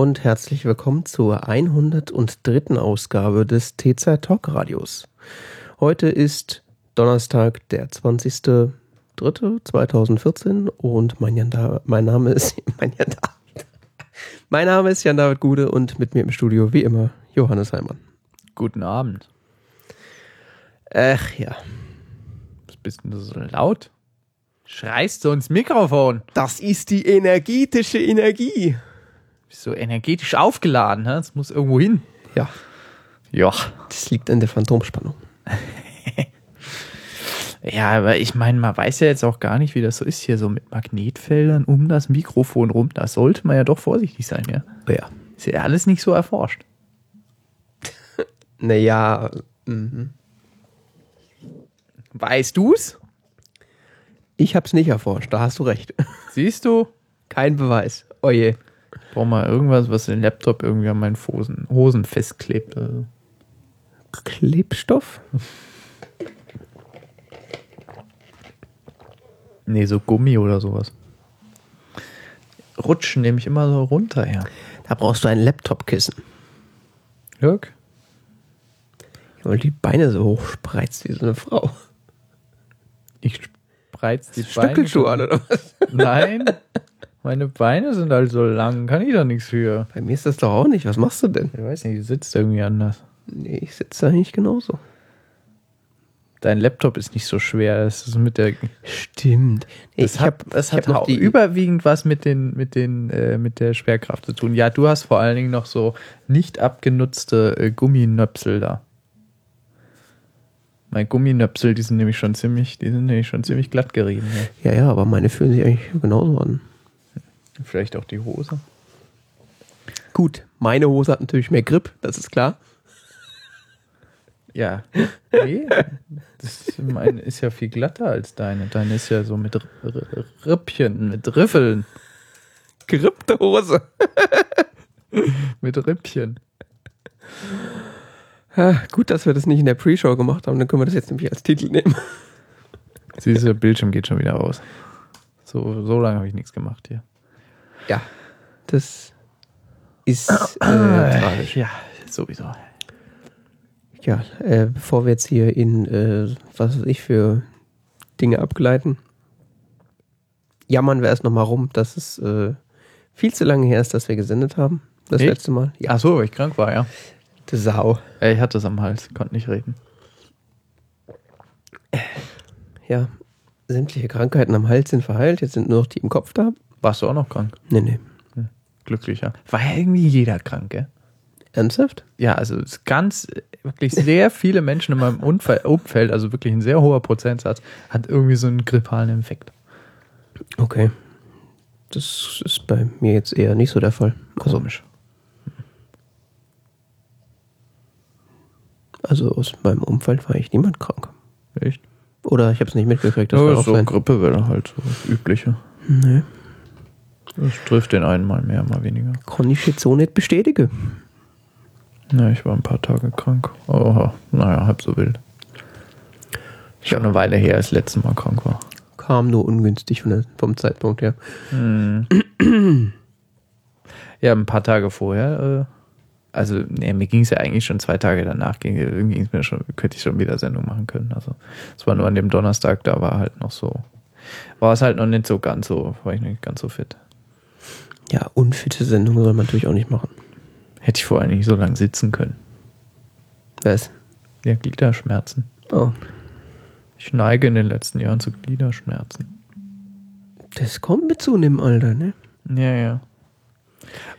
Und herzlich willkommen zur 103. Ausgabe des TZ Talk Radios. Heute ist Donnerstag, der 20.03.2014 und mein, Jan mein Name ist mein, Jan mein Name ist Jan David Gude und mit mir im Studio wie immer Johannes Heimann. Guten Abend. Ach ja. Was bist denn du so laut? Schreist du ins Mikrofon? Das ist die energetische Energie. Bist so energetisch aufgeladen? Das muss irgendwo hin. Ja. Ja. Das liegt an der Phantomspannung. Ja, aber ich meine, man weiß ja jetzt auch gar nicht, wie das so ist hier so mit Magnetfeldern um das Mikrofon rum. Da sollte man ja doch vorsichtig sein, ja. Ja. Ist ja alles nicht so erforscht. Naja, mhm. Weißt du's? ich hab's nicht erforscht, da hast du recht. Siehst du? Kein Beweis. Oje. Brauch mal irgendwas, was den Laptop irgendwie an meinen Hosen, Hosen festklebt. Also. Klebstoff? Nee, so Gummi oder sowas. Rutschen nehme ich immer so runter, ja. Da brauchst du ein Laptopkissen. Jörg? Weil die Beine so hoch spreizt wie so eine Frau. Ich spreiz die Stöckelschuhe an, Beine. oder was? Nein, meine Beine sind halt so lang, kann ich da nichts für. Bei mir ist das doch auch nicht. Was machst du denn? Ich weiß nicht, du sitzt irgendwie anders. Nee, ich sitze nicht genauso. Dein Laptop ist nicht so schwer. Das ist mit der. Stimmt. Das hat, das ich hat hab noch auch die überwiegend was mit den, mit den, äh, mit der Schwerkraft zu tun. Ja, du hast vor allen Dingen noch so nicht abgenutzte äh, Gumminöpsel da. Mein Gumminöpsel, die sind nämlich schon ziemlich, die sind nämlich schon ziemlich glatt gerieben. Ja. Ja, ja, aber meine fühlen sich eigentlich genauso an. Vielleicht auch die Hose. Gut, meine Hose hat natürlich mehr Grip, das ist klar. Ja. Nee, das ist, meine ist ja viel glatter als deine. Deine ist ja so mit R R Rippchen, mit Riffeln, Gerippte Hose. mit Rippchen. Ja, gut, dass wir das nicht in der Pre-Show gemacht haben, dann können wir das jetzt nämlich als Titel nehmen. Siehst du, der Bildschirm geht schon wieder aus. So, so lange habe ich nichts gemacht hier. Ja, das ist äh, tragisch. Ja, sowieso. Ja, äh, bevor wir jetzt hier in, äh, was weiß ich, für Dinge abgleiten, jammern wir erst nochmal rum, dass es äh, viel zu lange her ist, dass wir gesendet haben. Das Echt? letzte Mal. Ja, Ach so, weil ich krank war, ja. die Sau. Äh, Ich hatte es am Hals, konnte nicht reden. Ja, sämtliche Krankheiten am Hals sind verheilt, jetzt sind nur noch die im Kopf da. Warst du auch noch krank? Nee, nee. Glücklicher. War ja irgendwie jeder krank, gell? Ernsthaft? Ja, also es ist ganz, wirklich sehr viele Menschen in meinem Unfall, Umfeld, also wirklich ein sehr hoher Prozentsatz, hat irgendwie so einen grippalen Infekt. Okay. Das ist bei mir jetzt eher nicht so der Fall. Also, Komisch. also aus meinem Umfeld war eigentlich niemand krank. Echt? Oder ich habe es nicht mitgekriegt, das ja, war auch so sein. Grippewelle halt, so das Übliche. Nee. Das trifft den einen mal mehr, mal weniger. Kann ich jetzt so nicht bestätigen. Ja, ich war ein paar Tage krank. Oh, naja, halb so wild. Schon eine Weile her, als ich das letzte Mal krank war. Kam nur ungünstig vom Zeitpunkt her. Ja, ein paar Tage vorher, äh, also nee, mir ging es ja eigentlich schon zwei Tage danach, ging, ging's mir schon, könnte ich schon wieder Sendung machen können. Also es war nur an dem Donnerstag, da war halt noch so, war es halt noch nicht so ganz so, war ich nicht ganz so fit. Ja, unfitte Sendungen soll man natürlich auch nicht machen. Hätte ich vor allem nicht so lange sitzen können. Was? Ja, Gliederschmerzen. Oh, Ich neige in den letzten Jahren zu Gliederschmerzen. das kommt mit zunehmendem Alter, ne? Ja, ja.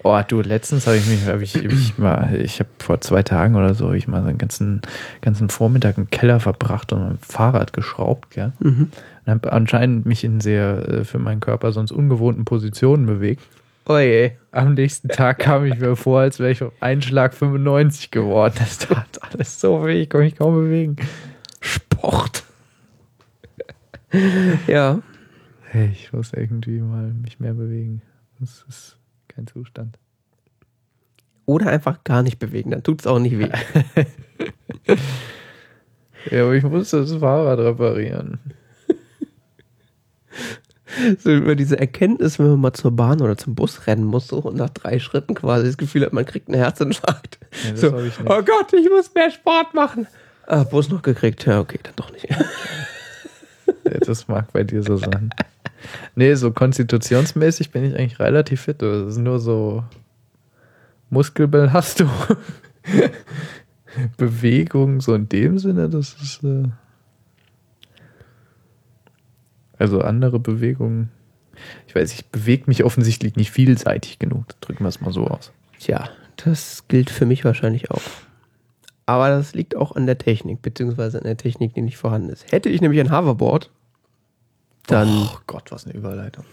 Oh, du, letztens habe ich mich, habe ich, ich mal, ich habe vor zwei Tagen oder so, ich mal so einen ganzen, ganzen Vormittag im Keller verbracht und mein Fahrrad geschraubt, gell? Mhm. Und habe anscheinend mich in sehr äh, für meinen Körper sonst ungewohnten Positionen bewegt. Oh je. Am nächsten Tag kam ich mir vor, als wäre ich auf einen Schlag 95 geworden. Das tat alles so weh, ich konnte mich kaum bewegen. Sport. Ja. Hey, ich muss irgendwie mal mich mehr bewegen. Das ist kein Zustand. Oder einfach gar nicht bewegen, dann tut es auch nicht weh. Ja, aber ich muss das Fahrrad reparieren. So über diese Erkenntnis, wenn man mal zur Bahn oder zum Bus rennen muss so, und nach drei Schritten quasi das Gefühl hat, man kriegt einen Herzinfarkt. Ja, so, oh Gott, ich muss mehr Sport machen. Ah, Bus noch gekriegt. Ja, okay, dann doch nicht. Ja, Das mag bei dir so sein. Nee, so konstitutionsmäßig bin ich eigentlich relativ fit. Das ist nur so Muskelbelastung. Bewegung, so in dem Sinne, das ist. Äh also andere Bewegungen. Ich weiß, ich bewege mich offensichtlich nicht vielseitig genug. Drücken wir es mal so aus. Tja, das gilt für mich wahrscheinlich auch. Aber das liegt auch an der Technik, beziehungsweise an der Technik, die nicht vorhanden ist. Hätte ich nämlich ein Hoverboard, dann oh Gott, was eine Überleitung.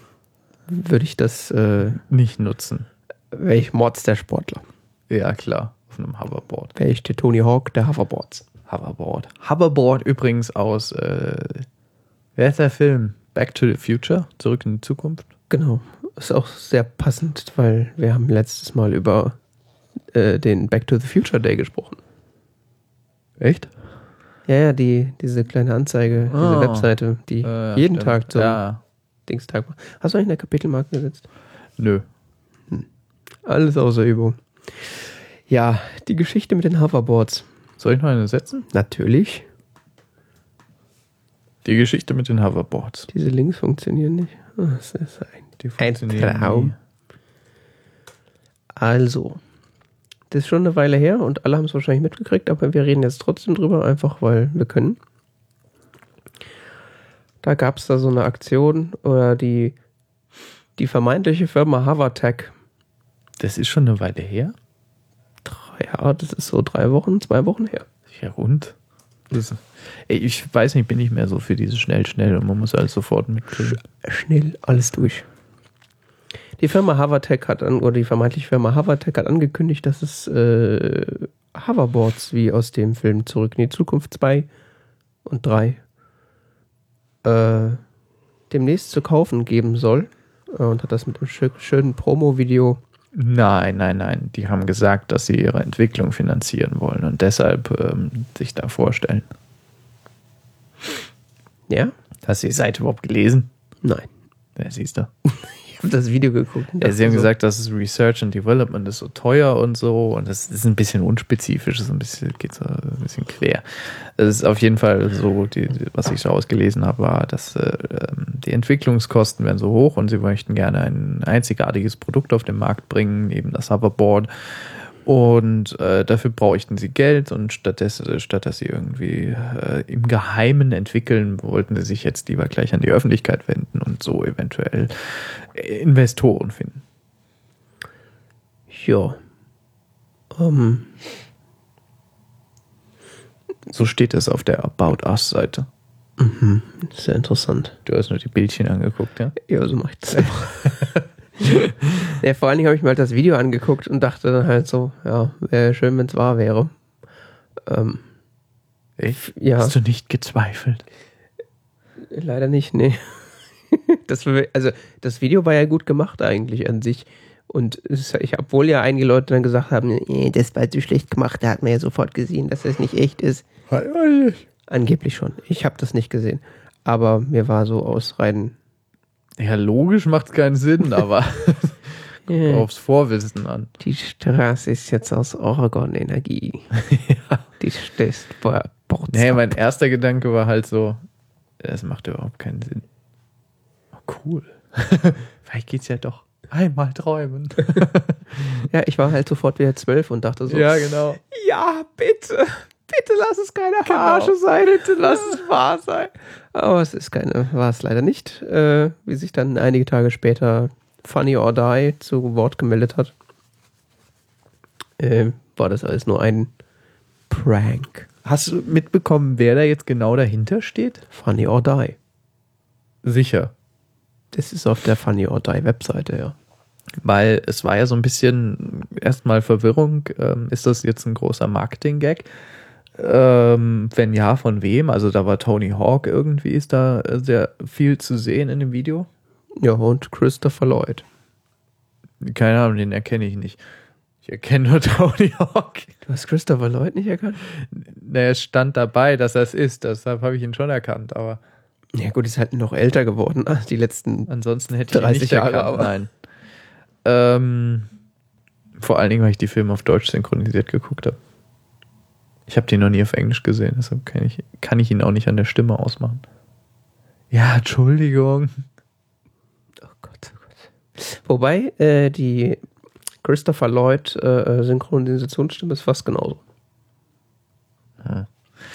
würde ich das, äh, Nicht nutzen. wäre ich Mords der Sportler. Ja, klar. Auf einem Hoverboard. Wäre ich der Tony Hawk der Hoverboards. Hoverboard. Hoverboard übrigens aus, äh, wer ist der Film? Back to the Future? Zurück in die Zukunft? Genau. Ist auch sehr passend, weil wir haben letztes Mal über äh, den Back to the Future Day gesprochen. Echt? Ja, ja, die, diese kleine Anzeige, diese Ah. Webseite, die Äh, jeden stimmt. Tag zum Ja. Dingstag macht. Hast du eigentlich eine Kapitelmarke gesetzt? Nö. Alles außer Übung. Ja, die Geschichte mit den Hoverboards. Soll ich noch eine setzen? Natürlich. Die Geschichte mit den Hoverboards. Diese Links funktionieren nicht. Ah, Das ist ein, Die ein Traum. nie. Also, das ist schon eine Weile her und alle haben es wahrscheinlich mitgekriegt, aber wir reden jetzt trotzdem drüber, einfach weil wir können. Da gab es da so eine Aktion oder die, die vermeintliche Firma Hovertech. Das ist schon eine Weile her. Ja, das ist so drei Wochen, zwei Wochen her. Ja, und? Das, ich weiß nicht, bin nicht mehr so für dieses schnell, schnell und man muss alles sofort mitkriegen. Schnell alles durch. Die Firma Hovertech hat an, oder die vermeintliche Firma Hovertech hat angekündigt, dass es äh, Hoverboards wie aus dem Film Zurück in die Zukunft 2 und 3 äh, demnächst zu kaufen geben soll. Und hat das mit einem schö schönen Promo-Video. Nein, nein, nein. Die haben gesagt, dass sie ihre Entwicklung finanzieren wollen und deshalb ähm, sich da vorstellen. Ja? Hast du die Seite überhaupt gelesen? Nein. Ja, siehst du. Habe das Video geguckt. Ja, sie haben so, gesagt, dass es Research and Development ist so teuer und so und das ist ein bisschen unspezifisch, ist ein bisschen, geht so ein bisschen quer. Es ist auf jeden Fall so, die, was ich so ausgelesen habe, war, dass äh, ähm, die Entwicklungskosten werden so hoch und sie möchten gerne ein einzigartiges Produkt auf den Markt bringen, eben das Hoverboard. Und äh, dafür bräuchten sie Geld und stattdessen, statt dass sie irgendwie äh, im Geheimen entwickeln, wollten sie sich jetzt lieber gleich an die Öffentlichkeit wenden und so eventuell Investoren finden. Ja. Ähm, So steht es auf der About Us-Seite. sehr interessant. Du hast nur die Bildchen angeguckt, ja? Ja, so mache ich das immer. ja, vor allen Dingen habe ich mir halt das Video angeguckt und dachte dann halt so, ja, wäre schön, wenn es wahr wäre. Ähm, Ich? ja, Hast du nicht gezweifelt? leider nicht, nee. Das, also, das Video war ja gut gemacht eigentlich an sich. Und es, ich, obwohl ja einige Leute dann gesagt haben, nee, das war zu schlecht gemacht, da hat man ja sofort gesehen, dass das nicht echt ist. Angeblich schon. Ich habe das nicht gesehen. Aber mir war so aus rein Ja, logisch macht es keinen Sinn, aber Ja. aufs Vorwissen an. Die Straße ist jetzt aus Oregon-Energie. Die stößt bei Bords Nee, mein erster Gedanke war halt so, das macht überhaupt keinen Sinn. Oh, cool. Vielleicht geht's ja doch. Einmal träumen. Ja, ich war halt sofort wieder zwölf und dachte so, ja, genau. ja, bitte, bitte lass es keine Genau. Verarsche sein, bitte lass es wahr sein. Aber es ist keine, war es leider nicht, äh, wie sich dann einige Tage später Funny or Die zu Wort gemeldet hat. Äh, war das alles nur ein Prank. Hast du mitbekommen, wer da jetzt genau dahinter steht? Funny or Die. Sicher. Das ist auf der Funny or Die Webseite, ja. Weil es war ja so ein bisschen erstmal Verwirrung. Ähm, ist das jetzt ein großer Marketing-Gag? Ähm, wenn ja, von wem? Also da war Tony Hawk irgendwie, ist da äh, sehr viel zu sehen in dem Video. Ja, und Christopher Lloyd. Keine Ahnung, den erkenne ich nicht. Ich erkenne nur Tony Hawk. Du hast Christopher Lloyd nicht erkannt? Naja, es stand dabei, dass er es ist, deshalb habe ich ihn schon erkannt, aber Ja gut, ist halt noch älter geworden, die letzten. Ansonsten hätte ich ihn 30 nicht Jahre, erkannt. aber- Nein. Ähm, vor allen Dingen, weil ich die Filme auf Deutsch synchronisiert geguckt habe. Ich habe die noch nie auf Englisch gesehen, deshalb kann ich, kann ich ihn auch nicht an der Stimme ausmachen. Ja, Entschuldigung. Oh Gott, oh Gott. Wobei, äh, die Christopher Lloyd äh, Synchronisationsstimme ist fast genauso. Ja.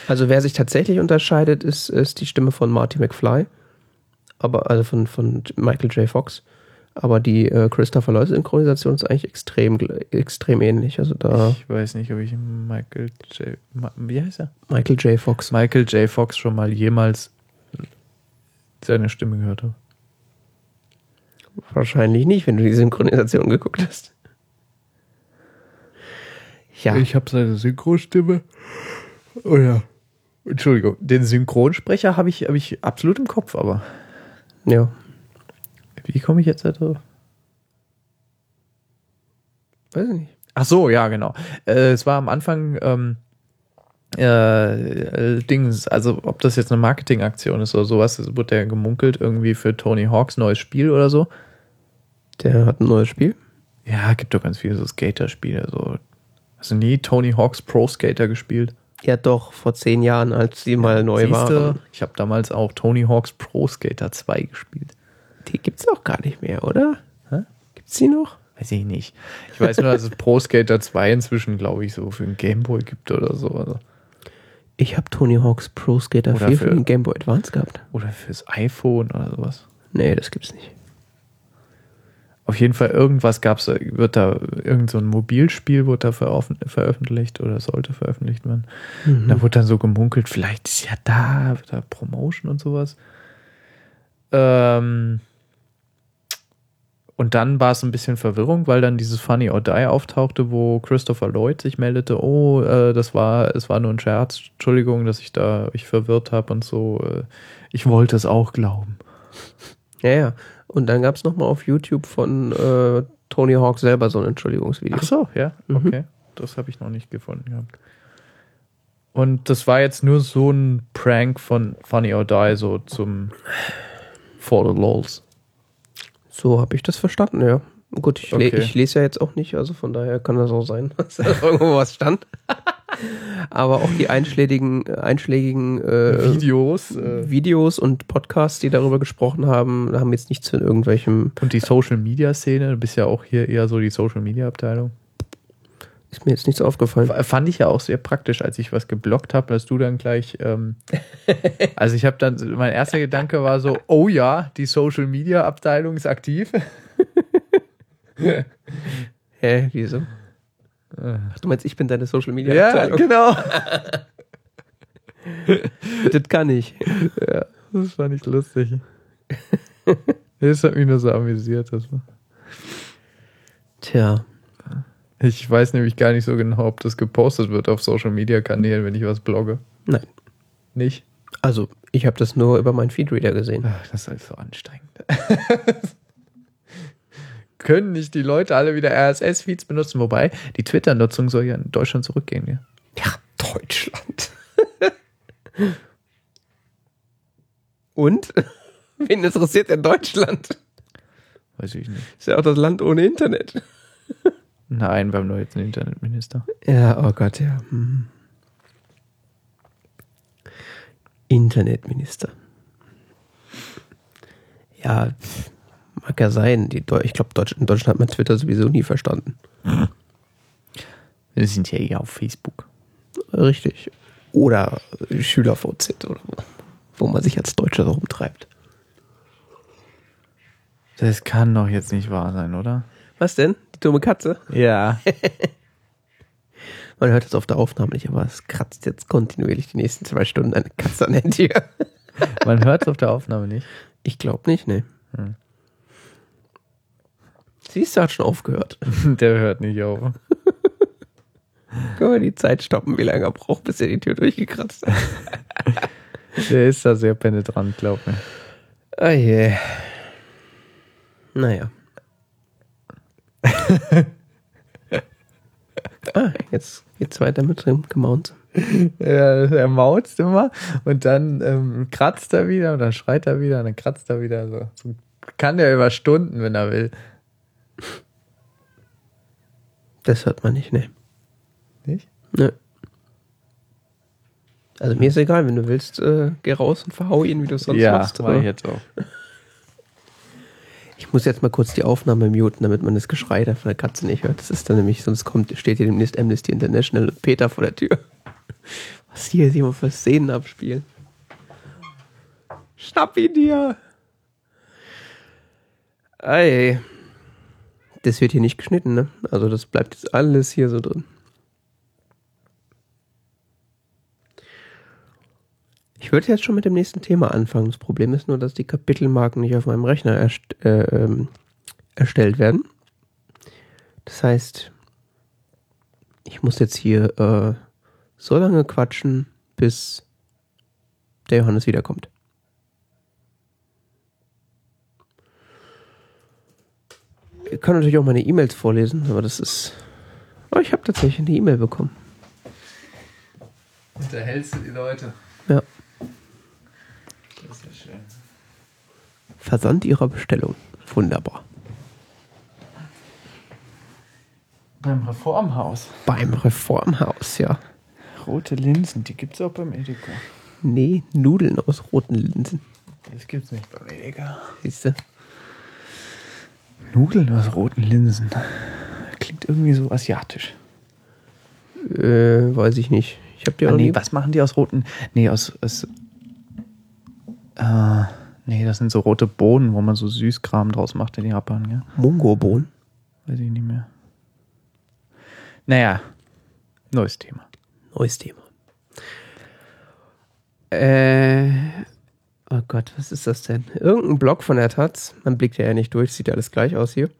Also wer sich tatsächlich unterscheidet, ist, ist die Stimme von Marty McFly. Aber, also von, von Michael J. Fox. Aber die äh, Christopher Lloyd Synchronisation ist eigentlich extrem, extrem ähnlich. Also da Ich weiß nicht, ob ich Michael J. Ma- Wie heißt er? Michael J. Fox. Michael J. Fox schon mal jemals seine Stimme gehört habe. Wahrscheinlich nicht, wenn du die Synchronisation geguckt hast. Ja, habe seine Synchronstimme. Oh ja. Entschuldigung, den Synchronsprecher habe ich, hab ich absolut im Kopf, aber ja. Wie komme ich jetzt da drauf? Weiß ich nicht. Ach so, ja, genau. Äh, es war am Anfang ähm, äh, Dings, also ob das jetzt eine Marketingaktion ist oder sowas, es wurde ja gemunkelt irgendwie für Tony Hawks neues Spiel oder so. Der hat ein neues Spiel. Ja, gibt doch ganz viele so Skater-Spiele. So. Hast du nie Tony Hawks Pro Skater gespielt? Ja, doch, vor zehn Jahren, als sie mal neu Siehste, waren. Ich habe damals auch Tony Hawks Pro Skater 2 gespielt. Die gibt's auch gar nicht mehr, oder? Hä? Gibt's die noch? Weiß ich nicht. Ich weiß nur, dass es Pro Skater 2 inzwischen, glaube ich, so für den Gameboy gibt oder so. Also. Ich habe Tony Hawk's Pro Skater Oder 4 für für- den Game Boy Advance gehabt. Oder fürs iPhone oder sowas. Nee, das gibt's nicht. Auf jeden Fall irgendwas gab es, wird da irgend so ein Mobilspiel wurde da veröffent- veröffentlicht oder sollte veröffentlicht werden. Mhm. Da wurde dann so gemunkelt, vielleicht ist ja da, wird da Promotion und sowas. Ähm, und dann war es ein bisschen Verwirrung, weil dann dieses Funny or Die auftauchte, wo Christopher Lloyd sich meldete, oh, äh, das war, es war nur ein Scherz, Entschuldigung, dass ich da mich verwirrt habe und so. Äh, ich wollte es auch glauben. Ja, ja. Und dann gab's noch mal auf YouTube von äh, Tony Hawk selber so ein Entschuldigungsvideo. Ach so, ja, Mhm. okay. Das habe ich noch nicht gefunden gehabt. Und das war jetzt nur so ein Prank von Funny or Die, so zum For the Lols. So habe ich das verstanden, ja. Gut, ich, le Okay. ich lese ja jetzt auch nicht, also von daher kann das auch sein, dass da irgendwo was stand. Aber auch die einschlägigen, einschlägigen äh, Videos. Äh, Videos und Podcasts, die darüber gesprochen haben, haben jetzt nichts von irgendwelchem, und die Social Media Szene, du bist ja auch hier eher so die Social Media Abteilung. Ist mir jetzt nichts aufgefallen. Fand ich ja auch sehr praktisch, als ich was geblockt habe, dass du dann gleich. Ähm, also ich habe dann, mein erster Gedanke war so, oh ja, die Social Media Abteilung ist aktiv. Hä, wieso? Ach, du meinst, ich bin deine Social Media Ja, Abteilung? genau. Das kann ich. Ja, das fand ich lustig. Das hat mich nur so amüsiert. Das war. Tja. Ich weiß nämlich gar nicht so genau, ob das gepostet wird auf Social Media Kanälen, wenn ich was blogge. Nein. Nicht? Also, ich habe das nur über meinen Feedreader gesehen. Ach, das ist halt so anstrengend. Können nicht die Leute alle wieder RSS-Feeds benutzen? Wobei, die Twitter-Nutzung soll ja in Deutschland zurückgehen. Ja? Ja, Deutschland. Und? Wen interessiert denn Deutschland? Weiß ich nicht. Ist ja auch das Land ohne Internet. Nein, wir haben nur jetzt einen Internetminister. Ja, oh Gott, ja. Hm. Internetminister. Ja, mag ja sein. Die Deu ich glaube, in Deutschland hat man Twitter sowieso nie verstanden. Wir sind ja eher auf Facebook. Richtig. Oder SchülerVZ oder wo, wo man sich als Deutscher so rumtreibt. Das kann doch jetzt nicht wahr sein, oder? Was denn? Dumme Katze? Ja. Man hört es auf der Aufnahme nicht, aber es kratzt jetzt kontinuierlich die nächsten zwei Stunden eine Katze an der Tür. Man hört es auf der Aufnahme nicht. Ich glaube nicht, ne. Hm. Siehst du, hat schon aufgehört. Der hört nicht auf. Können wir die Zeit stoppen, wie lange er braucht, bis er die Tür durchgekratzt hat? Der ist da sehr penetrant, glaub mir. Oh je. Naja. Ah, jetzt geht's weiter mit dem Gemounts. Ja, er mautzt immer und dann ähm, kratzt er wieder und dann schreit er wieder und dann kratzt er wieder. So. so kann der über Stunden, wenn er will. Das hört man nicht, ne. Nicht? Nö. Also mir ist egal, wenn du willst, äh, geh raus und verhau ihn, wie du es sonst ja, machst. ich jetzt auch. Ich muss jetzt mal kurz die Aufnahme muten, damit man das Geschrei da von der Katze nicht hört. Das ist dann nämlich, sonst kommt, steht hier demnächst Amnesty International und Peter vor der Tür. Was hier sich immer für Szenen abspielen. Schnapp ihn dir! Ey. Das wird hier nicht geschnitten, ne? Also das bleibt jetzt alles hier so drin. Ich würde jetzt schon mit dem nächsten Thema anfangen. Das Problem ist nur, dass die Kapitelmarken nicht auf meinem Rechner erst, äh, ähm, erstellt werden. Das heißt, ich muss jetzt hier äh, so lange quatschen, bis der Johannes wiederkommt. Ihr könnt natürlich auch meine E-Mails vorlesen, aber das ist. Oh, ich habe tatsächlich eine E-Mail bekommen. Unterhältst du die Leute? Ja. Das ist ja schön. Versand ihrer Bestellung. Wunderbar. Beim Reformhaus. Beim Reformhaus, ja. Rote Linsen, die gibt's auch beim Edeka. Nee, Nudeln aus roten Linsen. Das gibt's nicht beim Edeka. Siehst du? Nudeln aus roten Linsen. Klingt irgendwie so asiatisch. Äh, weiß ich nicht. Ich habe die Ah, auch nee, nie. was machen die aus roten? Nee, aus. aus äh, nee, das sind so rote Bohnen, wo man so Süßkram draus macht in Japan, ja? Mungobohnen. Weiß ich nicht mehr. Naja, neues Thema. Neues Thema. Äh, oh Gott, was ist das denn? Irgendein Blog von der Taz, man blickt ja nicht durch, sieht ja alles gleich aus hier,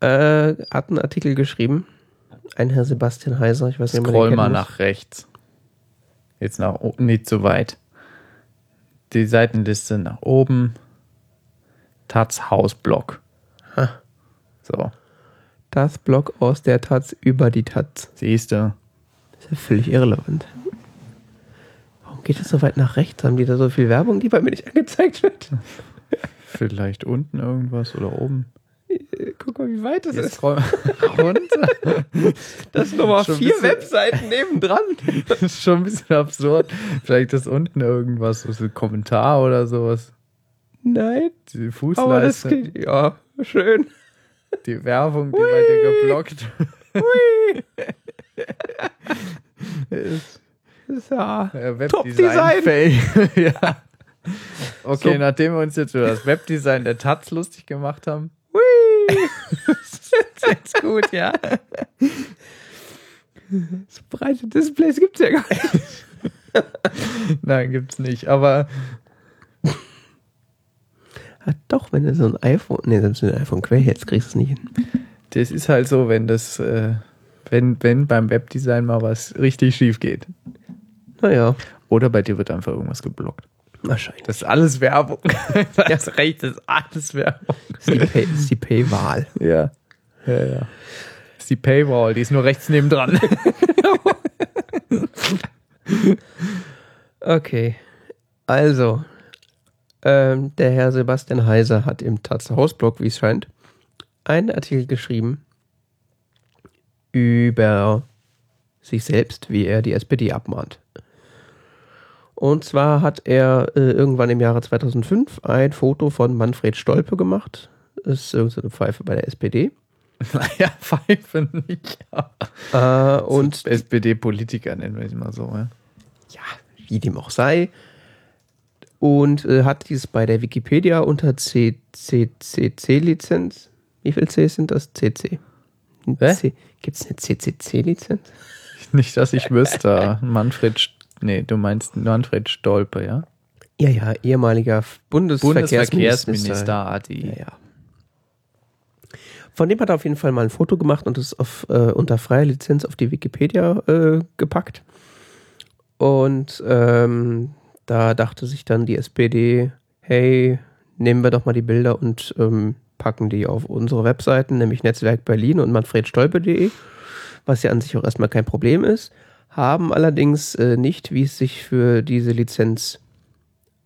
äh, hat einen Artikel geschrieben. Ein Herr Sebastian Heiser, ich weiß nicht, Scroll mal muss. nach rechts. Jetzt nach oben, nicht zu weit. Die Seitenliste nach oben. Taz Hausblock. Ha. So, Das Blog aus der Taz über die Taz. siehst du. Das ist ja völlig irrelevant. Warum geht es so weit nach rechts? Haben die da so viel Werbung, die bei mir nicht angezeigt wird? Vielleicht unten irgendwas oder oben. Guck mal, wie weit das Jetzt ist. runter. Das sind nochmal Schon vier Webseiten nebendran. Das ist schon ein bisschen absurd. Vielleicht ist unten irgendwas, so ein Kommentar oder sowas. Nein, Die aber das Fußleiste, geht. Ja, schön. die Werbung, die bei dir geblockt Hui. ist. Das ist ja. Ja, Top-Design. Ja. Okay, So. nachdem wir uns jetzt über das Webdesign der Taz lustig gemacht haben, Hui. ist jetzt gut, ja. So breite Displays gibt's ja gar nicht. Nein, gibt's nicht. Aber Ah, doch, wenn du so ein iPhone. Nee, selbst wenn du ein iPhone quer jetzt kriegst du es nicht hin. das ist halt so, wenn das, äh, wenn, wenn beim Webdesign mal was richtig schief geht. Naja, Oder bei dir wird einfach irgendwas geblockt. Wahrscheinlich. Das ist alles Werbung. Das recht, das ist alles Werbung. Das ist die, Pay, das ist die Paywall. Ja. Ja, ja. Das ist die Paywall, die ist nur rechts nebendran. Okay. Also, ähm, der Herr Sebastian Heiser hat im Taz Hausblog, wie es scheint, einen Artikel geschrieben über sich selbst, wie er die SPD abmahnt. Und zwar hat er äh, irgendwann im Jahre 2005 ein Foto von Manfred Stolpe gemacht. Das ist irgendeine Pfeife bei der SPD. naja, Pfeife nicht. Äh, und SPD-Politiker nennen wir sie mal so. Ja. ja, wie dem auch sei. Und äh, hat dies bei der Wikipedia unter CCC-Lizenz. Wie viel C sind das? CC. Gibt es eine CCC-Lizenz? Nicht, dass ich wüsste. Manfred, nee, du meinst Manfred Stolpe, ja? Ja, ja, ehemaliger Bundesverkehrsminister. Bundesverkehrsminister ADI. Ja, ja. Von dem hat er auf jeden Fall mal ein Foto gemacht und es auf, äh, unter freier Lizenz auf die Wikipedia äh, gepackt. Und ähm, da dachte sich dann die SPD, hey, nehmen wir doch mal die Bilder und ähm, packen die auf unsere Webseiten, nämlich Netzwerk Berlin und manfredstolpe.de. was ja an sich auch erstmal kein Problem ist, haben allerdings äh, nicht, wie es sich für diese Lizenz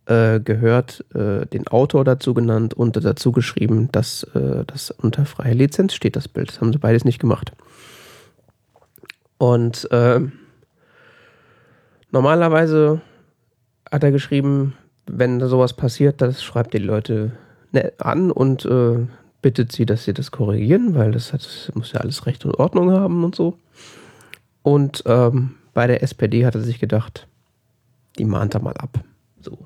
äh, gehört, äh, den Autor dazu genannt und dazu geschrieben, dass äh, das unter freier Lizenz steht, das Bild. Das haben sie beides nicht gemacht. Und äh, normalerweise hat er geschrieben, wenn da sowas passiert, das schreibt die Leute an und äh, bittet sie, dass sie das korrigieren, weil das, hat, das muss ja alles Recht und Ordnung haben und so. Und ähm, bei der SPD hat er sich gedacht, die mahnt er mal ab. So.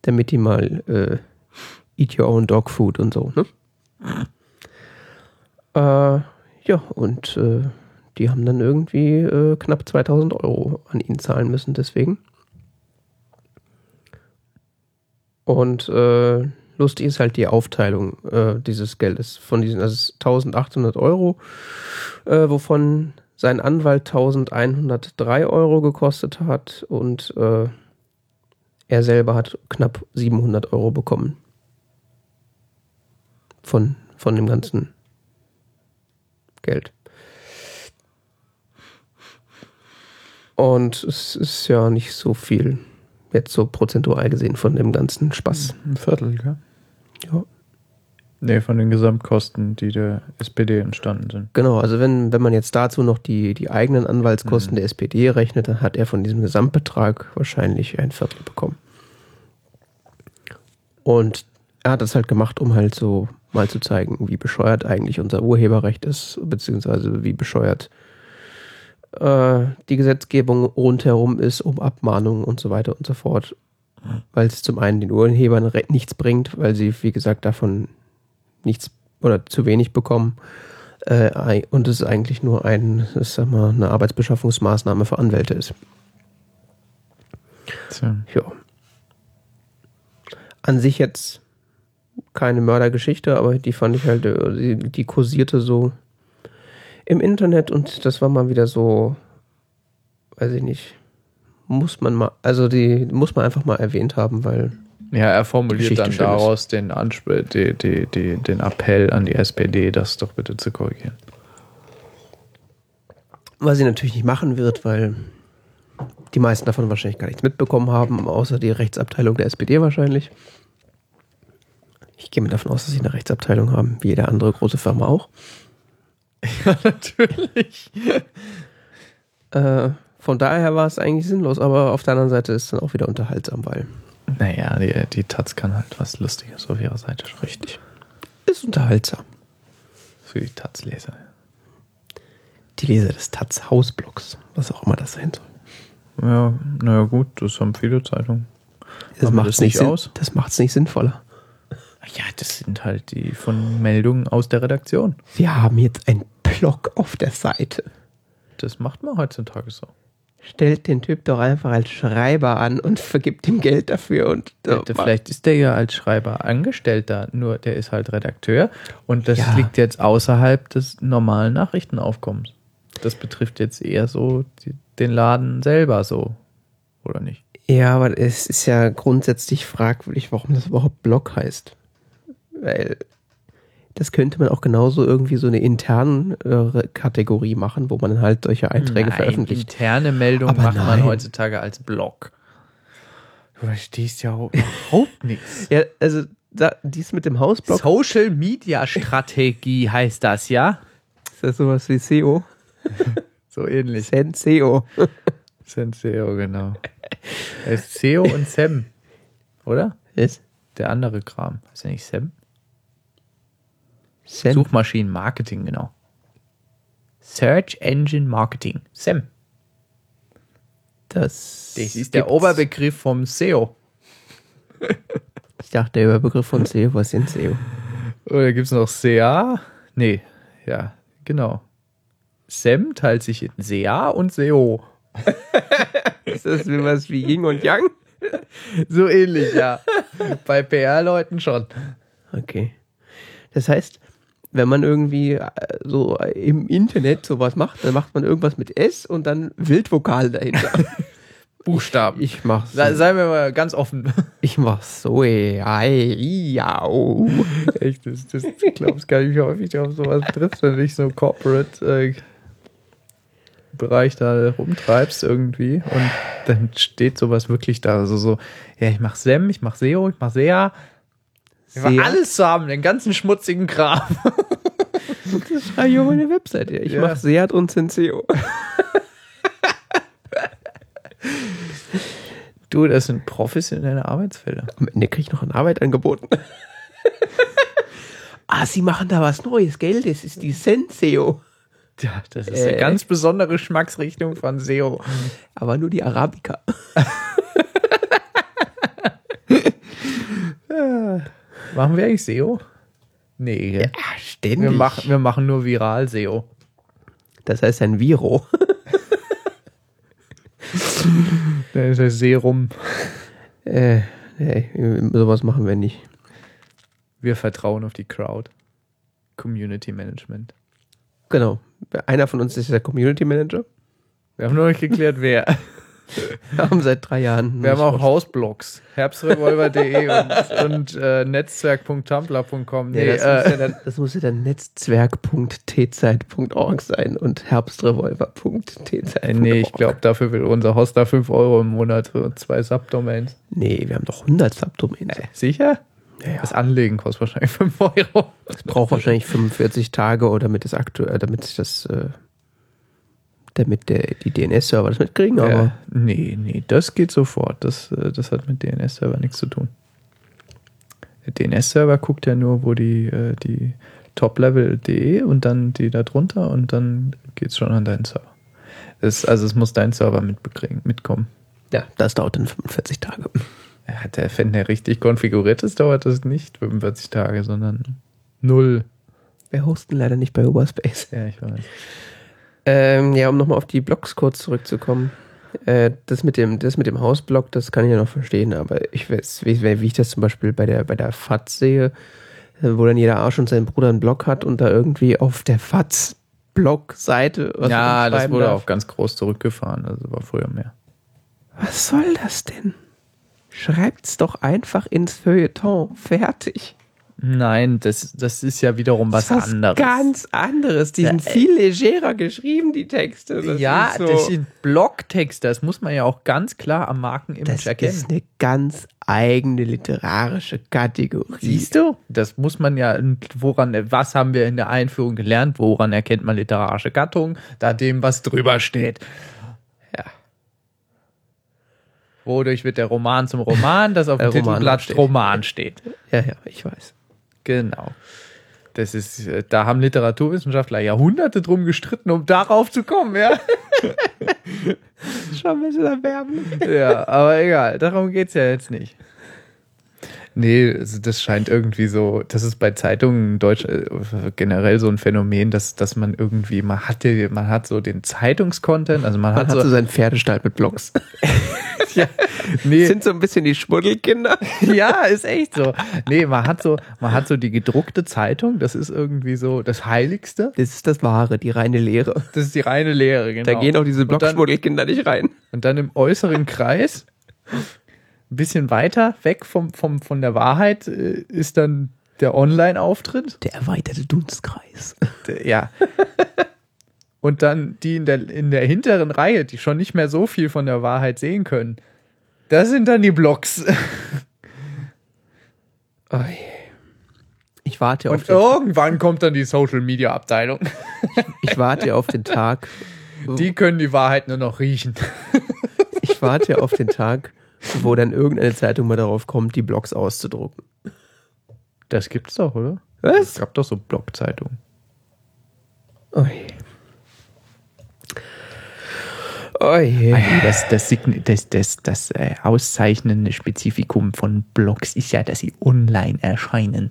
Damit die mal äh, eat your own dog food und so, ne? Äh, ja, und äh, die haben dann irgendwie äh, knapp 2000 Euro an ihn zahlen müssen, deswegen. Und äh, lustig ist halt die Aufteilung äh, dieses Geldes von diesen, also 1800 Euro, wovon sein Anwalt 1103 Euro gekostet hat und äh, er selber hat knapp 700 Euro bekommen. Von, von dem ganzen Geld. Und es ist ja nicht so viel, jetzt so prozentual gesehen von dem ganzen Spaß. Ein Viertel, gell? Ja. Nee, von den Gesamtkosten, die der SPD entstanden sind. Genau, also wenn, wenn man jetzt dazu noch die, die eigenen Anwaltskosten Mhm. der SPD rechnet, dann hat er von diesem Gesamtbetrag wahrscheinlich ein Viertel bekommen. Und er hat das halt gemacht, um halt so mal zu zeigen, wie bescheuert eigentlich unser Urheberrecht ist, beziehungsweise wie bescheuert äh, die Gesetzgebung rundherum ist, um Abmahnungen und so weiter und so fort. Weil es zum einen den Urhebern nichts bringt, weil sie, wie gesagt, davon nichts oder zu wenig bekommen. Äh, und es eigentlich nur ein, ich sag mal, eine Arbeitsbeschaffungsmaßnahme für Anwälte ist. Tja. Ja. An sich jetzt keine Mördergeschichte, aber die fand ich halt, äh, die, die kursierte so im Internet und das war mal wieder so, weiß ich nicht, muss man mal, also die muss man einfach mal erwähnt haben, weil Ja, er formuliert Geschichte dann daraus den, Anspr die, die, die, den Appell an die SPD, das doch bitte zu korrigieren. was sie natürlich nicht machen wird, weil die meisten davon wahrscheinlich gar nichts mitbekommen haben, außer die Rechtsabteilung der SPD wahrscheinlich. Ich gehe mal davon aus, dass sie eine Rechtsabteilung haben, wie jede andere große Firma auch. Ja, natürlich. Äh, von daher war es eigentlich sinnlos, aber auf der anderen Seite ist es dann auch wieder unterhaltsam, weil Naja, die, die Taz kann halt was Lustiges auf ihrer Seite schreiben. richtig ist unterhaltsam. Für die Taz-Leser. Die Leser des Taz Hausblocks, was auch immer das sein soll. Ja, naja, gut, das haben viele Zeitungen. Das macht es nicht, aus? das macht's nicht sinnvoller. Ja, das sind halt die von Meldungen aus der Redaktion. Wir haben jetzt einen Blog auf der Seite. Das macht man heutzutage so. Stellt den Typ doch einfach als Schreiber an und vergibt ihm Geld dafür und Hätte- Vielleicht ist der ja als Schreiber Angestellter, nur der ist halt Redakteur und das Ja. liegt jetzt außerhalb des normalen Nachrichtenaufkommens. Das betrifft jetzt eher so den Laden selber so, oder nicht? Ja, aber es ist ja grundsätzlich fragwürdig, warum das überhaupt Blog heißt. Weil das könnte man auch genauso irgendwie so eine interne äh, Kategorie machen, wo man halt solche Einträge Nein, veröffentlicht. Interne Meldungen Aber macht man nein. heutzutage als Blog. Du verstehst ja überhaupt nichts. Ja, also da, dies mit dem Hausblog, Social Media Strategie heißt das, ja? ist das sowas wie SEO? So ähnlich. SEO. Senseo, genau. Ist SEO und SEM, oder? Ist Der andere Kram. Heißt er nicht SEM? Sen Suchmaschinenmarketing, genau. Search Engine Marketing. SEM. das, Das ist der. Oberbegriff vom SEO. Ich dachte, der Überbegriff von SEO war sind SEO. Oder gibt es noch SEA? Nee, ja, genau. SEM teilt sich in SEA und SEO. Ist das wie was wie Yin und Yang? So ähnlich, ja. Bei PR-Leuten schon. Okay. Das heißt, wenn man irgendwie äh, so im Internet sowas macht, dann macht man irgendwas mit S und dann Wildvokal dahinter. Buchstaben. Ich mach's. Sei, seien wir mal ganz offen. Ich mach's so. ey, ei, ja, oh. Echt, das, das, ich glaube, es gar nicht, wie häufig du auf sowas triffst, wenn du dich so corporate äh, Bereich da rumtreibst irgendwie und dann steht sowas wirklich da. Also so, ja, ich mach SEM, ich mach SEO, ich mach SEA. SEA? alles zu haben, den ganzen schmutzigen Kram. Das schreibe ich auf meine Webseite. Ich Ja. mache Seat und Senseo. Du, das sind professionelle Arbeitsfelder. Am Ende kriege ich noch eine Arbeit angeboten. ah, Sie machen da was Neues, gell? Das ist die Senseo. Ja, das ist Äh. eine ganz besondere Geschmacksrichtung von SEO. Aber nur die Arabica. Machen wir eigentlich SEO? Nee? Ah, ständig. wir, machen, wir machen nur viral SEO. Das heißt ein Viro. Das ist das Serum. Äh, nee, sowas machen wir nicht. Wir vertrauen auf die Crowd. Community Management. Genau. Einer von uns ist der Community Manager. Wir haben noch nicht geklärt, wer. Wir haben seit drei Jahren. Wir haben auch Hausblogs. Herbstrevolver.de und, und äh, netzwerk.tumblr.com. Nee, Nee, das, muss ja äh, dann, das muss ja dann netzwerk.tzeit.org sein und herbstrevolver.tzeit.org. äh, nee, ich glaube, dafür will unser Hoster 5 Euro im Monat und zwei Subdomains. Nee, wir haben doch 100 Subdomains. Sicher? Ja, ja. Das Anlegen kostet wahrscheinlich 5 Euro. Das braucht wahrscheinlich 45 Tage oder damit es aktuell, damit sich das, äh, damit der, die DNS-Server das mitkriegen, aber Ja, nee, nee, das geht sofort. Das, äh, das hat mit DNS-Server nichts zu tun. Der DNS-Server guckt ja nur, wo die, äh, die Top-Level.de und dann die da drunter und dann geht's schon an deinen Server. Es, also es muss dein Server mitbekriegen, mitkommen. ja, das dauert dann 45 Tage. Ja, der, wenn der richtig konfiguriert ist, dauert das nicht 45 Tage, sondern null. Wir hosten leider nicht bei Uberspace. Ja, ich weiß. Ähm, ja, um nochmal auf die Blogs kurz zurückzukommen. Äh, das mit dem, das mit dem Hausblog, das kann ich ja noch verstehen, aber ich weiß, wie, wie ich das zum Beispiel bei der, bei der FATS sehe, wo dann jeder Arsch und sein Bruder einen Blog hat und da irgendwie auf der FATS Blog-Seite was Ja, das wurde darf. auch ganz groß zurückgefahren. Also war früher mehr. Was soll das denn? Schreibt's doch einfach ins Feuilleton. Fertig. Nein, das, das ist ja wiederum was, das ist anderes. Ganz anderes. Die sind viel legerer geschrieben, die Texte. Das ja, so, das sind Blogtexte, das muss man ja auch ganz klar am Markenimage das erkennen. ist eine ganz eigene literarische Kategorie. Siehst du? Das muss man ja, woran, was haben wir in der Einführung gelernt? Woran erkennt man literarische Gattung? Da dem, was drüber steht. Ja. Wodurch wird der Roman zum Roman, das auf dem Äh, Roman Titelblatt steht. Roman steht. Ja, ja, ich weiß. Genau. Das ist, äh, da haben Literaturwissenschaftler Jahrhunderte drum gestritten, um darauf zu kommen, ja. Schon ein bisschen erwärmen. Ja, aber egal, darum geht's ja jetzt nicht. Nee, also das scheint irgendwie so, das ist bei Zeitungen in Deutsch äh, generell so ein Phänomen, dass, dass man irgendwie, man hat, die, man hat so den Zeitungskontent, also man, Man hat, hat so so, seinen Pferdestall mit Blogs. ja, nee, Sind so ein bisschen die Schmuddelkinder. ja, ist echt so. Nee, man hat so, man hat so die gedruckte Zeitung, das ist irgendwie so das Heiligste. Das ist das Wahre, die reine Lehre. Das ist die reine Lehre, genau. Da gehen auch diese Blogschmuddelkinder nicht rein. Und dann im äußeren Kreis, ein bisschen weiter weg vom, vom, von der Wahrheit, äh, ist dann der Online-Auftritt. Der erweiterte Dunstkreis. Der- Ja. Und dann die in der, in der hinteren Reihe, die schon nicht mehr so viel von der Wahrheit sehen können. Das sind dann die Blogs. Oi. Ich warte auf Und den, irgendwann kommt dann die Social-Media-Abteilung. ich warte auf den Tag. Die können die Wahrheit nur noch riechen. Ich warte auf den Tag, wo dann irgendeine Zeitung mal darauf kommt, die Blogs auszudrucken. Das gibt's doch, oder? Es Was? gab doch so Blogzeitungen. Oi. Oi. Das, das, Sign- das, das, das äh, auszeichnende Spezifikum von Blogs ist ja, dass sie online erscheinen.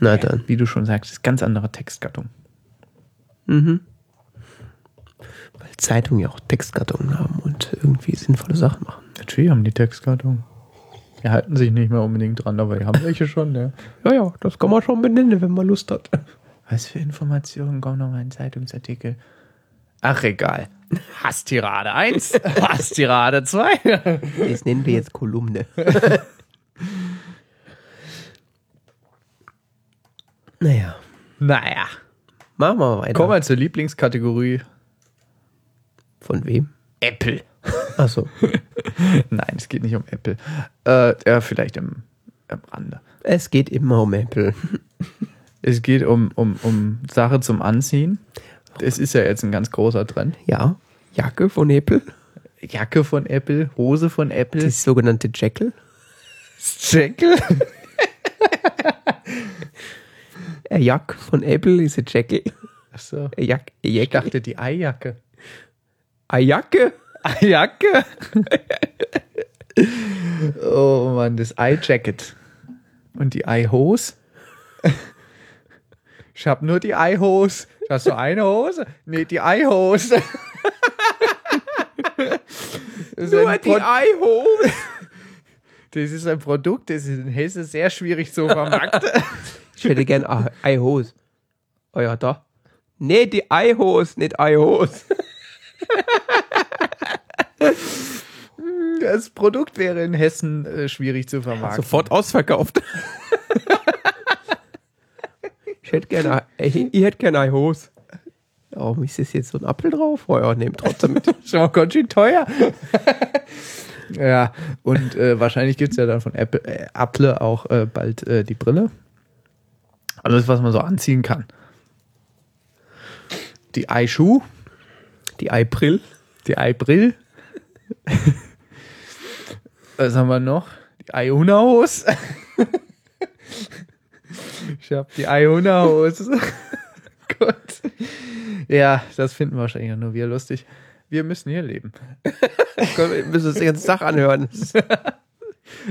Na dann. Wie du schon sagst, ist ganz andere Textgattung. Mhm. Zeitungen ja auch Textgattungen haben und irgendwie sinnvolle Sachen machen. Natürlich haben die Textgattung. Die halten sich nicht mehr unbedingt dran, aber die haben welche schon, ja. Ja, ja, das kann man schon benennen, wenn man Lust hat. Was für Informationen kommen noch mal in Zeitungsartikel? Ach, egal. Hasstirade 1, Hasstirade 2. Das nennen wir jetzt Kolumne. naja, Naja. Machen wir weiter. Kommen wir zur Lieblingskategorie. Von wem? Apple. Achso. Nein, es geht nicht um Apple. Äh, ja, vielleicht im, am Rande. Es geht immer um Apple. Es geht um, um, um Sache zum Anziehen. Es ist ja jetzt ein ganz großer Trend. Ja. Jacke von Apple. Jacke von Apple, Hose von Apple. Das sogenannte Jackal. Jackal? Eine Jacke von Apple ist ein Jackal. Achso. Jack, Ich dachte die Eijacke. Eine Jacke? Eijacke? oh Mann, das Eye-Jacket. Und die Eye-Hose? Ich hab nur die Eye-Hose. Hast du eine Hose? Nee, die ist Nur die Eihose. Das ist ein Produkt, das ist in Hessen sehr schwierig zu vermarkten. Ich hätte gern Ei- Eihose. Oh ja, da. Nee, die Eihose, nicht Eihose. Das Produkt wäre in Hessen äh, schwierig zu vermarkten. Sofort ausverkauft. ich hätte gerne, ich, ich hätte gerne Eihose. Warum ist das jetzt so ein Apfel drauf? Oh ja, nehmt trotzdem mit. Schon mal ganz schön teuer. ja, und äh, wahrscheinlich gibt es ja dann von Apple, äh, Apple auch äh, bald äh, die Brille. Alles, was man so anziehen kann. Die Eischuh, Die Eibrill. die Eibrill. was haben wir noch? Die Eihunahose. ich hab die Eihunahose. Gott. Ja, das finden wahrscheinlich nur wir lustig. Wir müssen hier leben. Wir müssen uns den ganzen Tag anhören.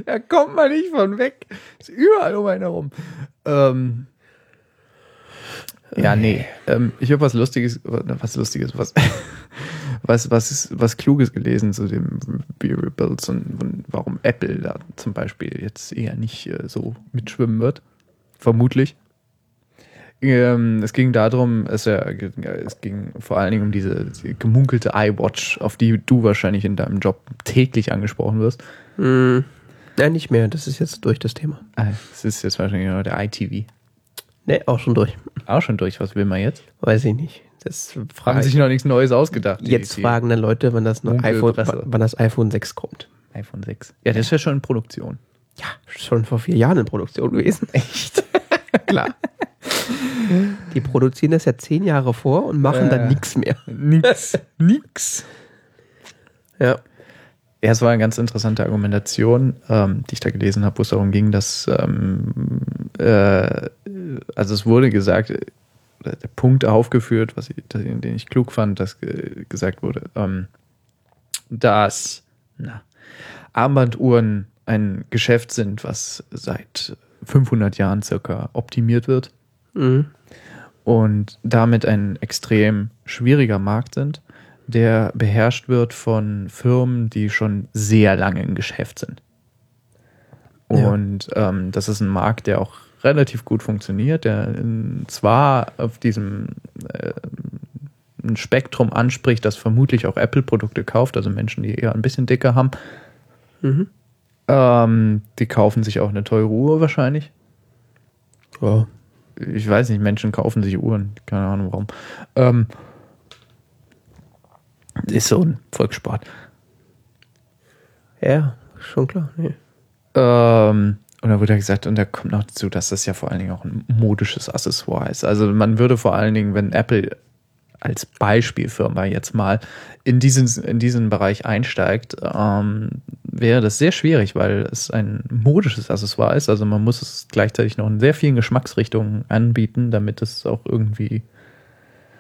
Da kommt man nicht von weg. Ist überall um einen herum. Ähm, ja, nee. Ähm, ich habe was Lustiges, was Lustiges, was, was, was, was Kluges gelesen zu dem Rebuilds und, und warum Apple da zum Beispiel jetzt eher nicht äh, so mitschwimmen wird. Vermutlich. Ähm, es ging darum, es, ja, es ging vor allen Dingen um diese, diese gemunkelte iWatch, auf die du wahrscheinlich in deinem Job täglich angesprochen wirst. Hm. Nein, nicht mehr. Das ist jetzt durch das Thema. Ah, Es ist jetzt wahrscheinlich nur der iTV. Nee, auch schon durch. Auch schon durch. Was will man jetzt? Weiß ich nicht. Das Haben fragen sich noch nichts Neues ausgedacht. jetzt die fragen dann Leute, wann das, iPhone, wann das iPhone 6 kommt. iPhone 6. Ja, das ist ja schon in Produktion. Ja, schon vor vier Jahren in Produktion gewesen. Echt? Klar. Die produzieren das ja zehn Jahre vor und machen Äh. dann nichts mehr. Nix. Nix. Ja. Ja, es war eine ganz interessante Argumentation, ähm, die ich da gelesen habe, wo es darum ging, dass, ähm, äh, also es wurde gesagt, der Punkt aufgeführt, was ich, den ich klug fand, dass äh, gesagt wurde, ähm, dass na, Armbanduhren ein Geschäft sind, was seit 500 Jahren circa optimiert wird Mhm. und damit ein extrem schwieriger Markt sind, der beherrscht wird von Firmen, die schon sehr lange im Geschäft sind. Ja. Und ähm, das ist ein Markt, der auch relativ gut funktioniert, der ähm, zwar auf diesem äh, ein Spektrum anspricht, das vermutlich auch Apple-Produkte kauft, also Menschen, die eher ein bisschen dicker haben. Mhm. Ähm, die kaufen sich auch eine teure Uhr wahrscheinlich Ja. ich weiß nicht, Menschen kaufen sich Uhren, keine Ahnung warum. Ähm, ist so ein Volkssport. ja, schon klar. Nee. Ähm, und da wurde ja gesagt, und da kommt noch dazu, dass das ja vor allen Dingen auch ein modisches Accessoire ist. Also man würde vor allen Dingen, wenn Apple als Beispielfirma jetzt mal in diesen, in diesen Bereich einsteigt, ähm, wäre das sehr schwierig, weil es ein modisches Accessoire ist. Also man muss es gleichzeitig noch in sehr vielen Geschmacksrichtungen anbieten, damit es auch irgendwie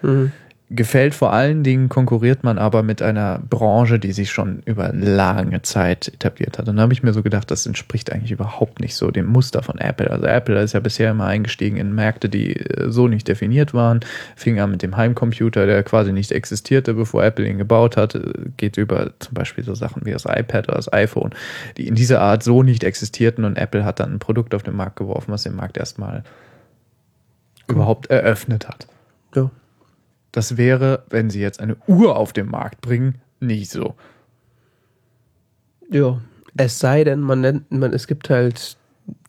Mhm. Gefällt. Vor allen Dingen konkurriert man aber mit einer Branche, die sich schon über lange Zeit etabliert hat. Und da habe ich mir so gedacht, das entspricht eigentlich überhaupt nicht so dem Muster von Apple. Also Apple ist ja bisher immer eingestiegen in Märkte, die äh, so nicht definiert waren. Fing an mit dem Heimcomputer, der quasi nicht existierte, bevor Apple ihn gebaut hat. Äh, Geht über zum Beispiel so Sachen wie das iPad oder das iPhone, die in dieser Art so nicht existierten. Und Apple hat dann ein Produkt auf den Markt geworfen, was den Markt erstmal überhaupt eröffnet hat. Ja. Das wäre, wenn sie jetzt eine Uhr auf den Markt bringen, nicht so. Ja. Es sei denn, man nennt, man, es gibt halt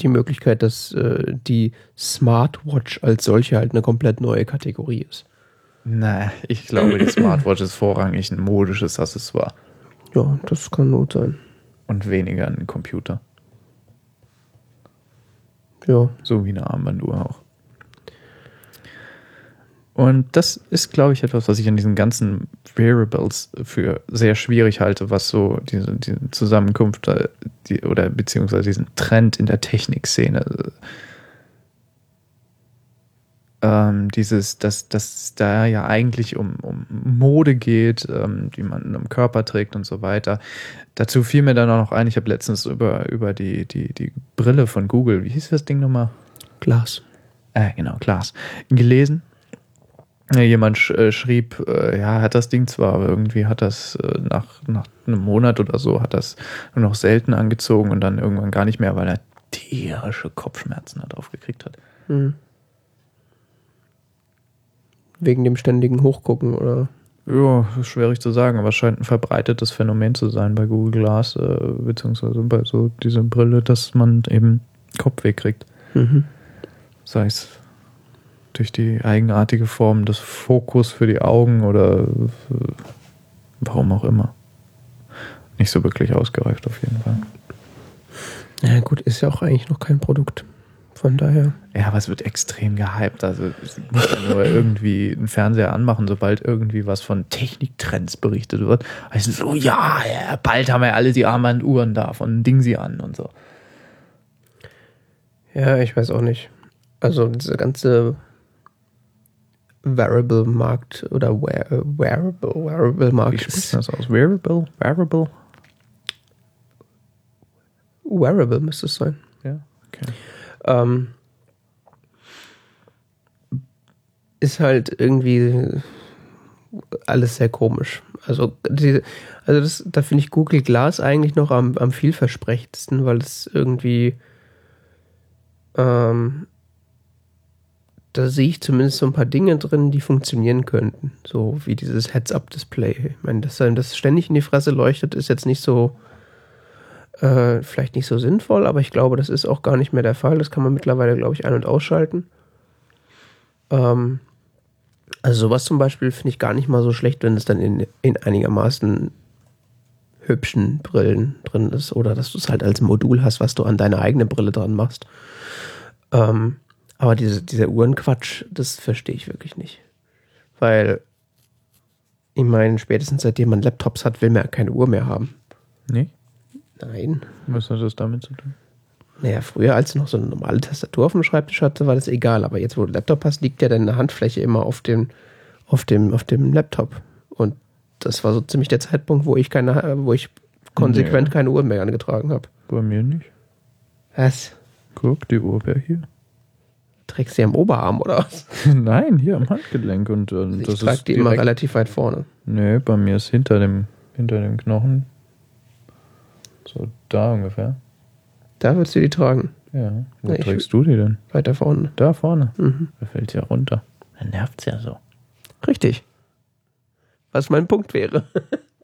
die Möglichkeit, dass äh, die Smartwatch als solche halt eine komplett neue Kategorie ist. Na, ich glaube, die Smartwatch ist vorrangig ein modisches Accessoire Ja, das kann gut sein. und weniger ein Computer. Ja. So wie eine Armbanduhr auch. Und das ist, glaube ich, etwas, was ich an diesen ganzen Variables für sehr schwierig halte, was so diese, diese Zusammenkunft äh, die, oder beziehungsweise diesen Trend in der Technikszene. Ähm, dieses, dass dass da ja eigentlich um, um Mode geht, ähm, die man im Körper trägt und so weiter. Dazu fiel mir dann auch noch ein, ich habe letztens über, über die, die, die Brille von Google, wie hieß das Ding nochmal? Glas. Äh, genau, Glas. Gelesen. Jemand sch äh, schrieb, äh, ja, hat das Ding zwar, aber irgendwie hat das äh, nach, nach einem Monat oder so, hat das nur noch selten angezogen und dann irgendwann gar nicht mehr, weil er tierische Kopfschmerzen darauf gekriegt hat. Hm. Wegen dem ständigen Hochgucken oder. Ja, schwierig zu sagen, aber es scheint ein verbreitetes Phänomen zu sein bei Google Glass, äh, beziehungsweise bei so dieser Brille, dass man eben Kopfweh kriegt. Mhm. sei es durch die eigenartige Form des Fokus für die Augen oder warum auch immer. Nicht so wirklich ausgereift auf jeden Fall. Ja, gut, ist ja auch eigentlich noch kein Produkt. Von daher. Ja, aber es wird extrem gehypt. Also es muss ja nur irgendwie einen Fernseher anmachen, sobald irgendwie was von Techniktrends berichtet wird. Also so, ja, ja, bald haben wir alle die Armbanduhren da von Ding sie an und so. Ja, ich weiß auch nicht. Also dieser ganze Wearable-Markt oder Wear äh, Wearable, Wie Wearable-Markt spricht das aus? Wearable? Wearable? Wearable müsste es sein. Ja, okay. Ähm, ist halt irgendwie alles sehr komisch. Also, die, also das, da finde ich Google Glass eigentlich noch am, am vielversprechendsten, weil es irgendwie ähm, da sehe ich zumindest so ein paar Dinge drin, die funktionieren könnten. So wie dieses Heads-Up-Display. Ich meine, dass einem das ständig in die Fresse leuchtet, ist jetzt nicht so, äh, vielleicht nicht so sinnvoll, aber ich glaube, das ist auch gar nicht mehr der Fall. Das kann man mittlerweile, glaube ich, ein- und ausschalten. Ähm, also sowas zum Beispiel finde ich gar nicht mal so schlecht, wenn es dann in, in einigermaßen hübschen Brillen drin ist oder dass du es halt als Modul hast, was du an deine eigene Brille dran machst. Ähm, aber diese, dieser Uhrenquatsch, das verstehe ich wirklich nicht. Weil, ich meine, spätestens seitdem man Laptops hat, will man ja keine Uhr mehr haben. Nee? Nein. Was hat das damit zu tun? Naja, früher, als du noch so eine normale Tastatur auf dem Schreibtisch hatte, war das egal. Aber jetzt, wo du Laptop hast, liegt ja deine Handfläche immer auf dem, auf dem, auf dem Laptop. Und das war so ziemlich der Zeitpunkt, wo ich keine, wo ich konsequent Nee. keine Uhr mehr angetragen habe. Bei mir nicht. Was? Guck, die Uhr wäre hier. Trägst du die am Oberarm oder was? Nein, hier am Handgelenk. Und äh, Ich trage die immer relativ weit vorne. Nee, bei mir ist hinter dem, hinter dem Knochen. So da ungefähr. Da würdest du die tragen. Ja. Wo ich- trägst du die denn? Weiter vorne. Da vorne. Mhm. Da fällt ja runter. Dann nervt's ja so. Richtig. Was mein Punkt wäre.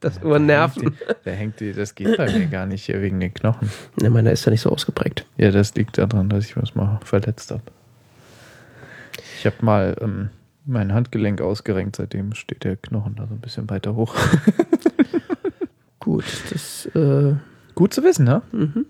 Das Uhren nerven. Da hängt die, das geht bei mir gar nicht hier wegen den Knochen. Ne, meiner ist ja nicht so ausgeprägt. Ja, das liegt daran, dass ich was mal verletzt habe. Ich habe mal ähm, mein Handgelenk ausgerenkt, seitdem steht der Knochen da so ein bisschen weiter hoch. Gut, das, äh, Gut zu wissen, ne? mhm.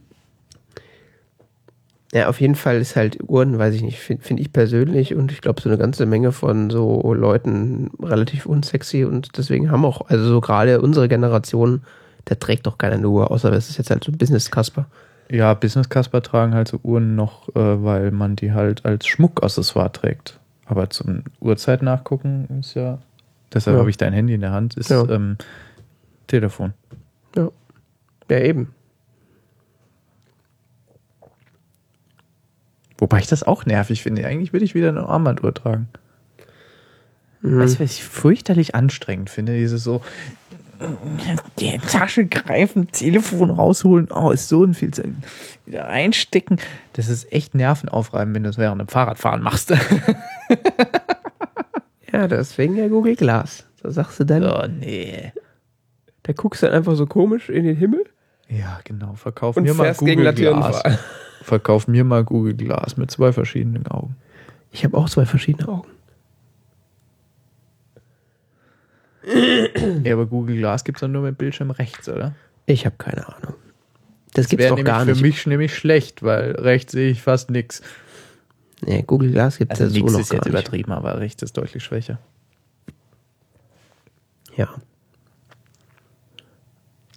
Ja, auf jeden Fall ist halt Uhren, weiß ich nicht, finde find ich persönlich und ich glaube so eine ganze Menge von so Leuten relativ unsexy und deswegen haben auch, also so gerade unsere Generation, der trägt doch keiner eine Uhr, außer es ist jetzt halt so Business-Kasper. Ja, Business Casper tragen halt so Uhren noch, äh, weil man die halt als Schmuckaccessoire trägt. Aber zum Uhrzeit nachgucken ist ja, deshalb Ja. habe ich dein Handy in der Hand, ist Ja. ähm, Telefon. Ja. Ja, eben. Wobei ich das auch nervig finde. Eigentlich würde ich wieder eine Armbanduhr tragen. Mhm. Weißt du, was ich fürchterlich anstrengend finde? Dieses so, die Tasche greifen, Telefon rausholen, oh, ist so ein viel wieder einstecken. Das ist echt nervenaufreibend, wenn du es während dem Fahrradfahren machst. Ja, deswegen ja Google Glass. Da sagst du dann, oh, nee. da guckst du dann einfach so komisch in den Himmel Ja, genau. Verkaufen und wir mal Google Glass. Verkauf mir mal Google Glass mit zwei verschiedenen Augen. Ich habe auch zwei verschiedene Augen. Ja, aber Google Glass gibt es dann nur mit Bildschirm rechts, oder? Ich habe keine Ahnung. Das, Das gibt's doch gar für nicht. mich nämlich schlecht, weil rechts sehe ich fast nichts. Nee, Google Glass gibt es Also ja so noch ist gar jetzt nicht. übertrieben, aber rechts ist deutlich schwächer. Ja.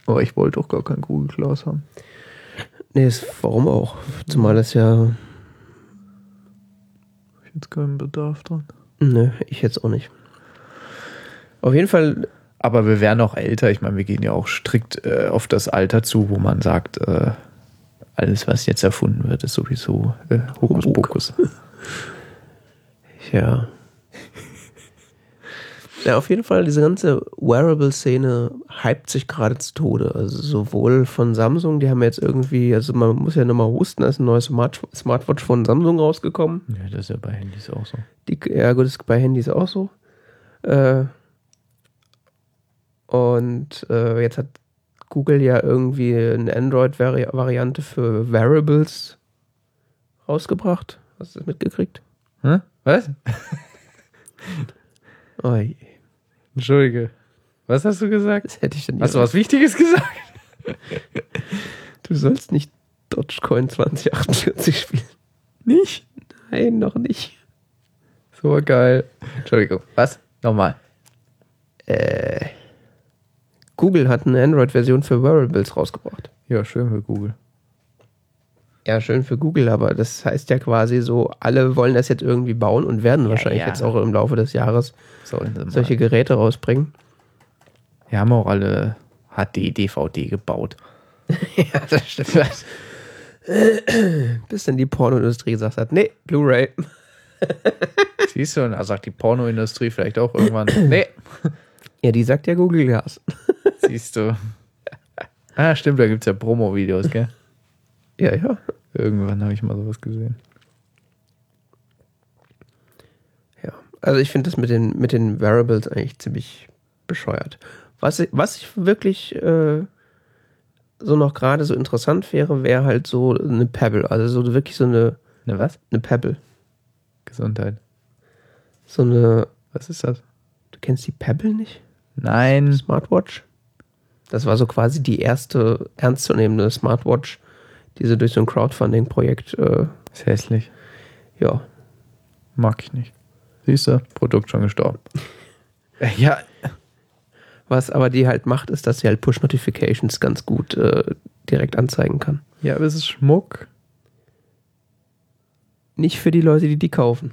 Aber ich wollte doch gar kein Google Glass haben. Nee, ist, warum auch? Zumal das ja. Ich jetzt keinen Bedarf dran. Nö, ich jetzt auch nicht. Auf jeden Fall, Aber wir wären auch älter. Ich meine, wir gehen ja auch strikt äh, auf das Alter zu, wo man sagt, äh, alles, was jetzt erfunden wird, ist sowieso äh, Hokus Humbug. Pokus. ja. Ja, auf jeden Fall, diese ganze Wearable-Szene hypt sich gerade zu Tode. Also sowohl von Samsung, die haben jetzt irgendwie, also man muss ja nochmal husten, da ist ein neues Smart Smartwatch von Samsung rausgekommen. Ja, das ist ja bei Handys auch so. Die, ja, gut, ist bei Handys auch so. Äh, und äh, jetzt hat Google ja irgendwie eine Android-Variante für Wearables rausgebracht. Hast du das mitgekriegt? Hä? Was? Oh, je. Entschuldige. Was hast du gesagt? das hätte ich denn Hast du was Wichtiges gesagt? Du sollst nicht Dogecoin 2048 spielen. Nicht? Nein, noch nicht. So geil. Entschuldigung. Was? Nochmal. Äh, Google hat eine Android-Version für Wearables rausgebracht. Ja, schön für Google. Ja, schön für Google, aber das heißt ja quasi so, alle wollen das jetzt irgendwie bauen und werden Ja, wahrscheinlich ja. jetzt auch im Laufe des Jahres solche Geräte rausbringen. Wir haben auch alle HD, DVD gebaut. ja, das stimmt. Bis dann die Pornoindustrie gesagt hat, nee, Blu-ray. Siehst du, und da sagt die Pornoindustrie vielleicht auch irgendwann, nee, Ja, die sagt ja Google Glass. Siehst du. Ah, stimmt, da gibt es ja Promo-Videos, gell? Ja, ja. Irgendwann habe ich mal sowas gesehen. Ja, also ich finde das mit den, mit den Wearables eigentlich ziemlich bescheuert. Was, ich- was ich wirklich äh, so noch gerade so interessant wäre, wäre halt so eine Pebble. Also so wirklich so eine, Ne, was? eine Pebble. Gesundheit. So eine, Was ist das? du kennst die Pebble nicht? Nein. Smartwatch? Das war so quasi die erste ernstzunehmende Smartwatch, die sie durch so ein Crowdfunding-Projekt, äh, Ist hässlich. ja, Mag ich nicht. Siehst du, Produkt schon gestorben. Ja, Was aber die halt macht, ist, dass sie halt Push-Notifications ganz gut äh, direkt anzeigen kann. ja, aber es ist Schmuck. Nicht für die Leute, die die kaufen.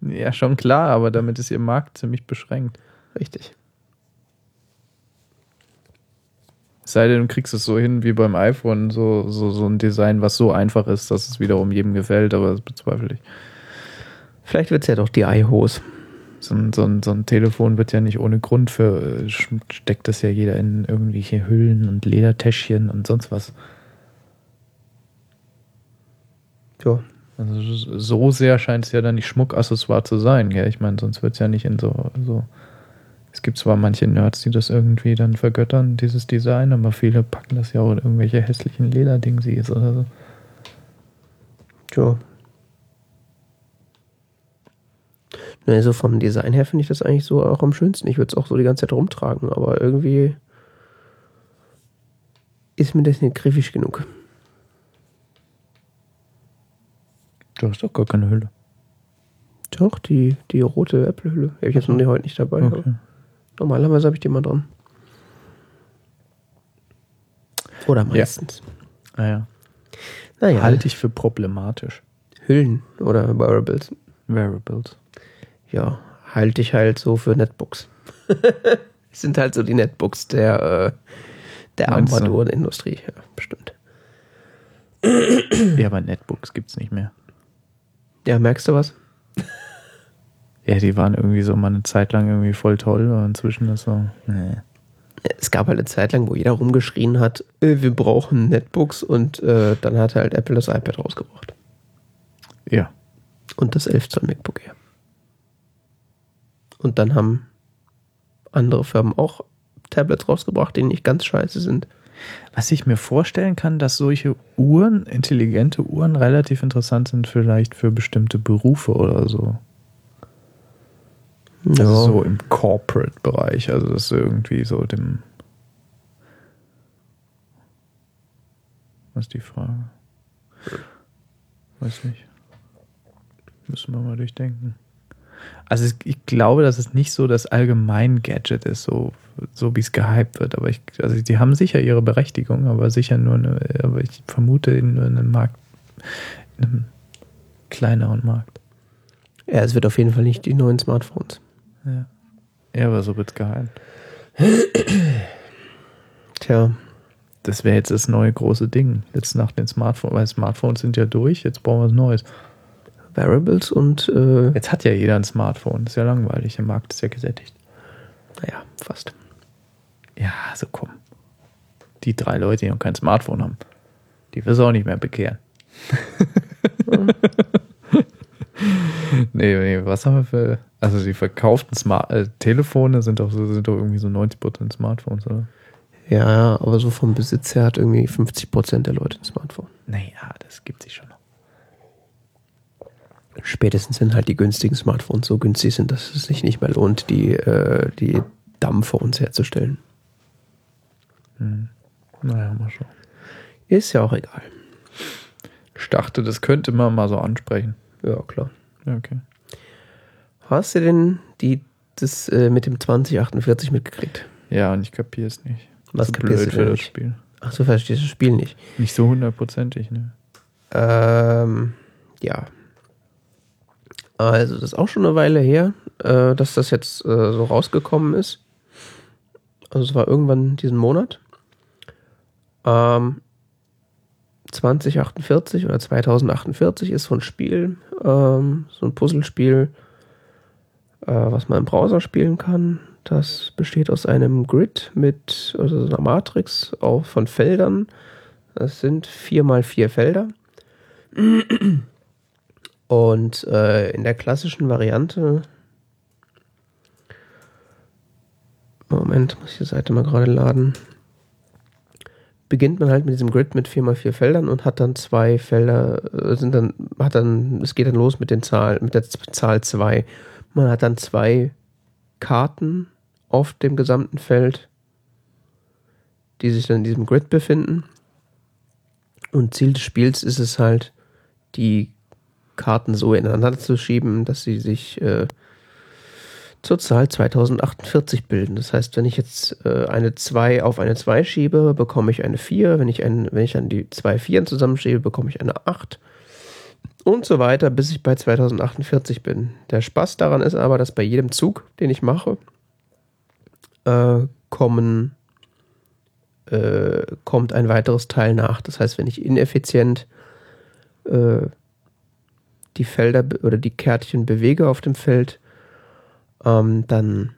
Ja, schon klar, aber damit ist ihr Markt ziemlich beschränkt. Richtig. Es sei denn, du kriegst es so hin wie beim iPhone, so, so, so ein Design, was so einfach ist, dass es wiederum jedem gefällt, aber das bezweifle ich. Vielleicht wird es ja doch die iHose. So ein, so, ein, so ein Telefon wird ja nicht ohne Grund für, äh, steckt das ja jeder in irgendwelche Hüllen und Ledertäschchen und sonst was. Ja. Also so sehr scheint es ja dann nicht Schmuckaccessoire zu sein, gell? Ich meine, sonst wird es ja nicht in so, so. Es gibt zwar manche Nerds, die das irgendwie dann vergöttern, dieses Design, aber viele packen das ja auch in irgendwelche hässlichen Lederdingsies oder so. Ja. Ne, so vom Design her finde ich das eigentlich so auch am schönsten. Ich würde es auch so die ganze Zeit rumtragen, aber irgendwie ist mir das nicht griffig genug. Du hast doch gar keine Hülle. Doch, die, die rote Apple-Hülle. Habe ich jetzt noch nie heute nicht dabei. Okay. Normalerweise habe ich die mal dran. Oder meistens. Naja. Naja, Halte ich für problematisch. Hüllen oder Wearables. Wearables. Ja, halte ich halt so für Netbooks. Es sind halt so die Netbooks der, äh, der? Armbanduhrenindustrie. Ja, bestimmt. Ja, aber Netbooks gibt's nicht mehr. Ja, merkst du was? Ja, die waren irgendwie so mal eine Zeit lang irgendwie voll toll, aber inzwischen ist so, nee. Es gab halt eine Zeit lang, wo jeder rumgeschrien hat, äh, wir brauchen Netbooks und äh, dann hat halt Apple das iPad rausgebracht. Ja. Und das 11 Zoll MacBook Air. Und dann haben andere Firmen auch Tablets rausgebracht, die nicht ganz scheiße sind. Was ich mir vorstellen kann, dass solche Uhren, intelligente Uhren, relativ interessant sind, vielleicht für bestimmte Berufe oder so. Ja. Also so im Corporate-Bereich. Also das ist irgendwie so dem. Was ist die Frage? Weiß nicht. Müssen wir mal durchdenken. Also ich glaube, dass es nicht so das allgemein Gadget ist, so, so wie es gehypt wird. Aber ich, also die haben sicher ihre Berechtigung, aber sicher nur eine, aber ich vermute in nur einem Markt, in einem kleineren Markt. ja, es wird auf jeden Fall nicht die neuen Smartphones. Ja. Ja, aber so wird es gehypt. Tja, Das wäre jetzt das neue große Ding. Jetzt nach den Smartphones, weil Smartphones sind ja durch, jetzt brauchen wir was Neues. Variables und, äh, Jetzt hat ja jeder ein Smartphone. Das ist ja langweilig. Der Markt ist ja gesättigt. naja, fast. Ja, also komm. Die drei Leute, die noch kein Smartphone haben, die wirst du auch nicht mehr bekehren. nee, nee, was haben wir für. Also die verkauften Smart äh, Telefone sind doch, so- sind doch irgendwie so 90% Smartphones, oder? Ja, aber so vom Besitz her hat irgendwie 50% der Leute ein Smartphone. Naja, das gibt sich schon noch. Spätestens wenn halt die günstigen Smartphones so günstig sind, dass es sich nicht mehr lohnt, die, äh, die Dumb-Phones herzustellen. Naja, mal schauen. Ist ja auch egal. Ich dachte, das könnte man mal so ansprechen. Ja, klar. Ja, okay. Hast du denn die, das äh, mit dem 2048 mitgekriegt? Ja, und ich kapiere es nicht. Was Zu kapierst blöd du für das nicht? Spiel. Ach, du verstehst das Spiel nicht. Nicht so hundertprozentig, ne? Ähm, ja. Also, das ist auch schon eine Weile her, äh, dass das jetzt äh, so rausgekommen ist. Also, es war irgendwann diesen Monat. Ähm, 2048 oder 2048 ist so ein Spiel, ähm, so ein Puzzlespiel, was man im Browser spielen kann. Das besteht aus einem Grid mit also so einer Matrix auch von Feldern. Das sind vier mal vier Felder. Und äh, in der klassischen Variante. Moment, muss ich die Seite mal gerade laden. Beginnt man halt mit diesem Grid mit 4x4 Feldern und hat dann zwei Felder, äh, sind dann, hat dann, es geht dann los mit den Zahlen, mit der Zahl 2. Man hat dann zwei Karten auf dem gesamten Feld, die sich dann in diesem Grid befinden. Und Ziel des Spiels ist es halt, die Karten so ineinander zu schieben, dass sie sich äh, zur Zahl 2048 bilden. Das heißt, wenn ich jetzt äh, eine 2 auf eine 2 schiebe, bekomme ich eine 4. Wenn ich, ein, wenn ich dann die zwei Vieren zusammenschiebe, bekomme ich eine 8. Und so weiter, bis ich bei 2048 bin. Der Spaß daran ist aber, dass bei jedem Zug, den ich mache, äh, kommen, äh, kommt ein weiteres Teil nach. Das heißt, wenn ich ineffizient äh, die Felder oder die Kärtchen bewege auf dem Feld, ähm, dann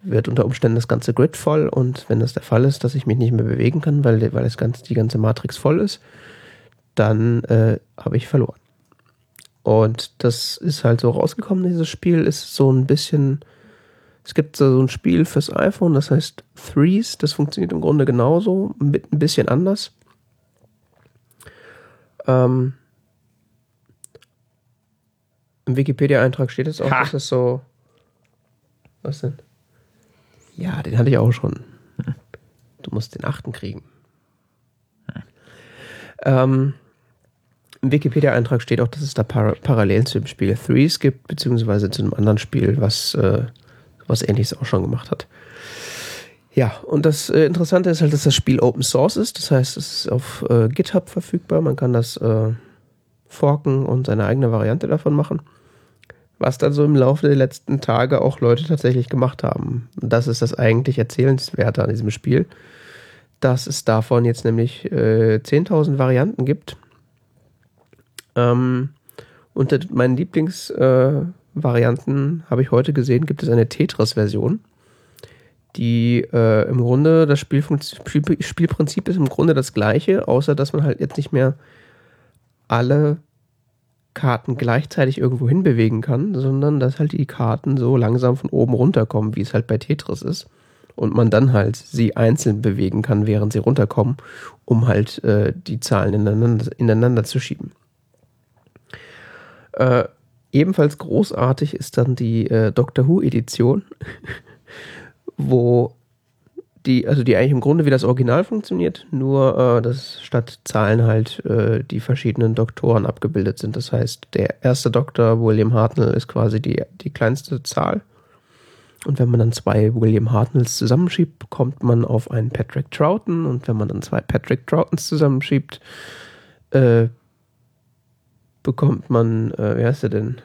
wird unter Umständen das ganze Grid voll und wenn das der Fall ist, dass ich mich nicht mehr bewegen kann, weil, weil das ganze, die ganze Matrix voll ist, dann äh, habe ich verloren. Und das ist halt so rausgekommen, dieses Spiel ist so ein bisschen, es gibt so ein Spiel fürs iPhone, das heißt Threes, das funktioniert im Grunde genauso, mit ein bisschen anders. Ähm, Im Wikipedia-Eintrag steht es auch, Ha. dass es so. Was denn? Ja, den hatte ich auch schon. Du musst den achten kriegen. Ähm, Im Wikipedia-Eintrag steht auch, dass es da Par Parallelen zu dem Spiel Threes gibt, beziehungsweise zu einem anderen Spiel, was äh, was ähnliches auch schon gemacht hat. Ja, und das äh, Interessante ist halt, dass das Spiel Open Source ist. Das heißt, es ist auf äh, GitHub verfügbar. Man kann das äh, forken und seine eigene Variante davon machen. Was dann so im Laufe der letzten Tage auch Leute tatsächlich gemacht haben. Und das ist das eigentlich Erzählenswerte an diesem Spiel. Dass es davon jetzt nämlich äh, 10.000 Varianten gibt. Ähm, unter meinen Lieblingsvarianten äh, habe ich heute gesehen, gibt es eine Tetris-Version die äh, im Grunde das Spiel Spielprinzip ist im Grunde das gleiche, außer dass man halt jetzt nicht mehr alle Karten gleichzeitig irgendwo hinbewegen kann, sondern dass halt die Karten so langsam von oben runterkommen, wie es halt bei Tetris ist. und man dann halt sie einzeln bewegen kann, während sie runterkommen, um halt äh, die Zahlen ineinander, ineinander zu schieben. Äh, ebenfalls großartig ist dann die äh, Doctor Who Edition, wo die, also die eigentlich im Grunde wie das Original funktioniert, nur äh, dass statt Zahlen halt äh, die verschiedenen Doktoren abgebildet sind. Das heißt, der erste Doktor, William Hartnell, ist quasi die, die kleinste Zahl. Und wenn man dann zwei William Hartnells zusammenschiebt, kommt man auf einen Patrick Troughton. Und wenn man dann zwei Patrick Troughtons zusammenschiebt, äh, bekommt man, äh, wie heißt er denn?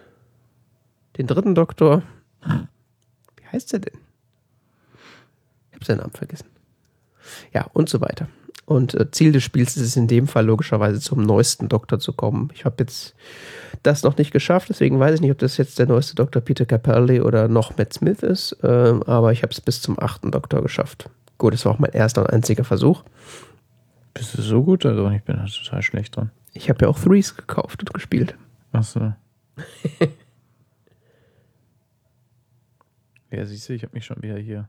Den dritten Doktor. Wie heißt er denn? Ich habe seinen Namen vergessen. Ja, und so weiter. Und äh, Ziel des Spiels ist es in dem Fall logischerweise zum neuesten Doktor zu kommen. Ich habe jetzt das noch nicht geschafft, deswegen weiß ich nicht, ob das jetzt der neueste Doktor Peter Capaldi oder noch Matt Smith ist, äh, aber ich habe es bis zum achten Doktor geschafft. Gut, das war auch mein erster und einziger Versuch. Bist du so gut? Also ich bin da total schlecht dran. Ich habe ja auch Threes gekauft und gespielt. Achso. ja, siehst du, ich habe mich schon wieder hier.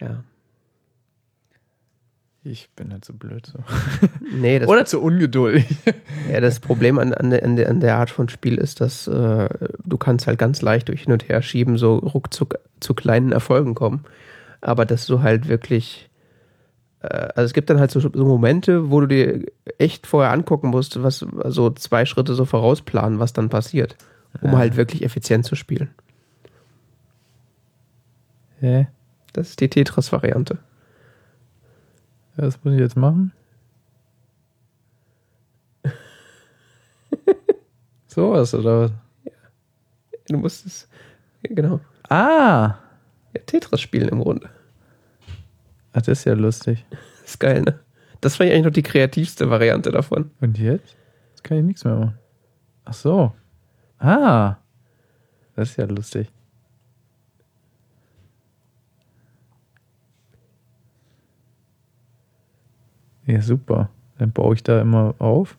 Ja. Ich bin halt so blöd so. Nee, Oder zu ungeduldig. ja, das Problem an, an, der, an, der, Art von Spiel ist, dass äh, du kannst halt ganz leicht durch hin und her schieben, so ruckzuck zu kleinen Erfolgen kommen. Aber dass du halt wirklich also es gibt dann halt so, so Momente, wo du dir echt vorher angucken musst, was so also zwei Schritte so vorausplanen, was dann passiert, um Ja. halt wirklich effizient zu spielen. Hä? Das ist die Tetris-Variante. Was muss ich jetzt machen? so was oder was? Du musst es, genau, Ah! ja, Tetris spielen im Grunde. Ach, das ist ja lustig. Das ist geil, ne? Das war ja eigentlich noch die kreativste Variante davon. Und jetzt? Jetzt kann ich nichts mehr machen. Ach so. Ah! Das ist ja lustig. Ja, super. Dann baue ich da immer auf.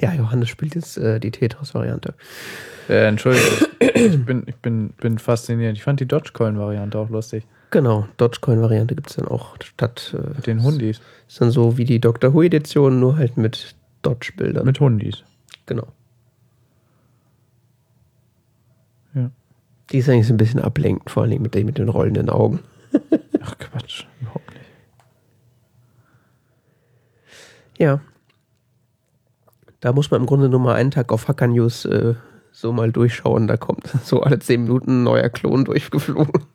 Ja, Johannes spielt jetzt äh, die Tetris-Variante. Äh, Entschuldigung, ich bin, ich bin, bin fasziniert. Ich fand die Dogecoin-Variante auch lustig. Genau, Dogecoin-Variante gibt es dann auch statt. Äh, Mit den Hundis. Ist dann so wie die Doctor Who-Edition, nur halt mit Dodge-Bildern. Mit Hundis. Genau. Ja. Die ist eigentlich so ein bisschen ablenkend, vor allem mit, den- mit den rollenden Augen. Ach Quatsch, überhaupt nicht. Ja. Da muss man im Grunde nur mal einen Tag auf Hacker News äh, so mal durchschauen. Da kommt so alle zehn Minuten ein neuer Klon durchgeflogen.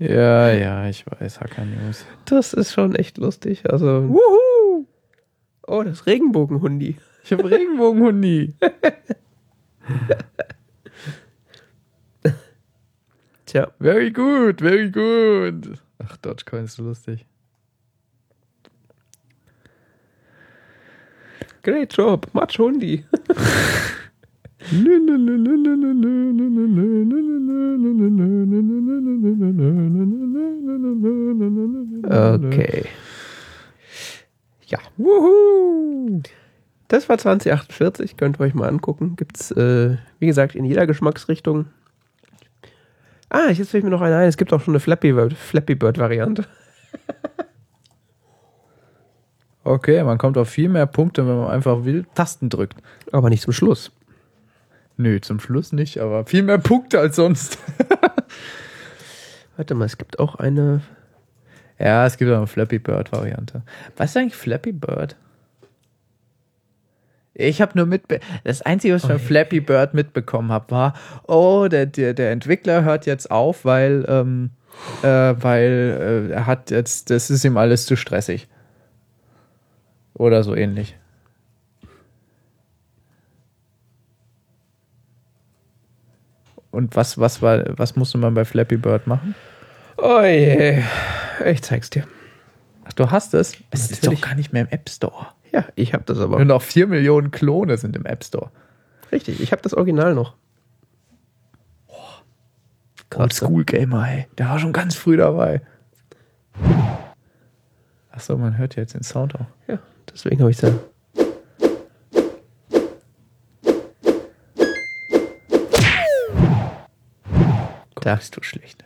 Ja, ja, ich weiß, Hacker News. Das ist schon echt lustig. Also. Wuhu! Oh, das Regenbogenhundi. Ich habe Regenbogenhundi. Tja, Very good, very good. Ach, Dogecoin ist so lustig. Great job. Much Hundi. Okay. Ja. Wuhu! Das war 2048, könnt ihr euch mal angucken. Gibt's, äh, wie gesagt, in jeder Geschmacksrichtung. Ah, jetzt fällt mir noch einer ein. Es gibt auch schon eine Flappy Bird, Flappy Bird Variante. Okay, man kommt auf viel mehr Punkte, wenn man einfach wild Tasten drückt. Aber nicht zum Schluss. Nö, zum Schluss nicht, aber viel mehr Punkte als sonst. Warte mal, es gibt auch eine. Ja, es gibt auch eine Flappy Bird Variante. Was ist eigentlich Flappy Bird? Ich habe nur mit das einzige, was ich von Flappy Bird mitbekommen habe, war, oh, der, der, der Entwickler hört jetzt auf, weil ähm, äh, weil äh, er hat jetzt, das ist ihm alles zu stressig. Oder so ähnlich. Und was, was war, was musste man bei Flappy Bird machen? Oh je. Ich zeig's dir. Ach, du hast es? Es ist doch gar nicht mehr im App Store. Ja, ich habe das aber. Und auch 4 Millionen Klone sind im App Store. Richtig, ich habe das Original noch. Old School Gamer, ey. Der war schon ganz früh dabei. Achso, man hört jetzt den Sound auch. Ja, Deswegen habe ich da. Darfst du schlecht.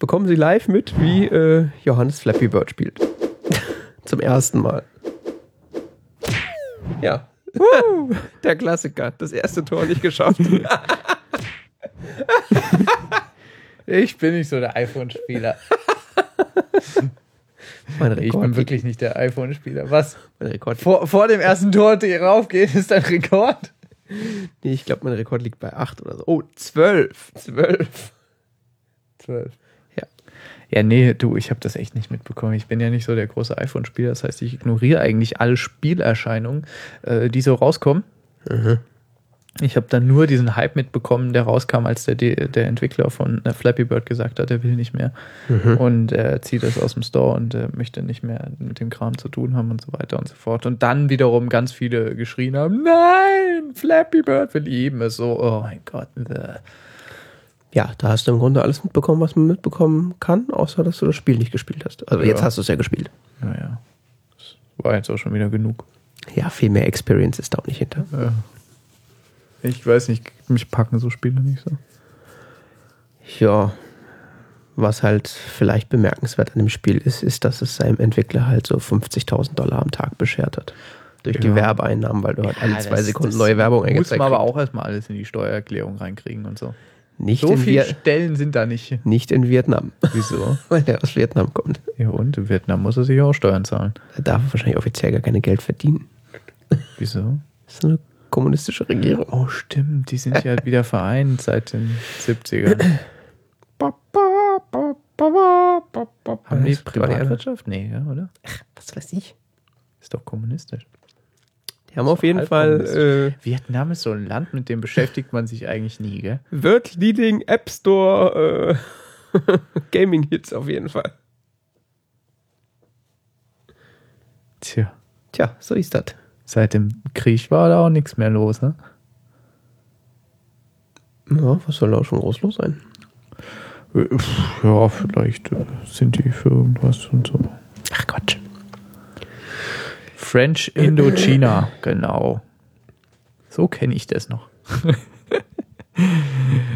Bekommen Sie live mit, wie äh, Johannes Flappy Bird spielt. Zum ersten Mal. Ja. Der Klassiker. Das erste Tor nicht geschafft. ich bin nicht so der iPhone-Spieler. Mein Ich Rekord, bin wirklich nicht der iPhone-Spieler. Was? mein Rekord Vor, vor dem ersten Tor, der raufgeht, ist dein Rekord? Nee, ich glaube, mein Rekord liegt bei 8 oder so. Oh, 12. 12. Zwölf. Ja. Ja, nee, du, ich habe das echt nicht mitbekommen. Ich bin ja nicht so der große iPhone-Spieler. Das heißt, ich ignoriere eigentlich alle Spielerscheinungen, äh, die so rauskommen. Ich habe dann nur diesen Hype mitbekommen, der rauskam, als der, der Entwickler von äh, Flappy Bird gesagt hat, er will nicht mehr. Und er zieht das aus dem Store und äh, möchte nicht mehr mit dem Kram zu tun haben und so weiter und so fort. Und dann wiederum ganz viele geschrien haben, nein, Flappy Bird, wir lieben es so. Oh mein Gott. bäh. Ja, da hast du im Grunde alles mitbekommen, was man mitbekommen kann, außer dass du das Spiel nicht gespielt hast. Also jetzt Ja. hast du es ja gespielt. Naja, das war jetzt auch schon wieder genug. Ja, viel mehr Experience ist da auch nicht hinter. Ja. Ich weiß nicht, mich packen so Spiele nicht so. Ja, was halt vielleicht bemerkenswert an dem Spiel ist, ist, dass es seinem Entwickler halt so 50.000 Dollar am Tag beschert hat. Durch die Ja. Werbeeinnahmen, weil du halt alle Ja, zwei das- Sekunden das neue Werbung Muss eingezeigt man aber auch erstmal alles in die Steuererklärung reinkriegen und so. Nicht, So viele Stellen sind da nicht. nicht in Vietnam, Wieso? weil der aus Vietnam kommt. Ja, und in Vietnam muss er sich auch Steuern zahlen. Er darf wahrscheinlich offiziell gar keine Geld verdienen. Wieso? Das ist eine kommunistische Regierung. Oh, stimmt, die sind ja wieder vereint seit den 70ern. Haben die. Privatwirtschaft? Nee, ja, oder? Was weiß ich. Ist doch kommunistisch. Die haben auf jeden Fall äh, Vietnam ist so ein Land, mit dem beschäftigt man sich eigentlich nie, gell? World Leading App Store äh, Gaming Hits auf jeden Fall. Tja, Tja, so ist das. Seit dem Krieg war da auch nichts mehr los, ne? Ja, was soll da schon groß los sein? Äh, Ja, vielleicht äh, sind die für irgendwas und so. Ach Quatsch. French Indochina, genau. So kenne ich das noch.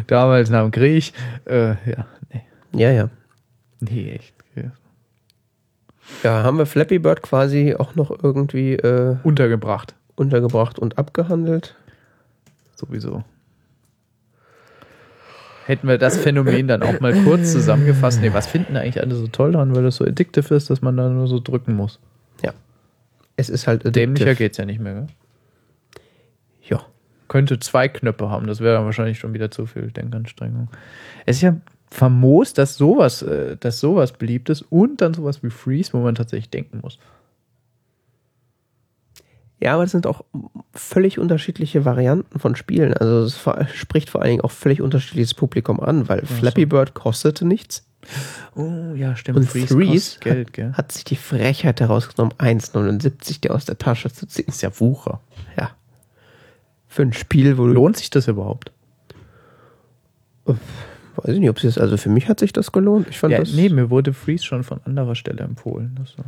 Damals nach dem Krieg. Äh, ja, nee. Ja, ja. Nee, echt. Ja. Haben wir Flappy Bird quasi auch noch irgendwie äh, Untergebracht. untergebracht und abgehandelt. Sowieso. Hätten wir das Phänomen dann auch mal kurz zusammengefasst. Nee, was finden eigentlich alle so toll daran, weil das so addictive ist, dass man da nur so drücken muss. Ja. Es ist halt Dämlicher addictive. geht's ja nicht mehr, gell? Ja. könnte zwei Knöpfe haben. Das wäre dann wahrscheinlich schon wieder zu viel Denkanstrengung. Es ist ja famos, dass sowas, äh, dass sowas beliebt ist und dann sowas wie Freeze, wo man tatsächlich denken muss. Ja, aber das sind auch völlig unterschiedliche Varianten von Spielen. Also es spricht vor allen Dingen auch völlig unterschiedliches Publikum an, weil Flappy Bird kostete nichts. Oh, ja, stimmt. Und Freeze Freeze Geld, gell? Hat sich die Frechheit herausgenommen, 1,79 dir aus der Tasche zu ziehen. ist ja Wucher. Ja. Für ein Spiel, wo. Lohnt sich das überhaupt? Weiß ich nicht, ob es jetzt. Also für mich hat sich das gelohnt. Ich fand Ja, das. nee, mir wurde Freeze schon von anderer Stelle empfohlen. War-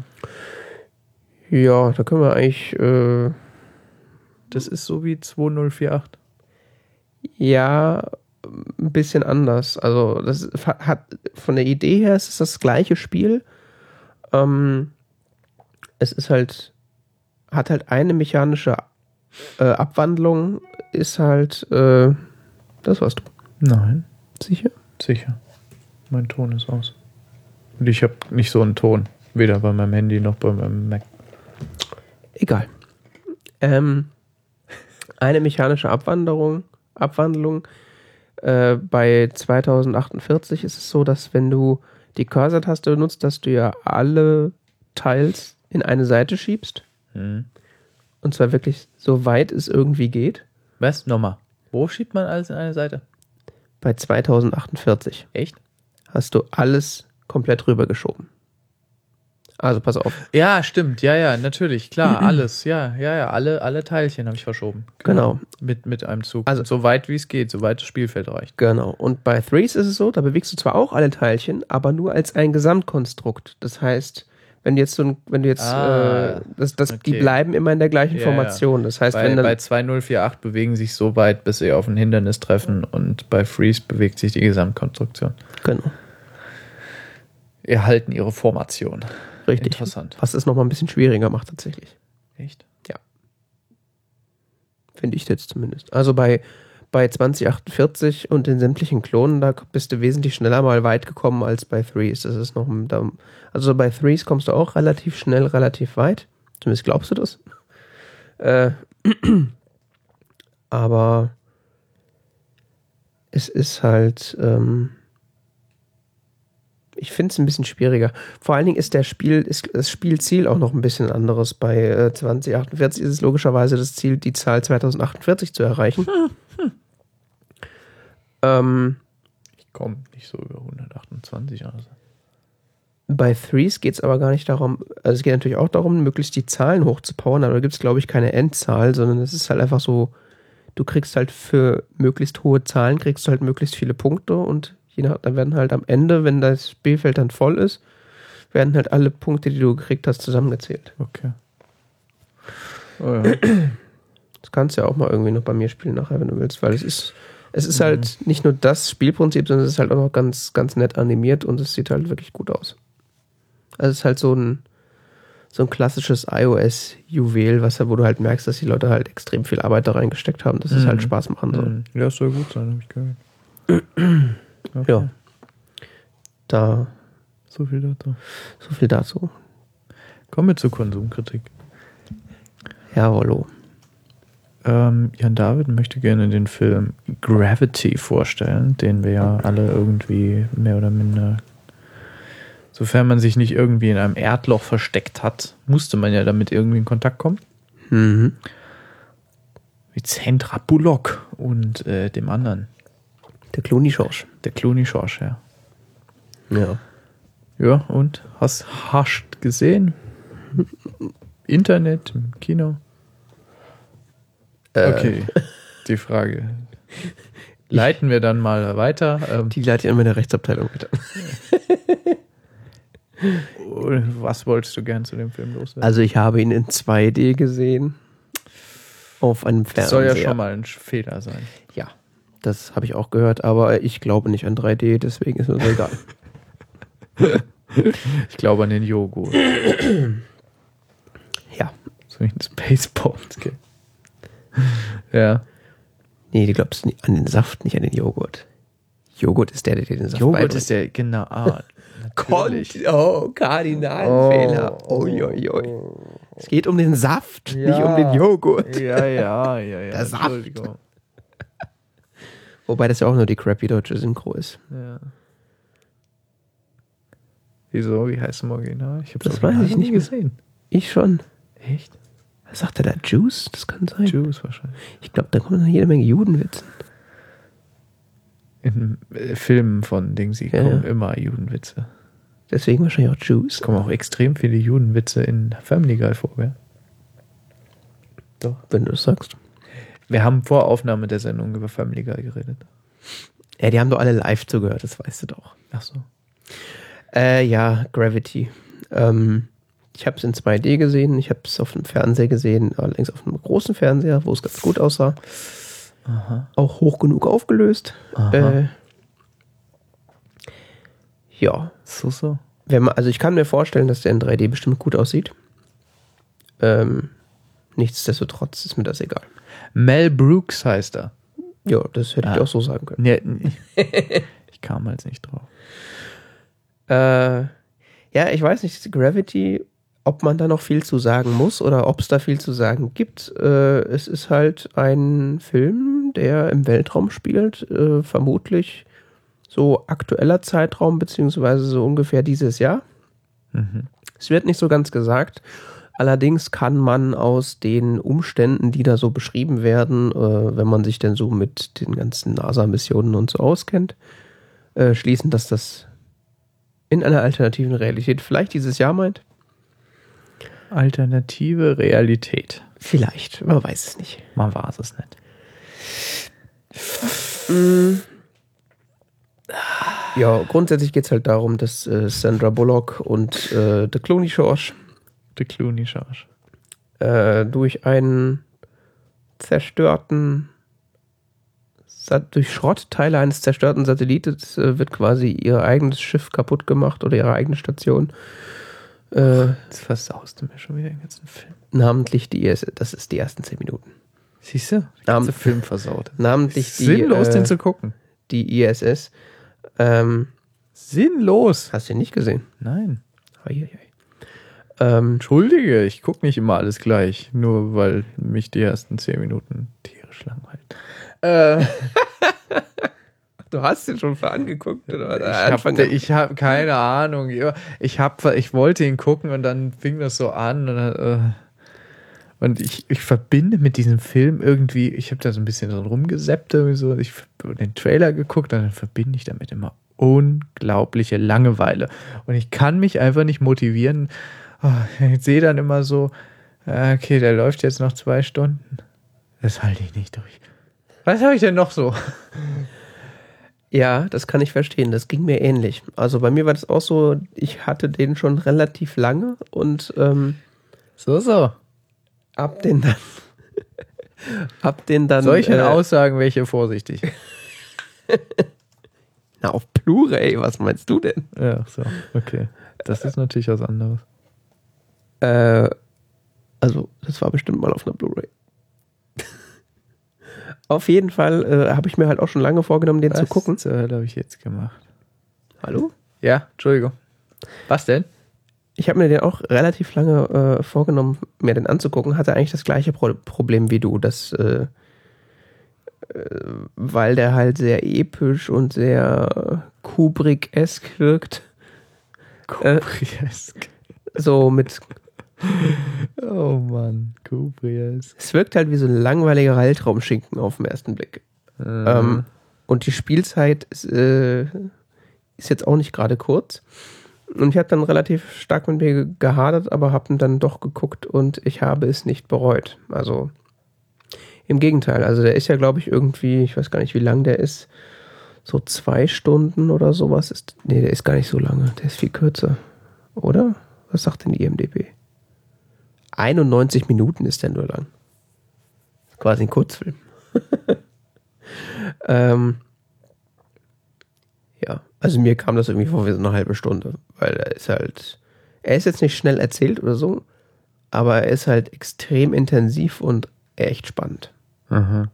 Ja, da können wir eigentlich. Äh, das ist so wie 2048. ja, ein bisschen anders. Also, das hat von der Idee her ist es das gleiche Spiel. Ähm, es ist halt, hat halt eine mechanische äh, Abwandlung, ist halt, äh, das warst du. Nein, Sicher? sicher. Mein Ton ist aus. Und ich habe nicht so einen Ton. Weder bei meinem Handy noch bei meinem Mac. Egal. Ähm, eine mechanische Abwanderung, Abwandlung. Äh, bei 2048 ist es so, dass wenn du die Cursor-Taste benutzt, dass du ja alle Teils in eine Seite schiebst. Hm. Und zwar wirklich so weit es irgendwie geht. Was? Nochmal. Wo schiebt man alles in eine Seite? Bei 2048 Echt? hast du alles komplett rübergeschoben. Also pass auf. Ja, stimmt. Ja, ja, natürlich. Klar, alles. Ja, ja, ja. Alle, alle Teilchen habe ich verschoben. Genau. Mit, mit einem Zug. Also- Also so weit wie es geht, so weit das Spielfeld reicht. Genau. Und bei Threes ist es so, da bewegst du zwar auch alle Teilchen, aber nur als ein Gesamtkonstrukt. Das heißt, Wenn du jetzt so ein, wenn du jetzt, Ah, äh, das, das, die okay. bleiben immer in der gleichen Ja, Formation. Das heißt, bei, wenn dann, bei 2048 bewegen sich so weit, bis sie auf ein Hindernis treffen und bei Freeze bewegt sich die Gesamtkonstruktion. genau, Erhalten ihre Formation. richtig. Interessant. Was es nochmal ein bisschen schwieriger macht, tatsächlich. Echt? Finde ich jetzt zumindest. Also bei, bei 2048 und den sämtlichen Klonen, da bist du wesentlich schneller mal weit gekommen als bei Threes. Das ist noch also bei Threes kommst du auch relativ schnell, relativ weit. Zumindest glaubst du das. Äh, aber es ist halt, ähm, ich finde es ein bisschen schwieriger. Vor allen Dingen ist der Spiel, ist das Spielziel auch noch ein bisschen anderes. Bei äh, 2048 ist es logischerweise das Ziel, die Zahl 2048 zu erreichen. Ähm, Ich komme nicht so über 128 also. bei Threes geht es aber gar nicht darum, also es geht natürlich auch darum, möglichst die Zahlen hochzupowern, aber da gibt es, glaube ich, keine Endzahl, sondern es ist halt einfach so, du kriegst halt für möglichst hohe Zahlen, kriegst du halt möglichst viele Punkte und je nach, dann werden halt am Ende, wenn das Spielfeld dann voll ist, werden halt alle Punkte, die du gekriegt hast, zusammengezählt. Okay. Oh ja. Das kannst du ja auch mal irgendwie noch bei mir spielen nachher, wenn du willst, weil es ist, es ist halt nicht nur das Spielprinzip, sondern es ist halt auch noch ganz, ganz nett animiert und es sieht halt wirklich gut aus. Also es ist halt so ein, so ein klassisches iOS-Juwel, was ja, wo du halt merkst, dass die Leute halt extrem viel Arbeit da reingesteckt haben, dass es Mhm. halt Spaß machen soll. Hm. Ja, es soll gut sein, habe ich gehört. Okay. Ja. Da, So viel dazu. so viel dazu. Kommen wir zur Konsumkritik. Jawollo. Ähm, Jan David möchte gerne den Film Gravity vorstellen, den wir ja alle irgendwie mehr oder minder, sofern man sich nicht irgendwie in einem Erdloch versteckt hat, musste man ja damit irgendwie in Kontakt kommen. Mhm. Mit Sandra Bullock und äh, dem anderen, Der Clooney Schorsch. der Clooney Schorsch, ja. Ja. Ja, und hast hascht gesehen? Internet, im Kino? Äh, Okay, die Frage. Leiten wir dann mal weiter. Ähm, Die leite ich an meine Rechtsabteilung weiter. was wolltest du gern zu dem Film loswerden? Also ich habe ihn in 2D gesehen. Auf einem das Fernseher. soll ja schon mal ein Fehler sein. Ja, das habe ich auch gehört, aber ich glaube nicht an 3D, deswegen ist mir das egal. Ich glaube an den Joghurt. ja. So wie ein Spaceballs. Okay. Ja. Nee, du glaubst an den Saft, nicht an den Joghurt. Joghurt ist der, der dir den Saft Joghurt beibringt. ist der, genau. Ah, natürlich. Kon- Oh, Kardinalfehler. Oh. Ui, ui, ui. Es geht um den Saft, nicht Ja. um den Joghurt. Ja, ja, ja, ja. Der Saft. Wobei das ja auch nur die crappy deutsche Synchro ist. Ja. Wieso? Wie heißt es im Original? Ich habe Das weiß ich nicht gesehen. Ich schon. Echt? Was sagt er da? Juice? Das kann sein. Jews wahrscheinlich. Ich glaube, da kommen noch jede Menge Judenwitze. In äh, Filmen von Dingsy Ja, kommen ja. immer Judenwitze. Deswegen wahrscheinlich auch Juice. Es kommen auch extrem viele Judenwitze in Family Guy vor, gell? Doch, wenn du das sagst. Wir haben vor Aufnahme der Sendung über Family Guy geredet. Ja, die haben doch alle live zugehört, das weißt du doch. Ach so. Äh, ja, Gravity. Ähm, ich habe es in 2D gesehen, ich habe es auf dem Fernseher gesehen, allerdings auf einem großen Fernseher, wo es ganz gut aussah. Aha. Auch hoch genug aufgelöst. Äh, ja, So, so. wenn man, also ich kann mir vorstellen, dass der in 3D bestimmt gut aussieht. Ähm, nichtsdestotrotz ist mir das egal. Mel Brooks heißt er. Ja, das hätte ich Ah. auch so sagen können. Nee, ich kam halt nicht drauf. Äh, ja, ich weiß nicht, Gravity, ob man da noch viel zu sagen muss oder ob es da viel zu sagen gibt. Äh, es ist halt ein Film, der im Weltraum spielt, äh, vermutlich so aktueller Zeitraum, beziehungsweise so ungefähr dieses Jahr. Mhm. Es wird nicht so ganz gesagt. Allerdings kann man aus den Umständen, die da so beschrieben werden, äh, wenn man sich denn so mit den ganzen NASA-Missionen und so auskennt, äh, schließen, dass das in einer alternativen Realität vielleicht dieses Jahr meint. Alternative Realität. Vielleicht, man weiß es nicht. Man weiß es nicht. Ja, grundsätzlich geht es halt darum, dass äh, Sandra Bullock und äh, The Clooney Schorsch Der Clooney Schorsch. äh, durch einen zerstörten, durch Schrottteile eines zerstörten Satellites äh, wird quasi ihr eigenes Schiff kaputt gemacht oder ihre eigene Station. Äh, Jetzt versaust du mir schon wieder den ganzen Film. namentlich die ISS, das ist die ersten zehn Minuten. Siehst du? Der ganze Nam- Film versaut. Namentlich die, Sinnlos, äh, den zu gucken. die ISS. Ähm, Sinnlos. hast du ihn nicht gesehen? Nein. Eieiei. Ähm, Entschuldige, ich gucke nicht immer alles gleich, nur weil mich die ersten zehn Minuten tierisch langweilen. Äh, du hast ihn schon angeguckt, oder? ich habe hab keine Ahnung. Ich, hab, ich wollte ihn gucken und dann fing das so an. Und, äh, und ich, ich verbinde mit diesem Film irgendwie, ich habe da so ein bisschen so rumgeseppt, irgendwie so, ich habe den Trailer geguckt und dann verbinde ich damit immer unglaubliche Langeweile. Und ich kann mich einfach nicht motivieren. Oh, ich sehe dann immer so, äh, okay, der läuft jetzt noch zwei Stunden. Das halte ich nicht durch. Was habe ich denn noch so? Ja, das kann ich verstehen. Das ging mir ähnlich. Also bei mir war das auch so, ich hatte den schon relativ lange und ähm, So, so. hab den dann. hab den dann. Solche äh, Aussagen welche vorsichtig. Na, auf Blu-ray, was meinst du denn? Ja, so, okay. Das ist natürlich was anderes. Äh, also, das war bestimmt mal auf einer Blu-ray. Auf jeden Fall äh, habe ich mir halt auch schon lange vorgenommen, den zu Was gucken. zur Hölle habe ich jetzt gemacht? Hallo? Ja, Entschuldigung. Was denn? Ich habe mir den auch relativ lange äh, vorgenommen, mir den anzugucken. Hatte eigentlich das gleiche Pro Problem wie du, dass, äh, äh, weil der halt sehr episch und sehr Kubrick-esk wirkt. Kubriesk. So mit, Oh Mann, Kubriesk. es wirkt halt wie so ein langweiliger Haltraumschinken auf den ersten Blick. Ähm, und die Spielzeit ist, äh, ist jetzt auch nicht gerade kurz. Und ich habe dann relativ stark mit mir gehadert, aber habe dann doch geguckt und ich habe es nicht bereut. Also im Gegenteil, also der ist ja, glaube ich, irgendwie, ich weiß gar nicht, wie lang der ist, so zwei Stunden oder sowas ist. Nee, der ist gar nicht so lange, der ist viel kürzer. Oder? Was sagt denn die IMDB? 91 Minuten ist der nur lang. Quasi ein Kurzfilm. ähm, ja, also mir kam das irgendwie vor wie so eine halbe Stunde, weil er ist halt, er ist jetzt nicht schnell erzählt oder so, aber er ist halt extrem intensiv und echt spannend. Aha.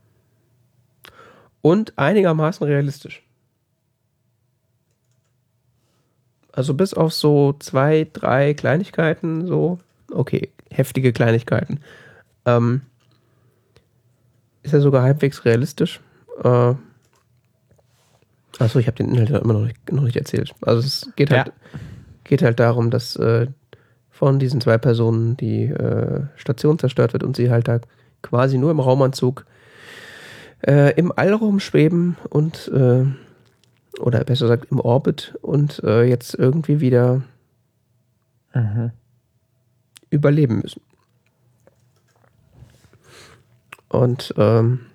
Und einigermaßen realistisch. Also bis auf so zwei, drei Kleinigkeiten, so, okay, heftige Kleinigkeiten, ähm, ist er sogar halbwegs realistisch. Äh, achso, ich habe den Inhalt ja immer noch nicht, noch nicht erzählt. Also es geht halt, Ja. geht halt darum, dass äh, von diesen zwei Personen die äh, Station zerstört wird und sie halt da quasi nur im Raumanzug äh, im All rumschweben und äh, oder besser gesagt im Orbit und äh, jetzt irgendwie wieder Mhm. Überleben müssen. Und ähm,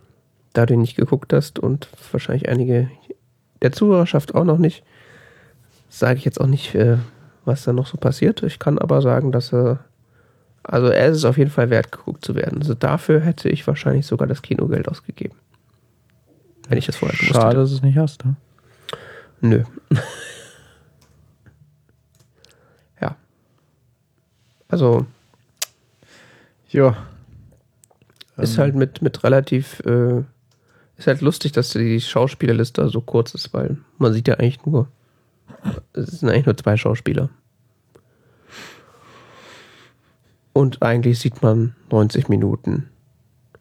da du nicht geguckt hast und wahrscheinlich einige der Zuhörerschaft auch noch nicht, sage ich jetzt auch nicht, äh, was da noch so passiert. Ich kann aber sagen, dass er, also er ist es auf jeden Fall wert, geguckt zu werden. Also dafür hätte ich wahrscheinlich sogar das Kinogeld ausgegeben. Wenn ich das vorher gewusst Schade, hätte. dass du es nicht hast. Ne? Nö. Also Ja. ist Ähm, halt mit, mit relativ, äh, ist halt lustig, dass die Schauspielerliste so kurz ist, weil man sieht ja eigentlich nur, es sind eigentlich nur zwei Schauspieler. Und eigentlich sieht man 90 Minuten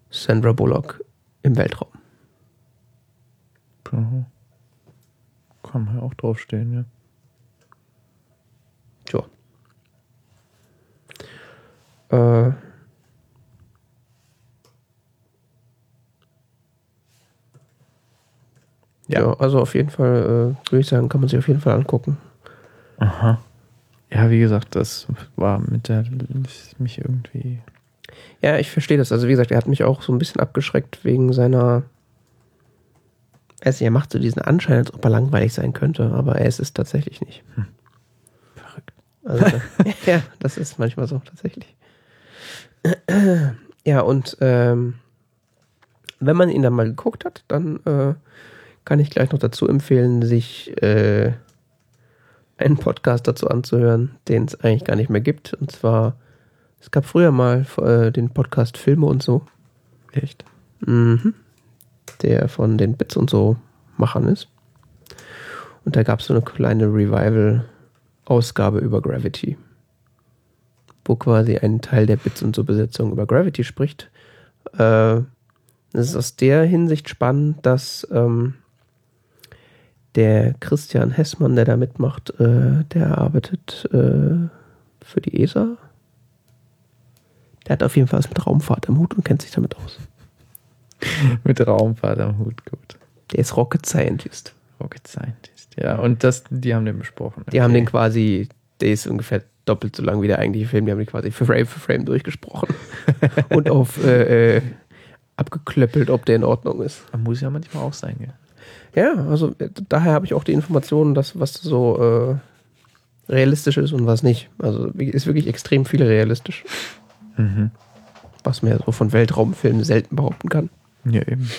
Sandra Bullock im Weltraum. Aha. Kann man ja auch draufstehen, ja. Tja. Äh, ja. Ja. also auf jeden Fall, äh, würde ich sagen, kann man sich auf jeden Fall angucken. Aha. Ja, wie gesagt, das war mit der mich irgendwie. Ja, ich verstehe das. Also wie gesagt, er hat mich auch so ein bisschen abgeschreckt wegen seiner Also er macht so diesen Anschein, als ob er langweilig sein könnte, aber er ist es tatsächlich nicht. Verrückt. Also, ja, das ist manchmal so tatsächlich. Ja, und ähm, wenn man ihn dann mal geguckt hat, dann äh, kann ich gleich noch dazu empfehlen, sich äh, einen Podcast dazu anzuhören, den es eigentlich gar nicht mehr gibt. Und zwar, es gab früher mal äh, den Podcast Filme und so. Echt? Mhm. Der von den Bits und so Machern ist. Und da gab es so eine kleine Revival-Ausgabe über Gravity. Wo quasi ein Teil der Bits und so Besetzung über Gravity spricht. Äh, ist aus der Hinsicht spannend, dass ähm, der Christian Hessmann, der da mitmacht, äh, der arbeitet äh, für die ESA. Der hat auf jeden Fall was mit Raumfahrt am Hut und kennt sich damit aus. Mit Raumfahrt am Hut, gut. Der ist Rocket Scientist. Rocket Scientist, ja. Und das, die haben den besprochen. Die haben den quasi, der ist ungefähr doppelt so lang wie der eigentliche Film, die haben den quasi für Frame für Frame durchgesprochen. und auf äh, äh, abgeklöppelt, ob der in Ordnung ist. Muss ja manchmal auch sein, gell? Ja, also äh, daher habe ich auch die Informationen, dass was so äh, realistisch ist und was nicht. Also ist wirklich extrem viel realistisch, Mhm. was man ja so von Weltraumfilmen selten behaupten kann. Ja, eben.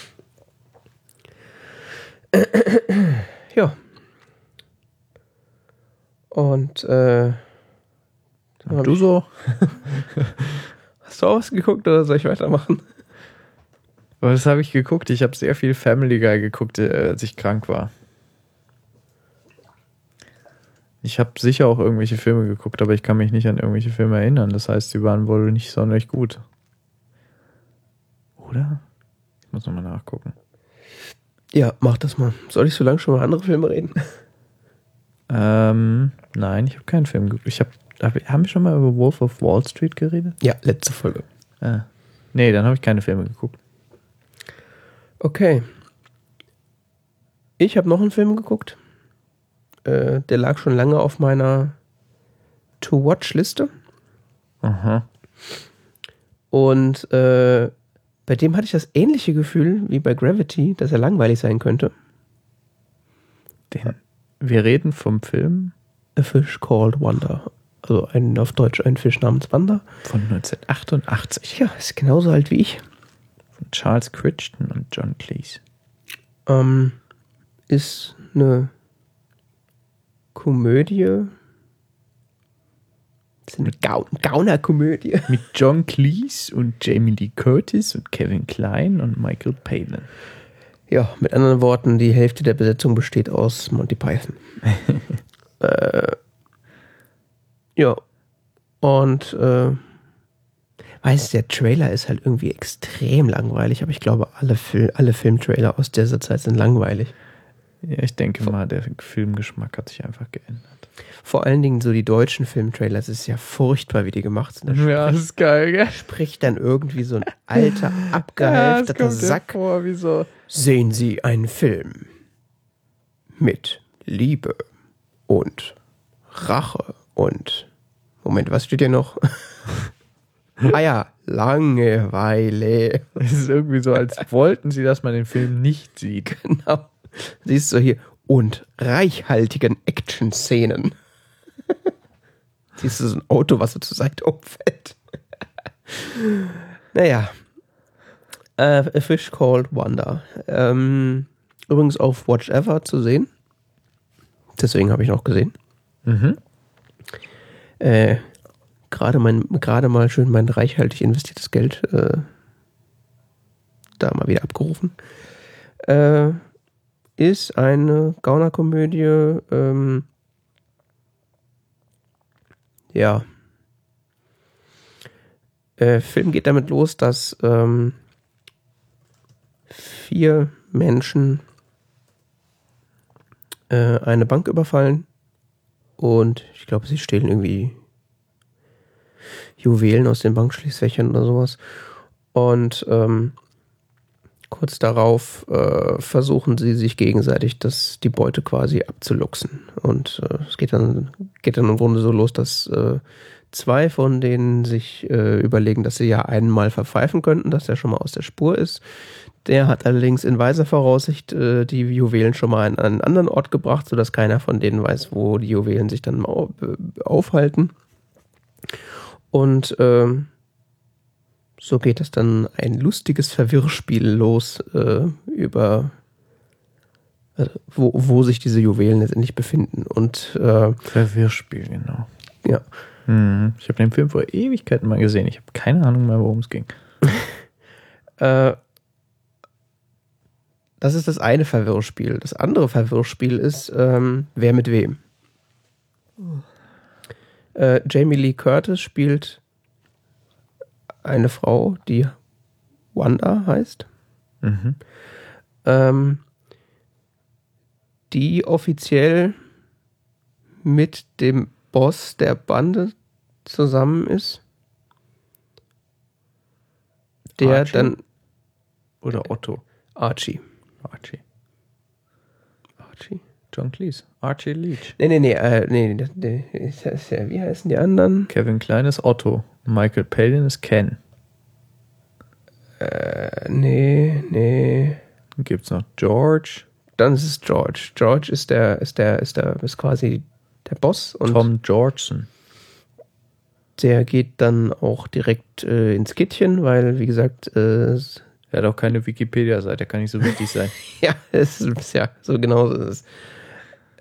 Ja. Und äh, Und du so? hast du auch was geguckt oder soll ich weitermachen? Was habe ich geguckt? Ich habe sehr viel Family Guy geguckt, äh, als ich krank war. Ich habe sicher auch irgendwelche Filme geguckt, aber ich kann mich nicht an irgendwelche Filme erinnern. Das heißt, sie waren wohl nicht sonderlich gut. Oder? Ich muss nochmal nachgucken. Ja, mach das mal. Soll ich so lange schon mal andere Filme reden? Ähm, nein, ich habe keinen Film geguckt. Ich hab, hab, haben wir schon mal über Wolf of Wall Street geredet? Ja, letzte Folge. Ah. Nee, dann habe ich keine Filme geguckt. Okay. Ich habe noch einen Film geguckt. Äh, der lag schon lange auf meiner To-Watch-Liste. Aha. Und äh, bei dem hatte ich das ähnliche Gefühl wie bei Gravity, dass er langweilig sein könnte. Den, wir reden vom Film A Fish Called Wanda. Also ein, auf Deutsch ein Fisch namens Wanda. von 1988 Ja, ist genauso alt wie ich. von Charles Crichton und John Cleese. Ähm, ist eine Komödie. Ist eine Gau Gauner-Komödie. Mit John Cleese und Jamie Lee Curtis und Kevin Klein und Michael Palin. Ja, mit anderen Worten, die Hälfte der Besetzung besteht aus Monty Python. äh, ja. Und äh, weiß, der Trailer ist halt irgendwie extrem langweilig, aber ich glaube, alle, Fil alle Filmtrailer aus dieser Zeit sind langweilig. Ja, ich denke mal, der Filmgeschmack hat sich einfach geändert. Vor allen Dingen so die deutschen Filmtrailer, es ist ja furchtbar, wie die gemacht sind. Da Ja, das ist geil, gell? spricht dann irgendwie so ein alter, abgehalfterter Sack. vor, so. Sehen Sie einen Film mit Liebe und Rache und Moment, was steht hier noch? ah ja, Langeweile. Es ist irgendwie so, als wollten sie, dass man den Film nicht sieht. Genau. Siehst du hier und reichhaltigen Action-Szenen. Siehst du so ein Auto, was so zur Seite umfällt. naja. Äh, A Fish Called Wanda. Ähm, übrigens auf Watch Ever zu sehen. Deswegen habe ich noch gesehen. Mhm. Äh, gerade mein, gerade mal schön mein reichhaltig investiertes Geld äh, da mal wieder abgerufen. Äh, ist eine Gaunerkomödie, ähm, ja. Äh, Film geht damit los, dass ähm, vier Menschen äh, eine Bank überfallen und ich glaube, sie stehlen irgendwie Juwelen aus den Bankschließfächern oder sowas. Und ähm, kurz darauf äh, versuchen sie sich gegenseitig das, die Beute quasi abzuluxen. Und äh, es geht dann, geht dann im Grunde so los, dass äh, zwei von denen sich äh, überlegen, dass sie ja einmal verpfeifen könnten, dass er schon mal aus der Spur ist. Der hat allerdings in weiser Voraussicht äh, die Juwelen schon mal an einen anderen Ort gebracht, sodass keiner von denen weiß, wo die Juwelen sich dann aufhalten. Und ähm, so geht es dann ein lustiges Verwirrspiel los äh, über also wo, wo sich diese Juwelen letztendlich befinden. Und äh, Verwirrspiel, genau. ja, Mhm. Ich habe den Film vor Ewigkeiten mal gesehen. Ich habe keine Ahnung mehr, worum es ging. Äh, das ist das eine Verwirrspiel. Das andere Verwirrspiel ist, ähm, wer mit wem. Äh, Jamie Lee Curtis spielt eine Frau, die Wanda heißt, Mhm. ähm, die offiziell mit dem Boss der Bande zusammen ist. Der Archie? dann Oder Otto. Archie. Archie. Archie. John Cleese. Archie Leach. Nee, nee, nee, äh, nee, nee, das ja, wie heißen die anderen? Kevin Klein ist Otto. Michael Palin ist Ken. Äh, nee, nee. Dann gibt es noch George. Dann ist es George. George ist der, ist der, ist der, ist quasi der Boss und Tom Georgeson. der geht dann auch direkt äh, ins Kittchen, weil, wie gesagt, äh, Er hat auch keine Wikipedia-Seite, kann nicht so wichtig sein. ja, es ist ja so genau so ist es.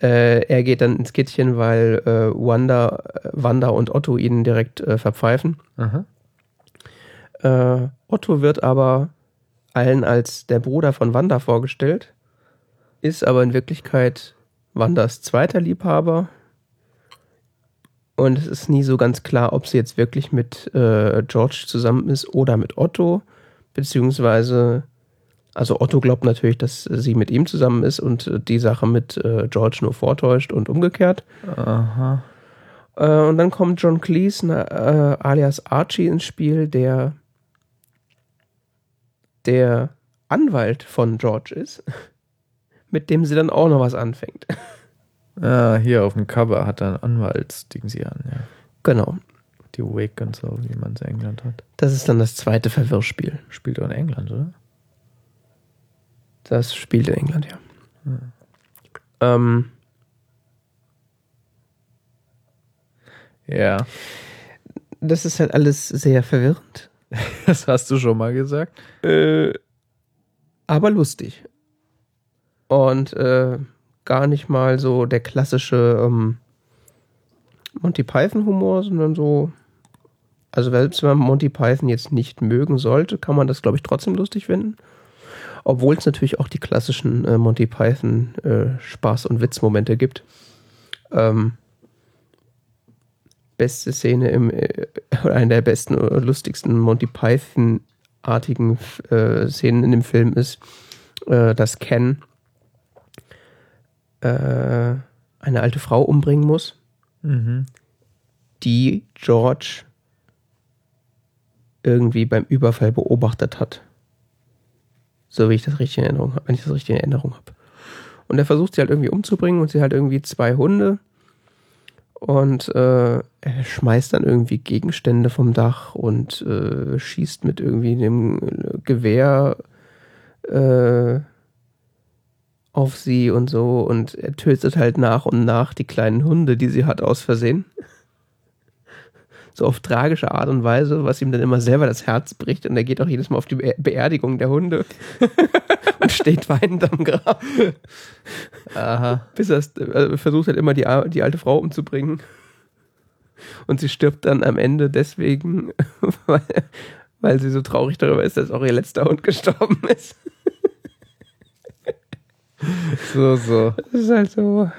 Äh, er geht dann ins Kittchen, weil äh, Wanda, äh, Wanda und Otto ihn direkt äh, verpfeifen. Äh, Otto wird aber allen als der Bruder von Wanda vorgestellt, ist aber in Wirklichkeit Wandas zweiter Liebhaber. Und es ist nie so ganz klar, ob sie jetzt wirklich mit äh, George zusammen ist oder mit Otto. Beziehungsweise, also Otto glaubt natürlich, dass sie mit ihm zusammen ist und äh, die Sache mit äh, George nur vortäuscht und umgekehrt. Aha. Äh, und dann kommt John Cleese, äh, alias Archie, ins Spiel, der der Anwalt von George ist, mit dem sie dann auch noch was anfängt. Ah, hier auf dem Cover hat er ein Anwaltsding sie an, ja. Genau. Die Wake und so, wie man es in England hat. Das ist dann das zweite Verwirrspiel. Spielt auch in England, oder? Das spielt in England, ja. Ähm, Ja. das ist halt alles sehr verwirrend, Das hast du schon mal gesagt. äh, aber lustig. Und äh, gar nicht mal so der klassische ähm, Monty Python-Humor, sondern so. Also, selbst wenn man Monty Python jetzt nicht mögen sollte, kann man das, glaube ich, trotzdem lustig finden. Obwohl es natürlich auch die klassischen äh, Monty Python äh, Spaß- und Witzmomente gibt. Ähm, beste Szene im, äh, oder eine der besten oder lustigsten Monty Python-artigen äh, Szenen in dem Film ist, äh, dass Ken äh, eine alte Frau umbringen muss, Mhm. die George irgendwie beim Überfall beobachtet hat. So wie ich das richtig in Erinnerung habe, wenn ich das richtig in Erinnerung habe. Und er versucht sie halt irgendwie umzubringen und sie hat irgendwie zwei Hunde. Und äh, er schmeißt dann irgendwie Gegenstände vom Dach und äh, schießt mit irgendwie einem Gewehr äh, auf sie und so. Und er tötet halt nach und nach die kleinen Hunde, die sie hat, aus Versehen. So auf tragische Art und Weise, was ihm dann immer selber das Herz bricht. Und er geht auch jedes Mal auf die Be Beerdigung der Hunde und steht weinend am Grab. Aha. Bis er also versucht halt immer die, die alte Frau umzubringen. Und sie stirbt dann am Ende deswegen, weil, weil sie so traurig darüber ist, dass auch ihr letzter Hund gestorben ist. So, so. Das ist halt so.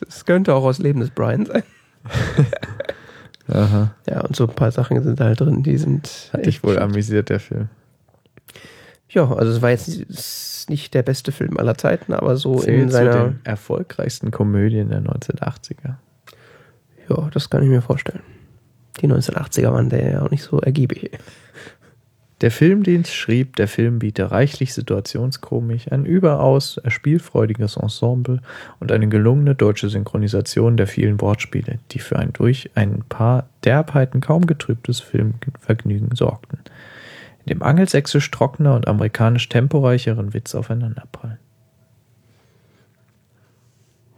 Das könnte auch aus Leben des Brian sein. Aha. Ja, und so ein paar Sachen sind halt drin, die sind. Hat dich wohl amüsiert, der Film. Ja, also es war jetzt nicht- der beste Film aller Zeiten, aber so in Zählt zu seiner. den erfolgreichsten Komödien der 1980er. Ja, das kann ich mir vorstellen. Die 1980er waren der ja auch nicht so ergiebig. Der Filmdienst schrieb, der Film biete reichlich Situationskomik, ein überaus spielfreudiges Ensemble und eine gelungene deutsche Synchronisation der vielen Wortspiele, die für ein durch ein paar Derbheiten kaum getrübtes Filmvergnügen sorgten, in dem angelsächsisch trockener und amerikanisch temporeicheren Witz aufeinanderprallen.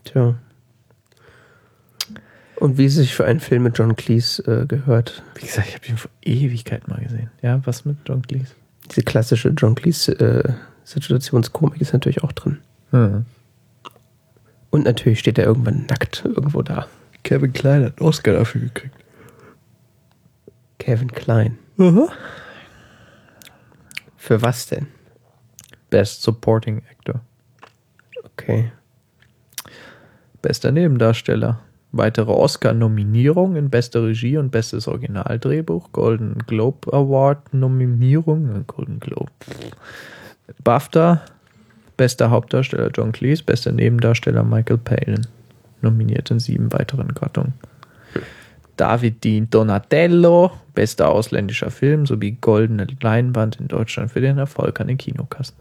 Tja. Und wie es sich für einen Film mit John Cleese äh, gehört. Wie gesagt, ich habe ihn vor Ewigkeit mal gesehen. Ja, was mit John Cleese? Diese klassische John Cleese äh, ist natürlich auch drin. Mhm. Und natürlich steht er irgendwann nackt irgendwo da. Kevin Klein hat einen Oscar dafür gekriegt. Kevin Klein. Für was denn? Best Supporting Actor. Okay. Bester Nebendarsteller. Weitere Oscar-Nominierung in bester Regie und bestes Originaldrehbuch. Golden Globe Award-Nominierung. Golden Globe. BAFTA. Bester Hauptdarsteller John Cleese. Bester Nebendarsteller Michael Palin. Nominiert in sieben weiteren Gattungen. David Di Donatello. Bester ausländischer Film sowie goldene Leinwand in Deutschland für den Erfolg an den Kinokassen.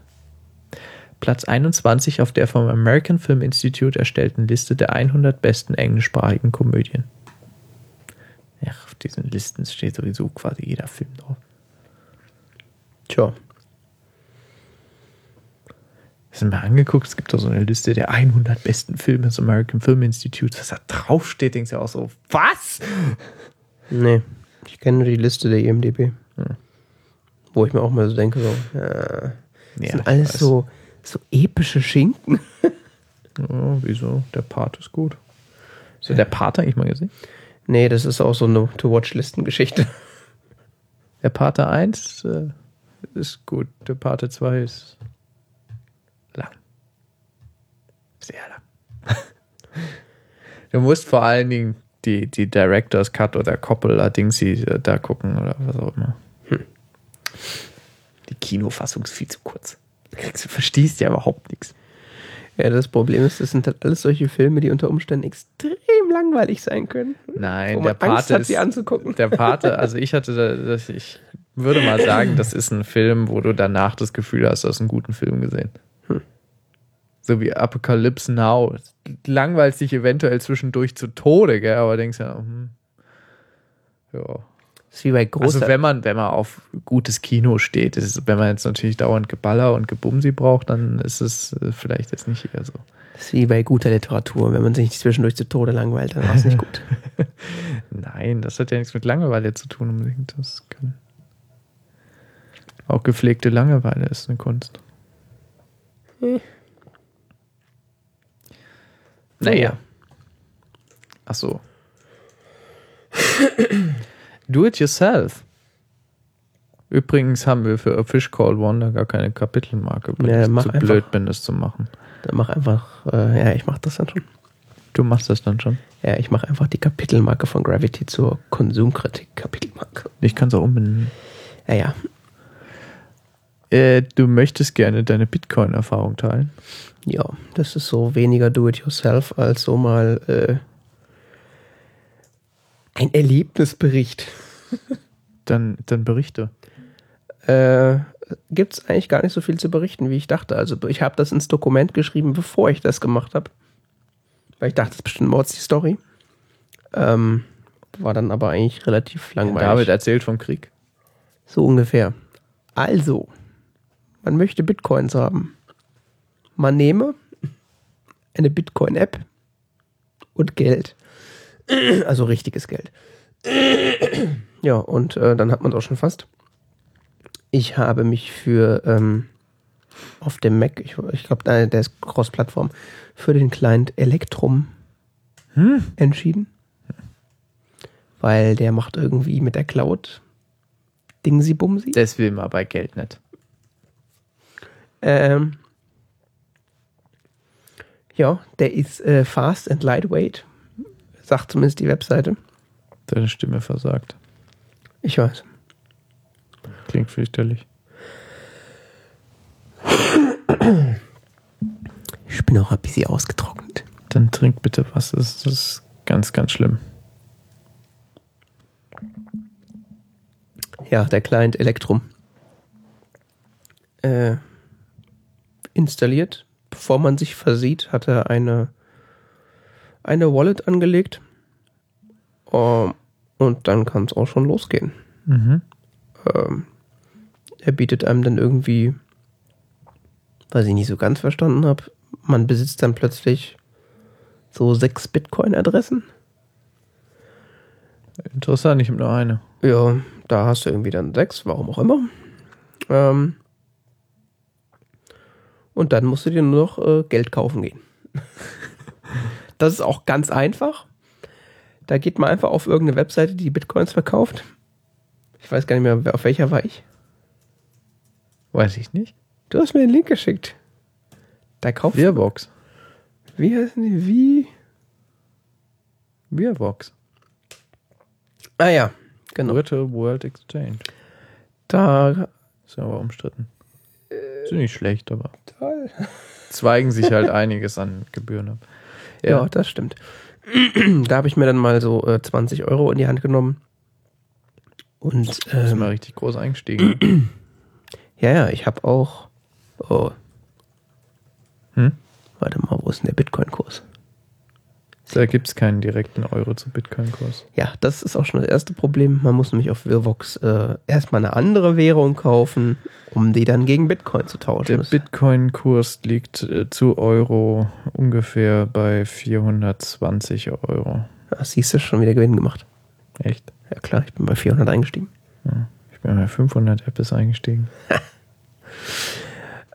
Platz 21 auf der vom American Film Institute erstellten Liste der 100 besten englischsprachigen Komödien. Ja, auf diesen Listen steht sowieso quasi jeder Film drauf. Tja. Ich habe mir angeguckt, es gibt da so eine Liste der 100 besten Filme des American Film Institute. Was da draufsteht, denkst du auch so, was? Nee. Ich kenne nur die Liste der IMDB. Wo ich mir auch mal so denke, so, ja, das sind alles so, so epische Schinken. Ja, wieso? Der Part ist gut. Hast du der Part eigentlich mal gesehen? Nee, das ist auch so eine To-Watch-Listen-Geschichte. Der Pate 1 äh, ist gut. Der Pate 2 ist lang. Sehr lang. du musst vor allen Dingen die, die Director's Cut oder Coppola-Dingsy äh, da gucken oder was auch immer. Die Kinofassung ist viel zu kurz. Du kriegst- verstehst ja überhaupt nichts. Ja, das Problem ist, das sind halt alles solche Filme, die unter Umständen extrem langweilig sein können. Nein, der man Angst Pate hat, ist, sie anzugucken. Der Pate, also ich hatte, ich würde mal sagen, das ist ein Film, wo du danach das Gefühl hast, du hast einen guten Film gesehen. So wie Apocalypse Now. Langweilt sich eventuell zwischendurch zu Tode, gell? aber denkst ja, hm, ja. Das ist wie bei großer, Also wenn man, wenn man auf gutes Kino steht, ist, wenn man jetzt natürlich dauernd Geballer und Gebumsi braucht, dann ist es äh, vielleicht jetzt nicht eher so. das ist wie bei guter Literatur. Wenn man sich nicht zwischendurch zu Tode langweilt, dann war es nicht gut. Nein, das hat ja nichts mit Langeweile zu tun unbedingt. Das kann auch gepflegte Langeweile ist eine Kunst. Naja. Ach so. Do it yourself. Übrigens haben wir für A Fish Called Wonder gar keine Kapitelmarke, weil Ja, ich mach zu einfach. blöd bin, das zu machen. Dann mach einfach, äh, ja, ich mach das dann schon. Du machst das dann schon. Ja, ich mache einfach die Kapitelmarke von Gravity zur Konsumkritik-Kapitelmarke. Ich kann es auch umbenennen. Ja, ja. Äh, du möchtest gerne deine Bitcoin-Erfahrung teilen. Ja, das ist so weniger do-it-yourself als so mal äh, ein Erlebnisbericht. Dann, dann berichte. Äh, Gibt es eigentlich gar nicht so viel zu berichten, wie ich dachte. Also ich habe das ins Dokument geschrieben, bevor ich das gemacht habe. Weil ich dachte, das ist bestimmt Mords die Story. Ähm, war dann aber eigentlich relativ langweilig. David erzählt vom Krieg. So ungefähr. Also, man möchte Bitcoins haben. Man nehme eine Bitcoin-App und Geld. Also richtiges Geld. Ja, und äh, dann hat man es auch schon fast. Ich habe mich für ähm, auf dem Mac, ich, ich glaube, der ist Cross-Plattform, für den Client Electrum entschieden. Weil der macht irgendwie mit der Cloud Dingsi-Bumsi. Das will man bei Geld nicht. Ähm, ja, der ist äh, fast and lightweight. Sagt zumindest die Webseite. Deine Stimme versagt. Ich weiß. Klingt fürchterlich. Ich bin auch ein bisschen ausgetrocknet. Dann trink bitte was. Das, ist ganz, ganz schlimm. Ja, der Client Electrum. äh, installiert. Bevor man sich versieht, hat er eine, eine Wallet angelegt. Ähm, und dann kann es auch schon losgehen. Mhm. Ähm, er bietet einem dann irgendwie, was ich nicht so ganz verstanden habe, man besitzt dann plötzlich so sechs Bitcoin-Adressen. Interessant, ich habe nur eine. Ja, da hast du irgendwie dann sechs, warum auch immer. Ähm, und dann musst du dir nur noch äh, Geld kaufen gehen. das ist auch ganz einfach. Da geht man einfach auf irgendeine Webseite, die Bitcoins verkauft. Ich weiß gar nicht mehr, auf welcher war ich. Weiß ich nicht. Du hast mir den Link geschickt. Da kauft. Beerbox. Wie heißen die? Wie? Beerbox. Ah ja, genau. Virtual World Exchange. Da. Ist ja aber umstritten. Ist nicht schlecht, aber Toll. zweigen sich halt einiges an Gebühren ab. Ja, das stimmt. da habe ich mir dann mal so äh, 20 Euro in die Hand genommen. Und ist ähm, mal richtig groß eingestiegen. ja, ja, ich habe auch. Oh, hm? warte mal, wo ist denn der Bitcoin-Kurs? Da gibt es keinen direkten Euro zu Bitcoin-Kurs. Ja, das ist auch schon das erste Problem. Man muss nämlich auf Wirvox äh, erstmal eine andere Währung kaufen, um die dann gegen Bitcoin zu tauschen. Der Bitcoin-Kurs liegt äh, zu Euro ungefähr bei 420 Euro. Ah, siehst du, schon wieder Gewinn gemacht. Echt? Ja klar, ich bin bei 400 eingestiegen. Ich bin bei 500 Apps eingestiegen.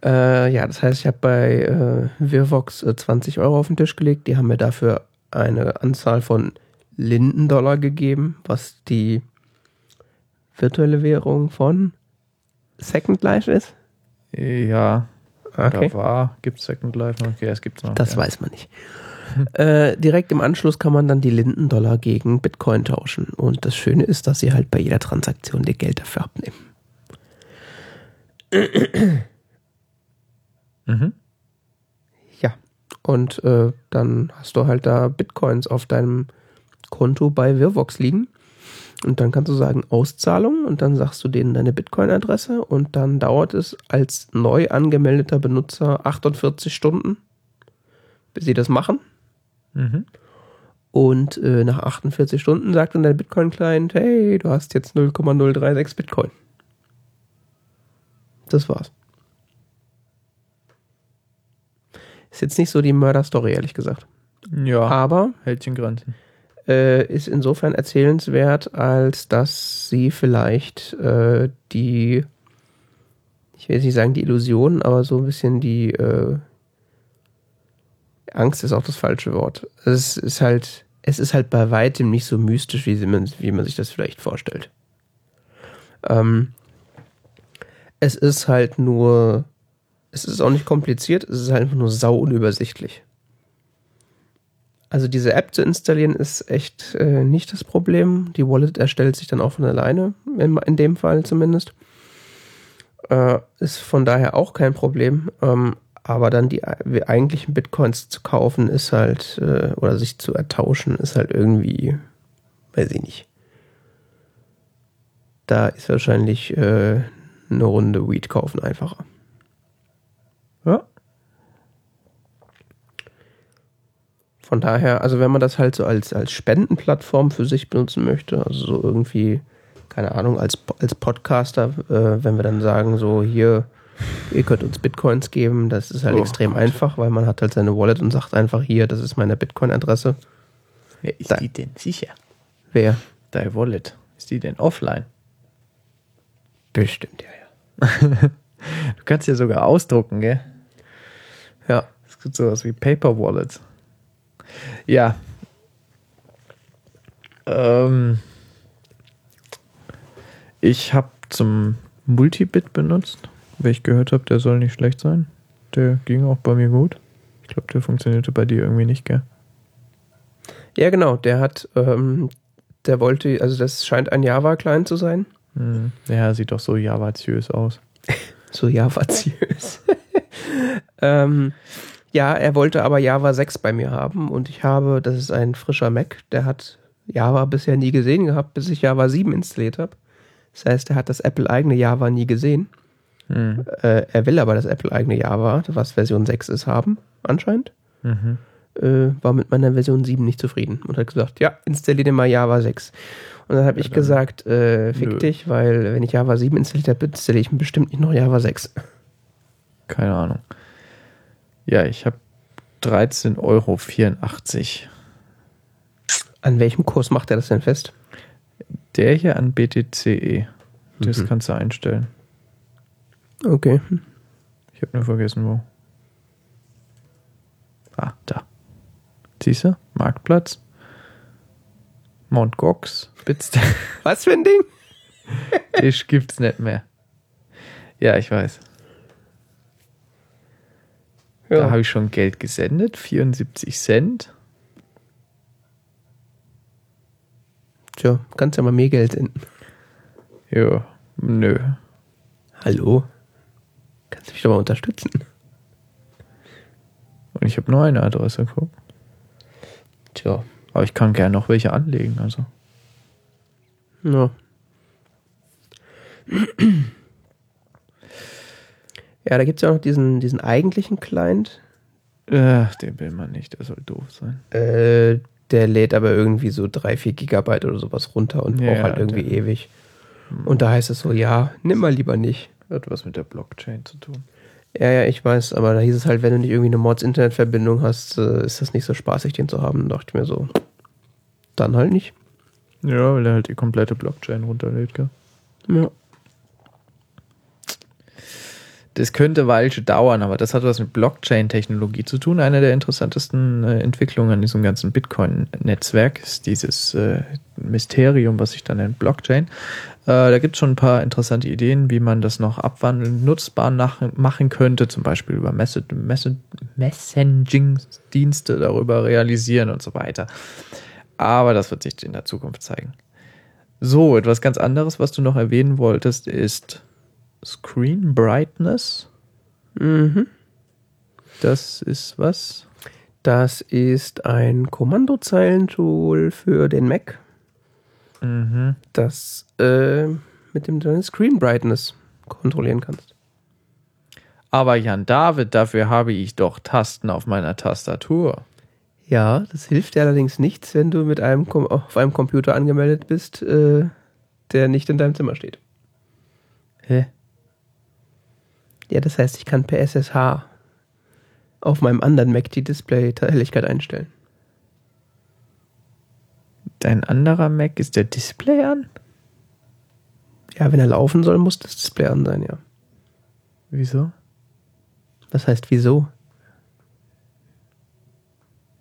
Äh, ja, das heißt, ich habe bei äh, Wirvox äh, 20 Euro auf den Tisch gelegt. Die haben mir dafür eine Anzahl von Lindendollar gegeben, was die virtuelle Währung von Second Life ist. Ja, Okay. da war, gibt es Second Life noch? Okay, es gibt's noch. Das ja. weiß man nicht. äh, direkt im Anschluss kann man dann die Lindendollar gegen Bitcoin tauschen. Und das Schöne ist, dass sie halt bei jeder Transaktion dir Geld dafür abnehmen. Mhm. Und äh, dann hast du halt da Bitcoins auf deinem Konto bei Wirvox liegen. Und dann kannst du sagen Auszahlung und dann sagst du denen deine Bitcoin-Adresse und dann dauert es als neu angemeldeter Benutzer 48 Stunden, bis sie das machen. Mhm. Und äh, nach 48 Stunden sagt dann der Bitcoin-Client, hey, du hast jetzt 0,036 Bitcoin. Das war's. Ist jetzt nicht so die Mörder-Story, ehrlich gesagt. Ja, Aber Hältchen Granten. äh, ist insofern erzählenswert, als dass sie vielleicht äh, die, ich will jetzt nicht sagen die Illusion, aber so ein bisschen die äh, Angst ist auch das falsche Wort. Es ist halt, es ist halt bei weitem nicht so mystisch, wie man, wie man sich das vielleicht vorstellt. Ähm, es ist halt nur, es ist auch nicht kompliziert, es ist halt einfach nur sau unübersichtlich. Also diese App zu installieren ist echt äh, nicht das Problem. Die Wallet erstellt sich dann auch von alleine, in, in dem Fall zumindest. Äh, ist von daher auch kein Problem. Ähm, aber dann die äh, eigentlichen Bitcoins zu kaufen ist halt, äh, oder sich zu ertauschen, ist halt irgendwie, weiß ich nicht. Da ist wahrscheinlich äh, eine Runde Weed kaufen einfacher. Ja. Von daher, also wenn man das halt so als, als Spendenplattform für sich benutzen möchte, also so irgendwie, keine Ahnung, als, als Podcaster, äh, wenn wir dann sagen, so hier, ihr könnt uns Bitcoins geben, das ist halt Oh extrem Gott. einfach, weil man hat halt seine Wallet und sagt einfach hier, das ist meine Bitcoin-Adresse. Wer ist Da- die denn sicher? Wer? Deine Wallet. Ist die denn offline? Bestimmt, ja, ja. Du kannst ja sogar ausdrucken, gell? Ja, Es gibt sowas wie Paper Wallets. Ja. Ähm, ich habe zum Multibit benutzt, weil ich gehört habe, der soll nicht schlecht sein. Der ging auch bei mir gut. Ich glaube, der funktionierte bei dir irgendwie nicht, gell? ja genau, der hat, ähm, der wollte, also das scheint ein Java-Client zu sein. Hm. Ja, sieht doch so javaziös aus. So javaziös. Ähm, ja, er wollte aber Java 6 bei mir haben und ich habe, das ist ein frischer Mac, der hat Java bisher nie gesehen gehabt, bis ich Java 7 installiert habe. Das heißt, er hat das Apple-eigene Java nie gesehen. Mhm. Äh, er will aber das Apple-eigene Java, was Version 6 ist, haben, anscheinend. Mhm. Äh, war mit meiner Version 7 nicht zufrieden und hat gesagt, ja, installiere dir mal Java 6. Und dann habe ich dann- gesagt, äh, fick Nö. dich, weil wenn ich Java 7 installiert habe, installiere ich bestimmt nicht noch Java 6. Keine Ahnung. Ja, ich habe 13,84 Euro. An welchem Kurs macht er das denn fest? Der hier an BTCE. Das Mhm. kannst du einstellen. Okay. Ich habe nur vergessen, wo. Ah, da. Siehst du? Marktplatz. Mount Gox. Was für ein Ding? Dich gibt's nicht mehr. Ja, ich weiß. Da habe ich schon Geld gesendet. 74 Cent. Tja, kannst ja mal mehr Geld senden. Ja, nö. Hallo? Kannst du mich doch mal unterstützen? Und ich habe nur eine Adresse geguckt. Tja. Aber ich kann gerne noch welche anlegen. Also. Ja. Ja, da gibt es ja auch noch diesen, diesen eigentlichen Client. Äh, den will man nicht. Der soll doof sein. Äh, der lädt aber irgendwie so 3, 4 Gigabyte oder sowas runter und Ja, braucht halt irgendwie der- ewig. Und da heißt es so, ja, nimm mal lieber nicht. Hat was mit der Blockchain zu tun. Ja, ja, ich weiß, aber da hieß es halt, wenn du nicht irgendwie eine Mods-Internetverbindung hast, äh, ist das nicht so spaßig, den zu haben. Dann dachte ich mir so, dann halt nicht. Ja, weil er halt die komplette Blockchain runterlädt, gell? Ja. Das könnte Weilchen dauern, aber das hat was mit Blockchain-Technologie zu tun. Eine der interessantesten äh, Entwicklungen an diesem ganzen Bitcoin-Netzwerk ist dieses äh, Mysterium, was sich dann nennt Blockchain. Äh, da gibt es schon ein paar interessante Ideen, wie man das noch abwandeln, nutzbar nach, machen könnte, zum Beispiel über Messe- Messe- Messaging-Dienste darüber realisieren und so weiter. Aber das wird sich in der Zukunft zeigen. So, etwas ganz anderes, was du noch erwähnen wolltest, ist Screen Brightness. Mhm. Das ist was? Das ist ein Kommandozeilentool für den Mac, Mhm. das äh, mit dem du deine Screen Brightness kontrollieren kannst. Aber Jan David, dafür habe ich doch Tasten auf meiner Tastatur. Ja, das hilft dir allerdings nichts, wenn du mit einem Kom auf einem Computer angemeldet bist, äh, der nicht in deinem Zimmer steht. Hä? Ja, das heißt, ich kann per SSH auf meinem anderen Mac die Display-Helligkeit einstellen. Dein anderer Mac ist der Display an? Ja, wenn er laufen soll, muss das Display an sein, ja. Wieso? Das heißt, wieso?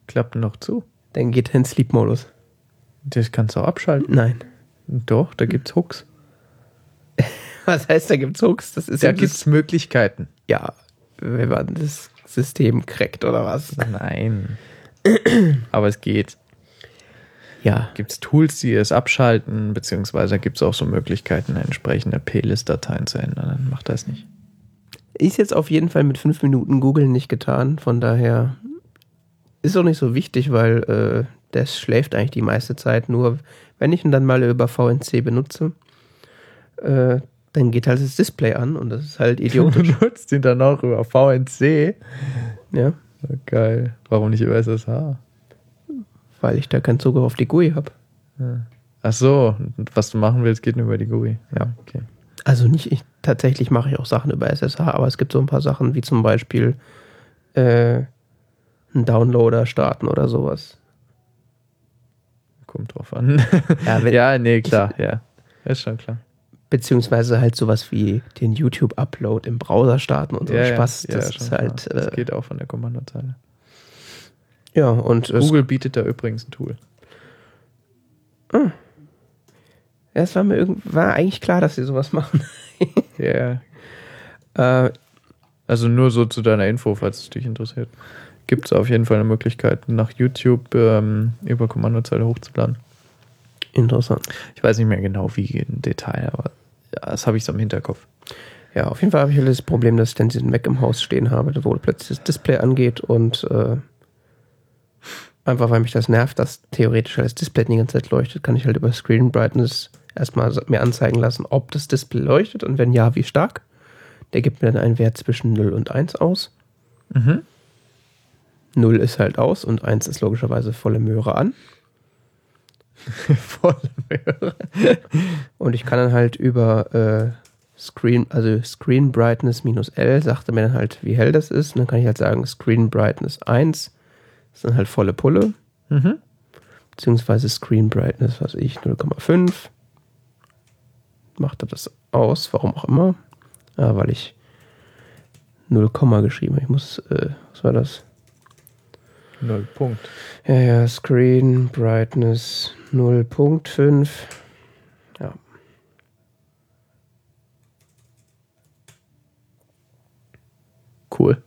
Klappt noch zu. Dann geht er in Sleep-Modus. Das kannst du auch abschalten. Nein. Doch, da gibt's Hooks. Was heißt, da gibt's Hooks? Das ist Da ja gibt's Möglichkeiten. Ja, wenn man das System crackt oder was? Nein. Aber es geht. Ja. Gibt es Tools, die es abschalten, beziehungsweise gibt es auch so Möglichkeiten, entsprechende P-List-Dateien zu ändern. Dann macht das nicht. Ist jetzt auf jeden Fall mit fünf Minuten Google nicht getan. Von daher ist auch nicht so wichtig, weil äh, das schläft eigentlich die meiste Zeit. Nur wenn ich ihn dann mal über VNC benutze, äh, dann geht halt das Display an und das ist halt idiotisch. Du nutzt ihn dann auch über VNC. ja, Geil. Warum nicht über SSH? weil ich da keinen Zugriff auf die GUI habe. Ach so, was du machen willst, geht nur über die GUI. Ja, okay. Also nicht, ich, tatsächlich mache ich auch Sachen über SSH, aber es gibt so ein paar Sachen wie zum Beispiel äh, einen Downloader starten oder sowas. Kommt drauf an. Ja, ja, nee, klar, ja. Ist schon klar. Beziehungsweise halt sowas wie den YouTube-Upload im Browser starten und so ja, ja, Spaß. ja, Das schon ist klar. halt. Das Äh, geht auch von der Kommandozeile. ja, und Google bietet da übrigens ein Tool. ja, es war mir irgend, war eigentlich klar, dass sie sowas machen. Ja. äh, Also nur so zu deiner Info, falls es dich interessiert. Gibt es auf jeden Fall eine Möglichkeit, nach YouTube ähm, über Kommandozeile hochzuladen. interessant. Ich weiß nicht mehr genau, wie im Detail, aber ja, das habe ich so im Hinterkopf. Ja, auf jeden Fall habe ich halt das Problem, dass ich dann diesen Mac im Haus stehen habe, wo plötzlich das Display angeht und äh, einfach weil mich das nervt, dass theoretisch halt das Display die ganze Zeit leuchtet, kann ich halt über Screen Brightness erstmal mir anzeigen lassen, ob das Display leuchtet und wenn ja, wie stark. Der gibt mir dann einen Wert zwischen 0 und 1 aus. Mhm. 0 ist halt aus und 1 ist logischerweise volle Möhre an. Volle Möhre. Und ich kann dann halt über äh, Screen, also Screen Brightness minus L, sagte mir dann halt, wie hell das ist. Und dann kann ich halt sagen, Screen Brightness 1 ist dann halt volle Pulle. Mhm. Beziehungsweise Screen Brightness, was ich, 0,5. Macht er das aus, warum auch immer. Ja, weil ich 0, geschrieben habe. Ich muss, äh, was war das? Null Punkt. Ja, ja, Screen Brightness 0.5. Ja. Cool.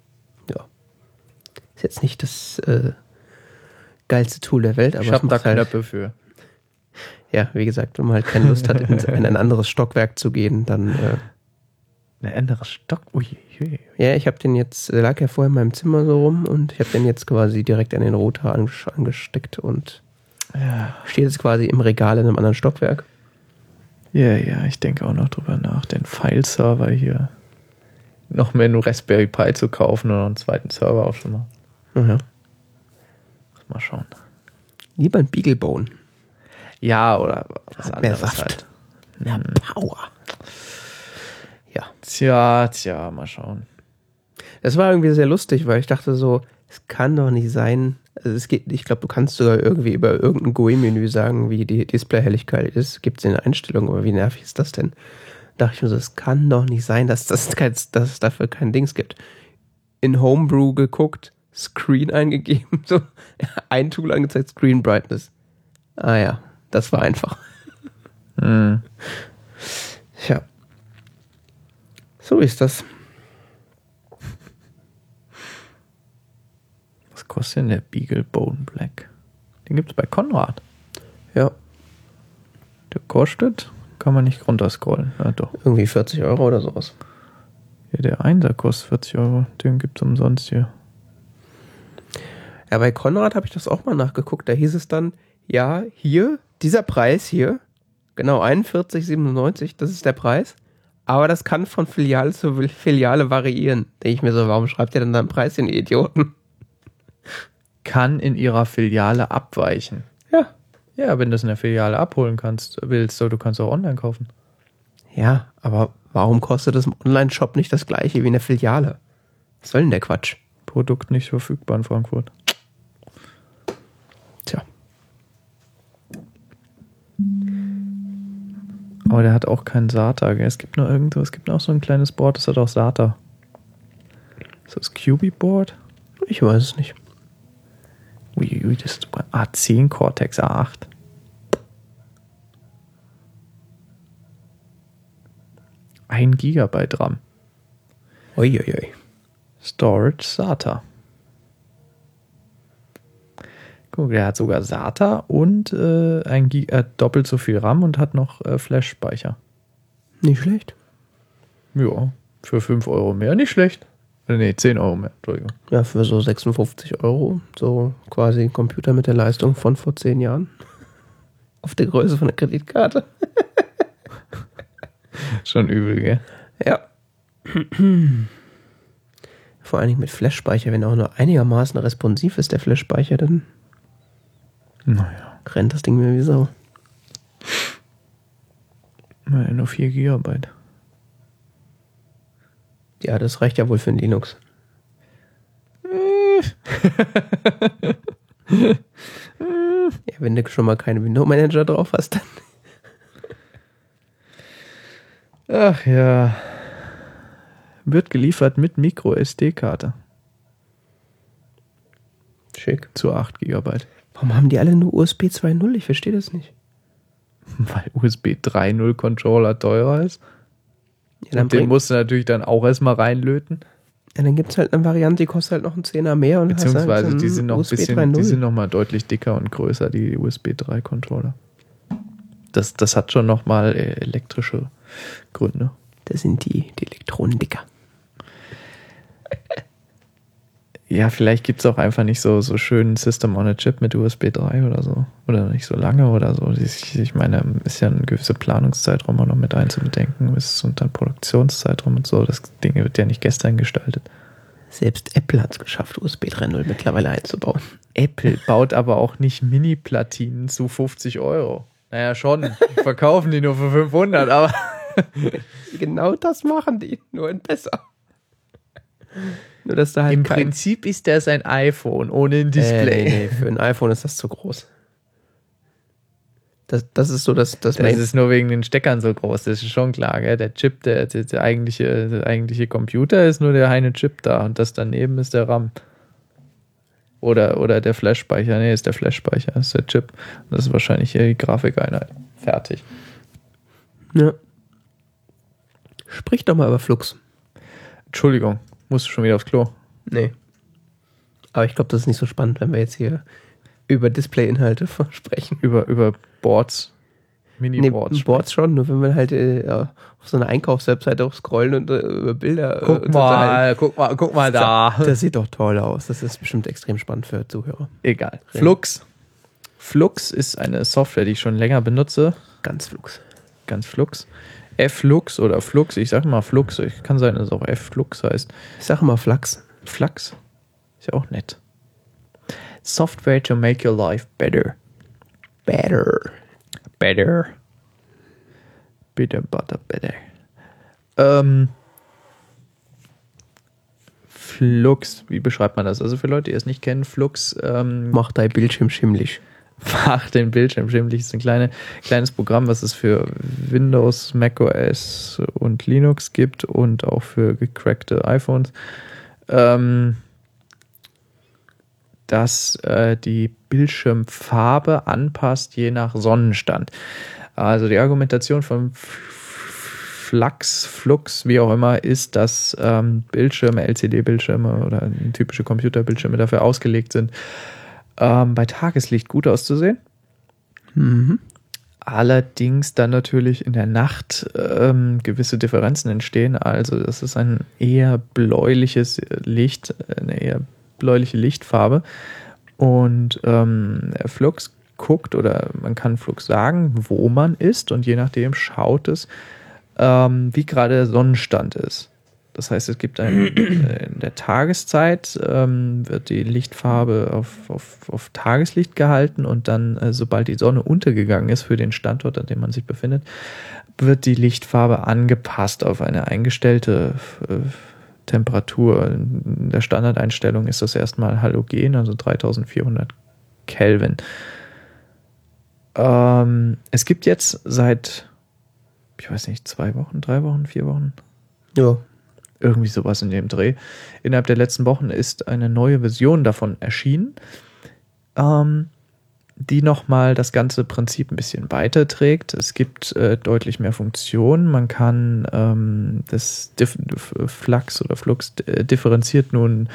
Ja. Ist jetzt nicht das äh, geilste Tool der Welt, aber ich habe da halt, Knöpfe für. ja, wie gesagt, wenn man halt keine Lust hat, in, in ein anderes Stockwerk zu gehen, dann äh, Ein anderes Stock. Ui. Ja, ich habe den jetzt, der lag ja vorher in meinem Zimmer so rum und ich habe den jetzt quasi direkt an den Router angesteckt und Ja. steht jetzt quasi im Regal in einem anderen Stockwerk. ja, ja, ich denke auch noch drüber nach, den File-Server hier noch mehr nur Raspberry Pi zu kaufen oder einen zweiten Server auch schon mal. Mhm. Mal schauen. Lieber ein Beaglebone. Ja, oder was Hat mehr anderes Saft. halt. Mehr Power. Ja. Tja, tja, mal schauen. Das war irgendwie sehr lustig, weil ich dachte so, es kann doch nicht sein. Also es geht, ich glaube, du kannst sogar irgendwie über irgendein GUI-Menü sagen, wie die Displayhelligkeit ist. Gibt es in den Einstellungen, aber wie nervig ist das denn? dachte ich mir so, es kann doch nicht sein, dass, das kein, dass es dafür kein Dings gibt. In Homebrew geguckt, Screen eingegeben, so ein Tool angezeigt, Screen Brightness. Ah ja, das war einfach. Hm. Ja. So ist das. Was kostet denn der Beagle Bone Black? Den gibt es bei Konrad. Ja, Der kostet, kann man nicht runterscrollen. Ja, doch. irgendwie 40 Euro oder sowas. Ja, der Einser kostet 40 Euro. Den gibt es umsonst hier. Ja, bei Konrad habe ich das auch mal nachgeguckt. Da hieß es dann, ja, hier, dieser Preis hier, genau 41,97, das ist der Preis. Aber das kann von Filiale zu Filiale variieren. Denke ich mir so, warum schreibt ihr denn da einen Preis, den Idioten? Kann in ihrer Filiale abweichen. Ja. Ja, wenn du es in der Filiale abholen kannst, willst, so, du kannst auch online kaufen. Ja, aber warum kostet das im Online-Shop nicht das gleiche wie in der Filiale? Was soll denn der Quatsch? Produkt nicht verfügbar in Frankfurt. Tja. Aber der hat auch keinen SATA. Gell? Es gibt nur irgendwo, es gibt noch so ein kleines Board, das hat auch SATA. Ist das QB-Board? Ich weiß es nicht. Uiui, das ist sogar A10 Cortex A8. Ein Gigabyte RAM. Uiuiui. Storage SATA. Guck, der hat sogar SATA und äh, ein Gi äh, doppelt so viel RAM und hat noch äh, Flash-Speicher. Nicht schlecht. Ja, für 5 Euro mehr, nicht schlecht. Äh, nee, 10 Euro mehr, Entschuldigung. Ja, für so 56 Euro. So quasi ein Computer mit der Leistung von vor 10 Jahren. Auf der Größe von der Kreditkarte. Schon übel, gell? Ja. Vor allen Dingen mit Flash-Speicher, wenn er auch nur einigermaßen responsiv ist, der Flash-Speicher, dann Naja, rennt das Ding mir wie Sau. naja, nur 4 Gigabyte. Ja, das reicht ja wohl für ein Linux. ja, wenn du schon mal keinen Window Manager drauf hast, dann. Ach ja. Wird geliefert mit Micro SD-Karte Schick. zu 8 Gigabyte. Warum haben die alle nur USB 2.0? Ich verstehe das nicht. Weil USB 3.0 Controller teurer ist. Ja, Und den musst du natürlich dann auch erstmal reinlöten. ja, dann gibt es halt eine Variante, die kostet halt noch einen Zehner mehr. Und Beziehungsweise halt so die sind noch USB bisschen, 3.0. die sind noch mal deutlich dicker und größer, die USB 3 Controller. Das, das hat schon noch mal äh, elektrische Gründe. Das sind die, die Elektronen dicker. Ja, vielleicht gibt es auch einfach nicht so, so schön System on a Chip mit USB 3 oder so. Oder nicht so lange oder so. Ich, ich meine, ist ja ein gewisser Planungszeitraum auch noch mit einzubedenken. Und dann Produktionszeitraum und so. Das Ding wird ja nicht gestern gestaltet. Selbst Apple hat es geschafft, USB 3.0 mittlerweile einzubauen. Apple baut aber auch nicht Mini-Platinen zu 50 Euro. Naja, schon. Verkaufen die nur für 500, aber. genau das machen die, nur in besser. Nur, dass da halt Im kein, Prinzip ist das ein iPhone ohne ein Display. Äh, nee, nee, für ein iPhone ist das zu groß. Das, das ist so, dass das, Das ist nur wegen den Steckern so groß, das ist schon klar. Gell? Der Chip, der, der, der, eigentliche, der eigentliche Computer ist nur der eine Chip da und das daneben ist der RAM. Oder, oder der Flash-Speicher. Nee, ist der Flash-Speicher, das ist der Chip. Das ist wahrscheinlich hier die Grafikeinheit. Fertig. Ja. Sprich doch mal über Flux. Entschuldigung, musst du schon wieder aufs Klo. Nee. Aber ich glaube, das ist nicht so spannend, wenn wir jetzt hier über Display-Inhalte sprechen. Über, über Boards. Nee, Mini-Boards. Boards schon, nur wenn wir halt äh, auf so einer Einkaufswebseite auch scrollen und äh, über Bilder. äh, Guck uns mal, guck mal, guck mal da. Das sieht doch toll aus. Das ist bestimmt extrem spannend für Zuhörer. Egal. Flux. Flux ist eine Software, die ich schon länger benutze. Ganz Flux. Ganz Flux. Flux oder Flux, ich sag mal Flux. Ich kann sein, dass es auch Flux heißt. Ich sage mal Flux. Flux. Ist ja auch nett. Software to make your life better. Better. Better. Bitter, butter, better. Ähm, Flux, wie beschreibt man das? Also für Leute, die es nicht kennen, Flux ähm, Mach dein Bildschirm schimmlig. Macht den Bildschirm schimmlig. Das ist ein kleine, kleines Programm, was es für Windows, macOS und Linux gibt und auch für gecrackte iPhones. Ähm, das äh, die Bildschirmfarbe anpasst je nach Sonnenstand. Also die Argumentation von Flux, Flux, wie auch immer, ist, dass ähm, Bildschirme, LCD-Bildschirme oder typische Computerbildschirme dafür ausgelegt sind, ähm, bei Tageslicht gut auszusehen. Mhm. Allerdings dann natürlich in der Nacht ähm, gewisse Differenzen entstehen. Also das ist ein eher bläuliches Licht, eine eher bläuliche Lichtfarbe. Und ähm, Flux guckt oder man kann Flux sagen, wo man ist und je nachdem schaut es, ähm, wie gerade der Sonnenstand ist. Das heißt, es gibt ein, äh, in der Tageszeit ähm, wird die Lichtfarbe auf, auf, auf Tageslicht gehalten und dann, äh, sobald die Sonne untergegangen ist für den Standort, an dem man sich befindet, wird die Lichtfarbe angepasst auf eine eingestellte äh, Temperatur. In der Standardeinstellung ist das erstmal halogen, also 3400 Kelvin. Ähm, es gibt jetzt seit, ich weiß nicht, zwei Wochen, drei Wochen, vier Wochen, Ja. Irgendwie sowas in dem Dreh. Innerhalb der letzten Wochen ist eine neue Version davon erschienen, ähm, die nochmal das ganze Prinzip ein bisschen weiterträgt. Es gibt äh, deutlich mehr Funktionen. Man kann ähm, das Dif Flux oder Flux äh, differenziert nun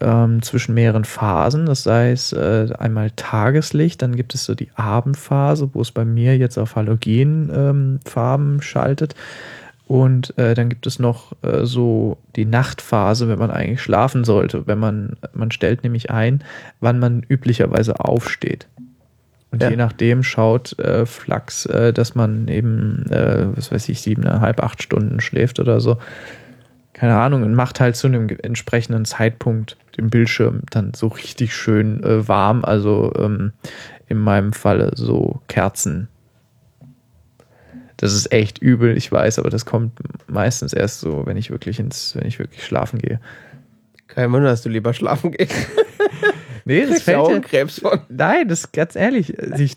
ähm, zwischen mehreren Phasen. Das heißt, äh, einmal Tageslicht, dann gibt es so die Abendphase, wo es bei mir jetzt auf Halogenfarben ähm, schaltet. Und äh, dann gibt es noch äh, so die Nachtphase, wenn man eigentlich schlafen sollte. Wenn man, man stellt nämlich ein, wann man üblicherweise aufsteht. Und Ja. je nachdem schaut äh, Flux, äh, dass man eben, äh, was weiß ich, siebeneinhalb, acht Stunden schläft oder so. Keine Ahnung, und macht halt zu einem entsprechenden Zeitpunkt den Bildschirm dann so richtig schön äh, warm. Also ähm, in meinem Falle so Kerzen. Das ist echt übel, ich weiß, aber das kommt meistens erst so, wenn ich wirklich ins, wenn ich wirklich schlafen gehe. Kein Wunder, dass du lieber schlafen gehst. Nee, Kriegst du Augenkrebs von. Nein, das ist ganz ehrlich. Sich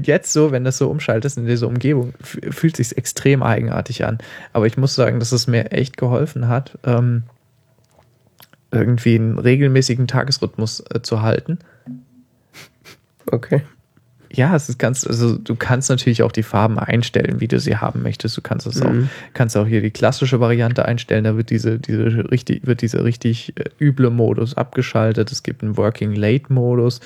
jetzt so, wenn das so umschaltest in dieser Umgebung, fühlt sich extrem eigenartig an. Aber ich muss sagen, dass es mir echt geholfen hat, ähm, irgendwie einen regelmäßigen Tagesrhythmus äh, zu halten. Okay. Ja, es ist ganz, also du kannst natürlich auch die Farben einstellen, wie du sie haben möchtest. Du kannst es auch, Mhm. kannst auch hier die klassische Variante einstellen. Da wird diese, diese richtig, wird dieser richtig äh, üble Modus abgeschaltet. Es gibt einen Working Late Modus,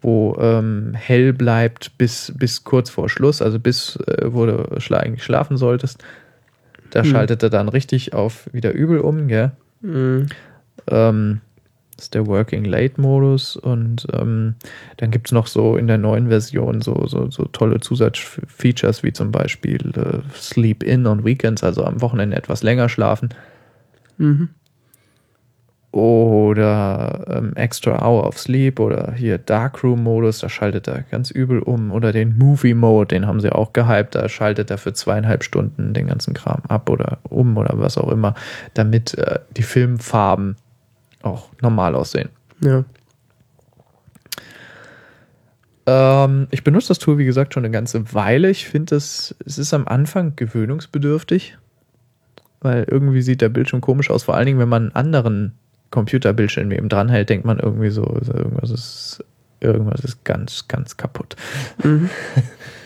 wo ähm, hell bleibt bis, bis kurz vor Schluss, also bis äh, wo du schla eigentlich schlafen solltest. Da Mhm. schaltet er dann richtig auf wieder übel um, gell? Mhm. Ähm, Das ist der Working Late Modus und ähm, dann gibt es noch so in der neuen Version so, so, so tolle Zusatzfeatures wie zum Beispiel äh, Sleep In on Weekends, also am Wochenende etwas länger schlafen. Mhm. Oder ähm, Extra Hour of Sleep oder hier Darkroom Modus, da schaltet er ganz übel um. Oder den Movie Mode, den haben sie auch gehypt, da schaltet er für zweieinhalb Stunden den ganzen Kram ab oder um oder was auch immer, damit äh, die Filmfarben auch normal aussehen. Ja. Ähm, ich benutze das Tool, wie gesagt, schon eine ganze Weile. Ich finde, es, es ist am Anfang gewöhnungsbedürftig, weil irgendwie sieht der Bildschirm komisch aus. Vor allen Dingen, wenn man einen anderen Computerbildschirm neben dran hält, denkt man irgendwie so, so irgendwas ist, irgendwas ist ganz, ganz kaputt. Mhm.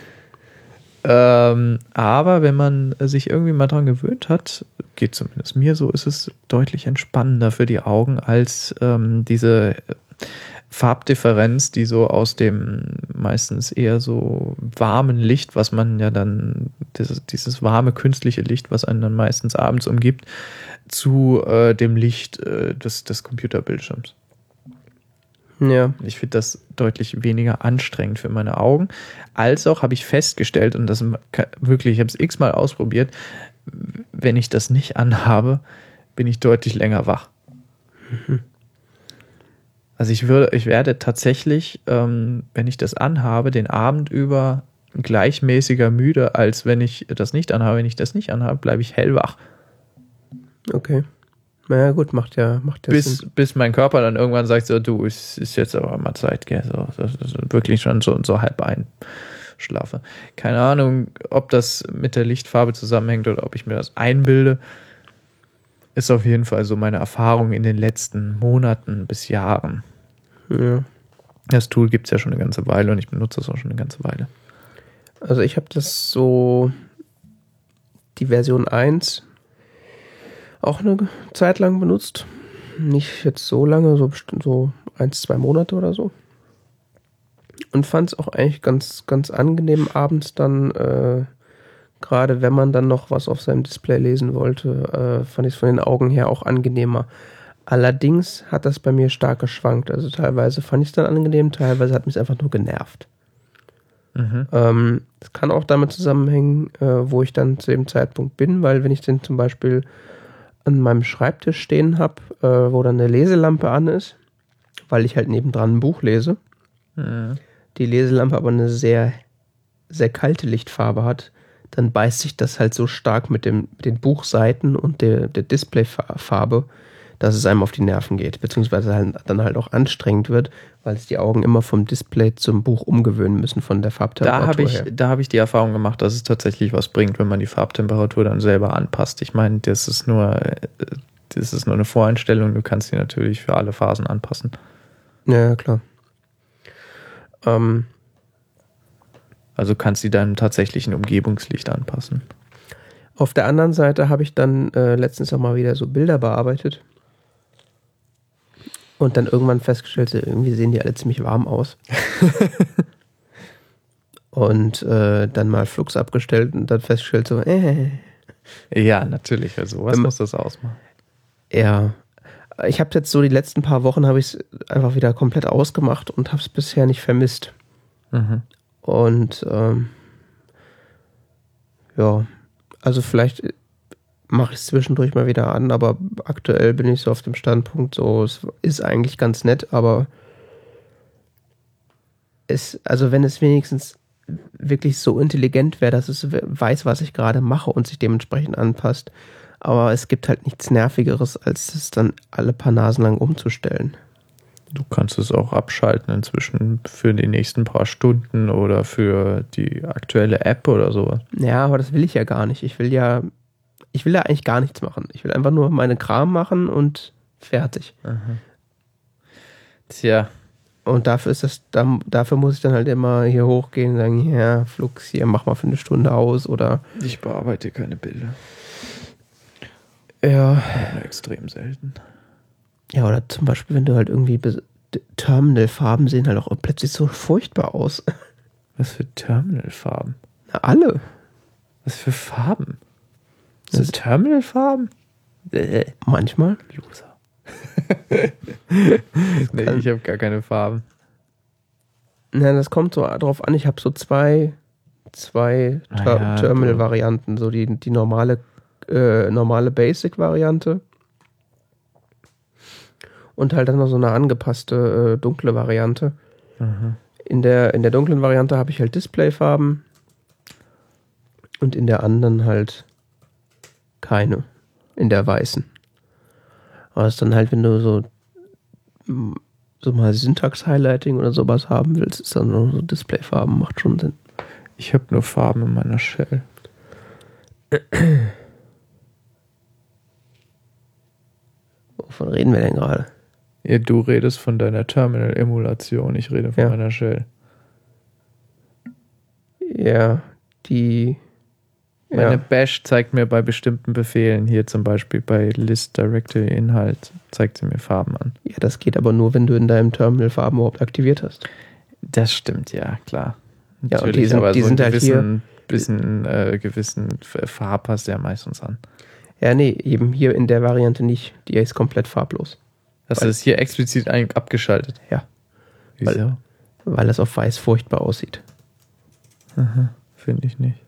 ähm, aber wenn man sich irgendwie mal dran gewöhnt hat, geht zumindest mir so, ist es deutlich entspannender für die Augen als ähm, diese Farbdifferenz, die so aus dem meistens eher so warmen Licht, was man ja dann, dieses, dieses warme künstliche Licht, was einen dann meistens abends umgibt, zu äh, dem Licht äh, des, des Computerbildschirms. Ja. Ich finde das deutlich weniger anstrengend für meine Augen. Als auch habe ich festgestellt, und das wirklich, ich habe es x-mal ausprobiert, wenn ich das nicht anhabe, bin ich deutlich länger wach. Mhm. Also ich würde, ich werde tatsächlich, ähm, wenn ich das anhabe, den Abend über gleichmäßiger müde, als wenn ich das nicht anhabe. Wenn ich das nicht anhabe, bleibe ich hellwach. Okay. Naja, gut, macht ja, macht ja bis, Sinn. bis mein Körper dann irgendwann sagt, so, du, es ist jetzt aber mal Zeit, gell? So, das wirklich schon so, so halb einschlafe. Keine Ahnung, ob das mit der Lichtfarbe zusammenhängt oder ob ich mir das einbilde. Ist auf jeden Fall so meine Erfahrung in den letzten Monaten bis Jahren. Ja. Das Tool gibt es ja schon eine ganze Weile und ich benutze es auch schon eine ganze Weile. Also ich habe das so, die Version 1 auch eine Zeit lang benutzt. Nicht jetzt so lange, so so ein, zwei Monate oder so. Und fand es auch eigentlich ganz, ganz angenehm abends dann, äh, gerade wenn man dann noch was auf seinem Display lesen wollte, äh, fand ich es von den Augen her auch angenehmer. Allerdings hat das bei mir stark geschwankt. Also teilweise fand ich es dann angenehm, teilweise hat mich es einfach nur genervt. Mhm. Ähm, das kann auch damit zusammenhängen, äh, wo ich dann zu dem Zeitpunkt bin, weil wenn ich den zum Beispiel an meinem Schreibtisch stehen habe, äh, wo dann eine Leselampe an ist, weil ich halt nebendran ein Buch lese, Mhm. die Leselampe aber eine sehr, sehr kalte Lichtfarbe hat, dann beißt sich das halt so stark mit, dem, mit den Buchseiten und der, der Displayfarbe, dass es einem auf die Nerven geht, beziehungsweise halt, dann halt auch anstrengend wird, weil es die Augen immer vom Display zum Buch umgewöhnen müssen von der Farbtemperatur Da habe ich, her. da habe ich die Erfahrung gemacht, dass es tatsächlich was bringt, wenn man die Farbtemperatur dann selber anpasst. Ich meine, das ist nur, äh, das ist nur eine Voreinstellung. Du kannst die natürlich für alle Phasen anpassen. Ja, klar. Ähm, Also kannst du deinem tatsächlichen Umgebungslicht anpassen. Auf der anderen Seite habe ich dann äh, letztens auch mal wieder so Bilder bearbeitet. Und dann irgendwann festgestellt, irgendwie sehen die alle ziemlich warm aus. und äh, dann mal Flux abgestellt und dann festgestellt, so, äh, Ja, natürlich. Also was muss das ausmachen? ja. Ich habe jetzt so die letzten paar Wochen habe ich es einfach wieder komplett ausgemacht und habe es bisher nicht vermisst. Mhm. Und ähm, ja, also vielleicht mache ich es zwischendurch mal wieder an, aber aktuell bin ich so auf dem Standpunkt, so es ist eigentlich ganz nett, aber es, also wenn es wenigstens wirklich so intelligent wäre, dass es we- weiß, was ich gerade mache und sich dementsprechend anpasst. Aber es gibt halt nichts Nervigeres, als es dann alle paar Nasen lang umzustellen. Du kannst es auch abschalten inzwischen für die nächsten paar Stunden oder für die aktuelle App oder so. Ja, aber das will ich ja gar nicht. Ich will ja, ich will ja eigentlich gar nichts machen. Ich will einfach nur meine Kram machen und fertig. Tja, Und dafür ist das, da- dafür muss ich dann halt immer hier hochgehen und sagen, ja, Flux, hier, mach mal für eine Stunde aus oder ich bearbeite keine Bilder. ja, extrem selten. ja, oder zum Beispiel, wenn du halt irgendwie Terminal-Farben sehen halt auch plötzlich so furchtbar aus. Was für Terminalfarben? Na, alle. Was für Farben? Das- Sind Terminalfarben? Äh, Manchmal. Loser. nee, ich habe gar keine Farben. Nein, das kommt so drauf an. Ich habe so zwei, zwei Ah Ter ja, Terminal-Varianten. So die, die normale, äh, normale Basic-Variante. Und halt dann noch so eine angepasste, äh, dunkle Variante. Mhm. In der, in der dunklen Variante habe ich halt Displayfarben. Und in der anderen halt keine. In der weißen. Aber es ist dann halt, wenn du so, so mal Syntax-Highlighting oder sowas haben willst, ist dann nur so Displayfarben, macht schon Sinn. Ich habe nur Farben in meiner Shell. Wovon reden wir denn gerade? Ja, du redest von deiner Terminal-Emulation, ich rede von Ja. meiner Shell. Ja, die. Meine Ja, Bash zeigt mir bei bestimmten Befehlen, hier zum Beispiel bei List Directory Inhalt, zeigt sie mir Farben an. ja, das geht aber nur, wenn du in deinem Terminal Farben überhaupt aktiviert hast. Das stimmt, ja, klar. Ja, und die sind- die sind einen halt gewissen, bisschen, äh, gewissen Farb hast du ja meistens an. Ja, nee, eben hier in der Variante nicht. Die ist komplett farblos. Hast Weil- du das hier explizit abgeschaltet? Ja. Wieso? Weil es auf weiß furchtbar aussieht. Finde ich nicht.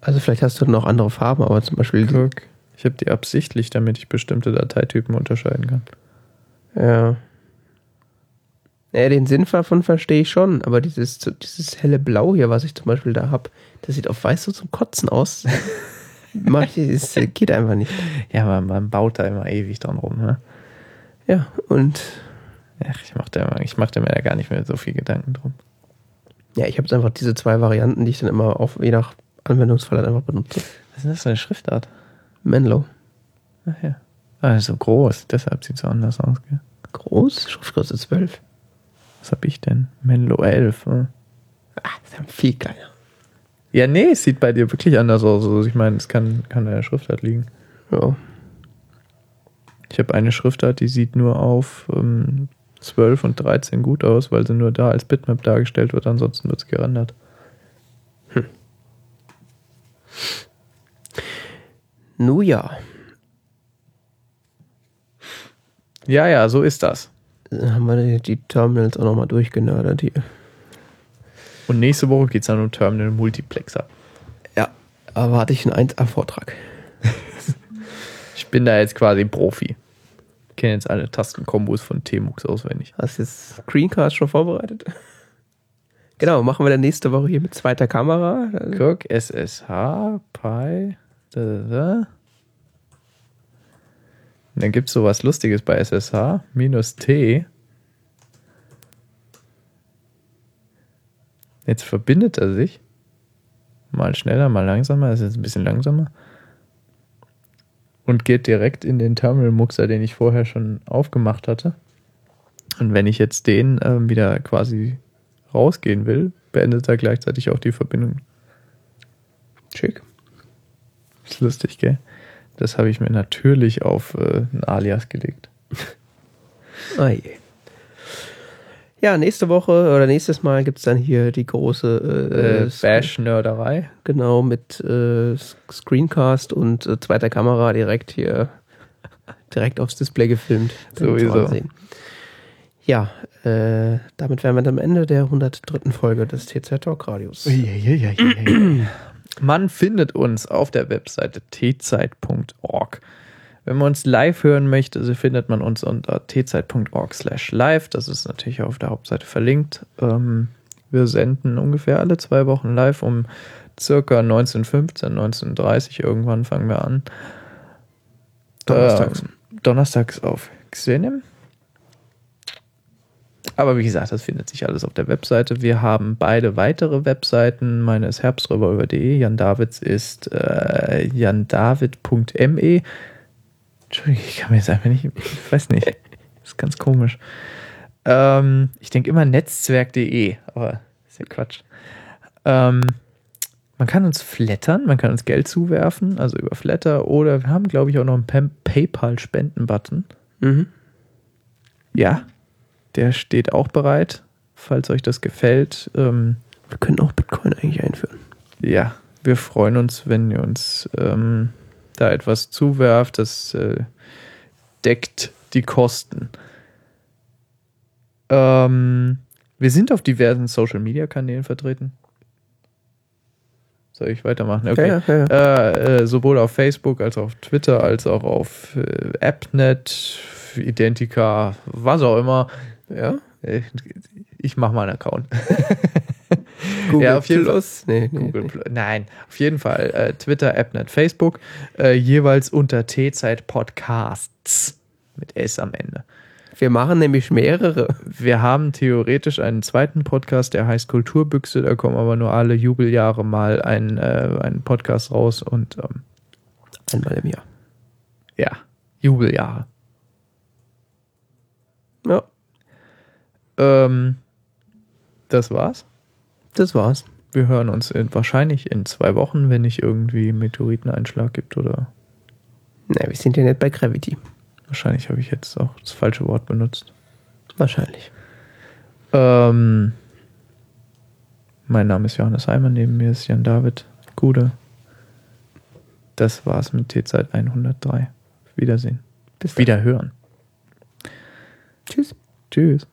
Also vielleicht hast du noch andere Farben, aber zum Beispiel. Guck, ich habe die absichtlich, damit ich bestimmte Dateitypen unterscheiden kann. Ja. Naja, den Sinn davon verstehe ich schon, aber dieses, dieses helle Blau hier, was ich zum Beispiel da habe, das sieht auf weiß so zum Kotzen aus. Mach ich, das geht einfach nicht. Ja, man, man baut da immer ewig dran rum, ne? Ja, und Ach, ich mache da, ich mach da mir da gar nicht mehr so viel Gedanken drum. ja, ich habe jetzt einfach diese zwei Varianten, die ich dann immer auf, je nach Anwendungsfall halt einfach benutze. Was ist denn das für eine Schriftart? Menlo. Ach ja. Ah, so groß, deshalb sieht es so anders aus, gell? Groß, Schriftgröße 12. Was hab ich denn? Menlo 11. hm? Ah, das ist ja viel kleiner. Ja, nee, es sieht bei dir wirklich anders aus. Also ich meine, es kann, kann an der Schriftart liegen. Ja. Ich habe eine Schriftart, die sieht nur auf ähm, 12 und 13 gut aus, weil sie nur da als Bitmap dargestellt wird, ansonsten wird es gerendert. Nu ja. Ja, ja, so ist das. Dann haben wir die, die Terminals auch nochmal durchgenördert hier. Und nächste Woche geht es dann um Terminal Multiplexer. Ja, erwarte ich einen 1A-Vortrag. Ich bin da jetzt quasi Profi. Ich kenne jetzt alle Tastenkombos von T-Mux auswendig. Hast du jetzt Screencast schon vorbereitet? Genau, machen wir dann nächste Woche hier mit zweiter Kamera. Guck, SSH, Pi, da, da, da. Dann gibt es sowas Lustiges bei SSH, minus T. Jetzt verbindet er sich. Mal schneller, mal langsamer. Das ist jetzt ein bisschen langsamer. Und geht direkt in den Terminal-Muxer, den ich vorher schon aufgemacht hatte. Und wenn ich jetzt den ähm, wieder quasi rausgehen will, beendet er gleichzeitig auch die Verbindung. Schick. Ist lustig, gell? Das habe ich mir natürlich auf äh, ein Alias gelegt. Ah je. Ja, nächste Woche oder nächstes Mal gibt es dann hier die große Äh, äh, Bash-Nerderei. Genau, mit äh, Screencast und äh, zweiter Kamera direkt hier direkt aufs Display gefilmt. Sowieso. Ja, äh, damit wären wir dann am Ende der 103. Folge des TZ Talk Radios. Man findet uns auf der Webseite tzeit.org. Wenn man uns live hören möchte, so findet man uns unter tzeit.org slash live. Das ist natürlich auf der Hauptseite verlinkt. Ähm, wir senden ungefähr alle zwei Wochen live um circa 1915, 1930 irgendwann fangen wir an. Donnerstags. Ähm, donnerstags auf Xenem. Aber wie gesagt, das findet sich alles auf der Webseite. Wir haben beide weitere Webseiten. Meine ist herbströber.de. Jan Davids ist äh, jandavid.me. Entschuldigung, ich kann mir jetzt einfach nicht, ich weiß nicht. Das ist ganz komisch. Ähm, ich denke immer netzwerk.de, aber ist ja Quatsch. Ähm, man kann uns flattern, man kann uns Geld zuwerfen, also über Flatter, oder wir haben, glaube ich, auch noch einen PayPal-Spenden-Button. Mhm. Ja, der steht auch bereit, falls euch das gefällt. Ähm, Wir können auch Bitcoin eigentlich einführen. ja, wir freuen uns, wenn ihr uns ähm, da etwas zuwerft. Das äh, deckt die Kosten. Ähm, wir sind auf diversen Social Media Kanälen vertreten. Soll ich weitermachen? Okay. Ja, ja, ja. Äh, äh, sowohl auf Facebook als auch auf Twitter als auch auf äh, AppNet, Identica, was auch immer. Ja? Äh, Ich mache mal einen Account. Google Ja, auf jeden Plus? Nee, nee, Google nee. Plus. Nein, auf jeden Fall. Äh, Twitter, AppNet, Facebook. Äh, jeweils unter T-Zeit Podcasts. Mit S am Ende. Wir machen nämlich mehrere. Wir haben theoretisch einen zweiten Podcast, der heißt Kulturbüchse. Da kommen aber nur alle Jubeljahre mal ein, äh, ein Podcast raus. Und ähm, Einmal im Jahr. ja, Jubeljahre. Ja, Ähm, das war's. das war's. Wir hören uns in, wahrscheinlich in zwei Wochen, wenn nicht irgendwie Meteoriteneinschlag gibt oder Na, wir sind ja nicht bei Gravity. wahrscheinlich habe ich jetzt auch das falsche Wort benutzt. Wahrscheinlich. Ähm, mein Name ist Johannes Heimann, neben mir ist Jan David Gude. Das war's mit T-Zeit 103. Wiedersehen. Bis dann. Wiederhören. Tschüss. Tschüss.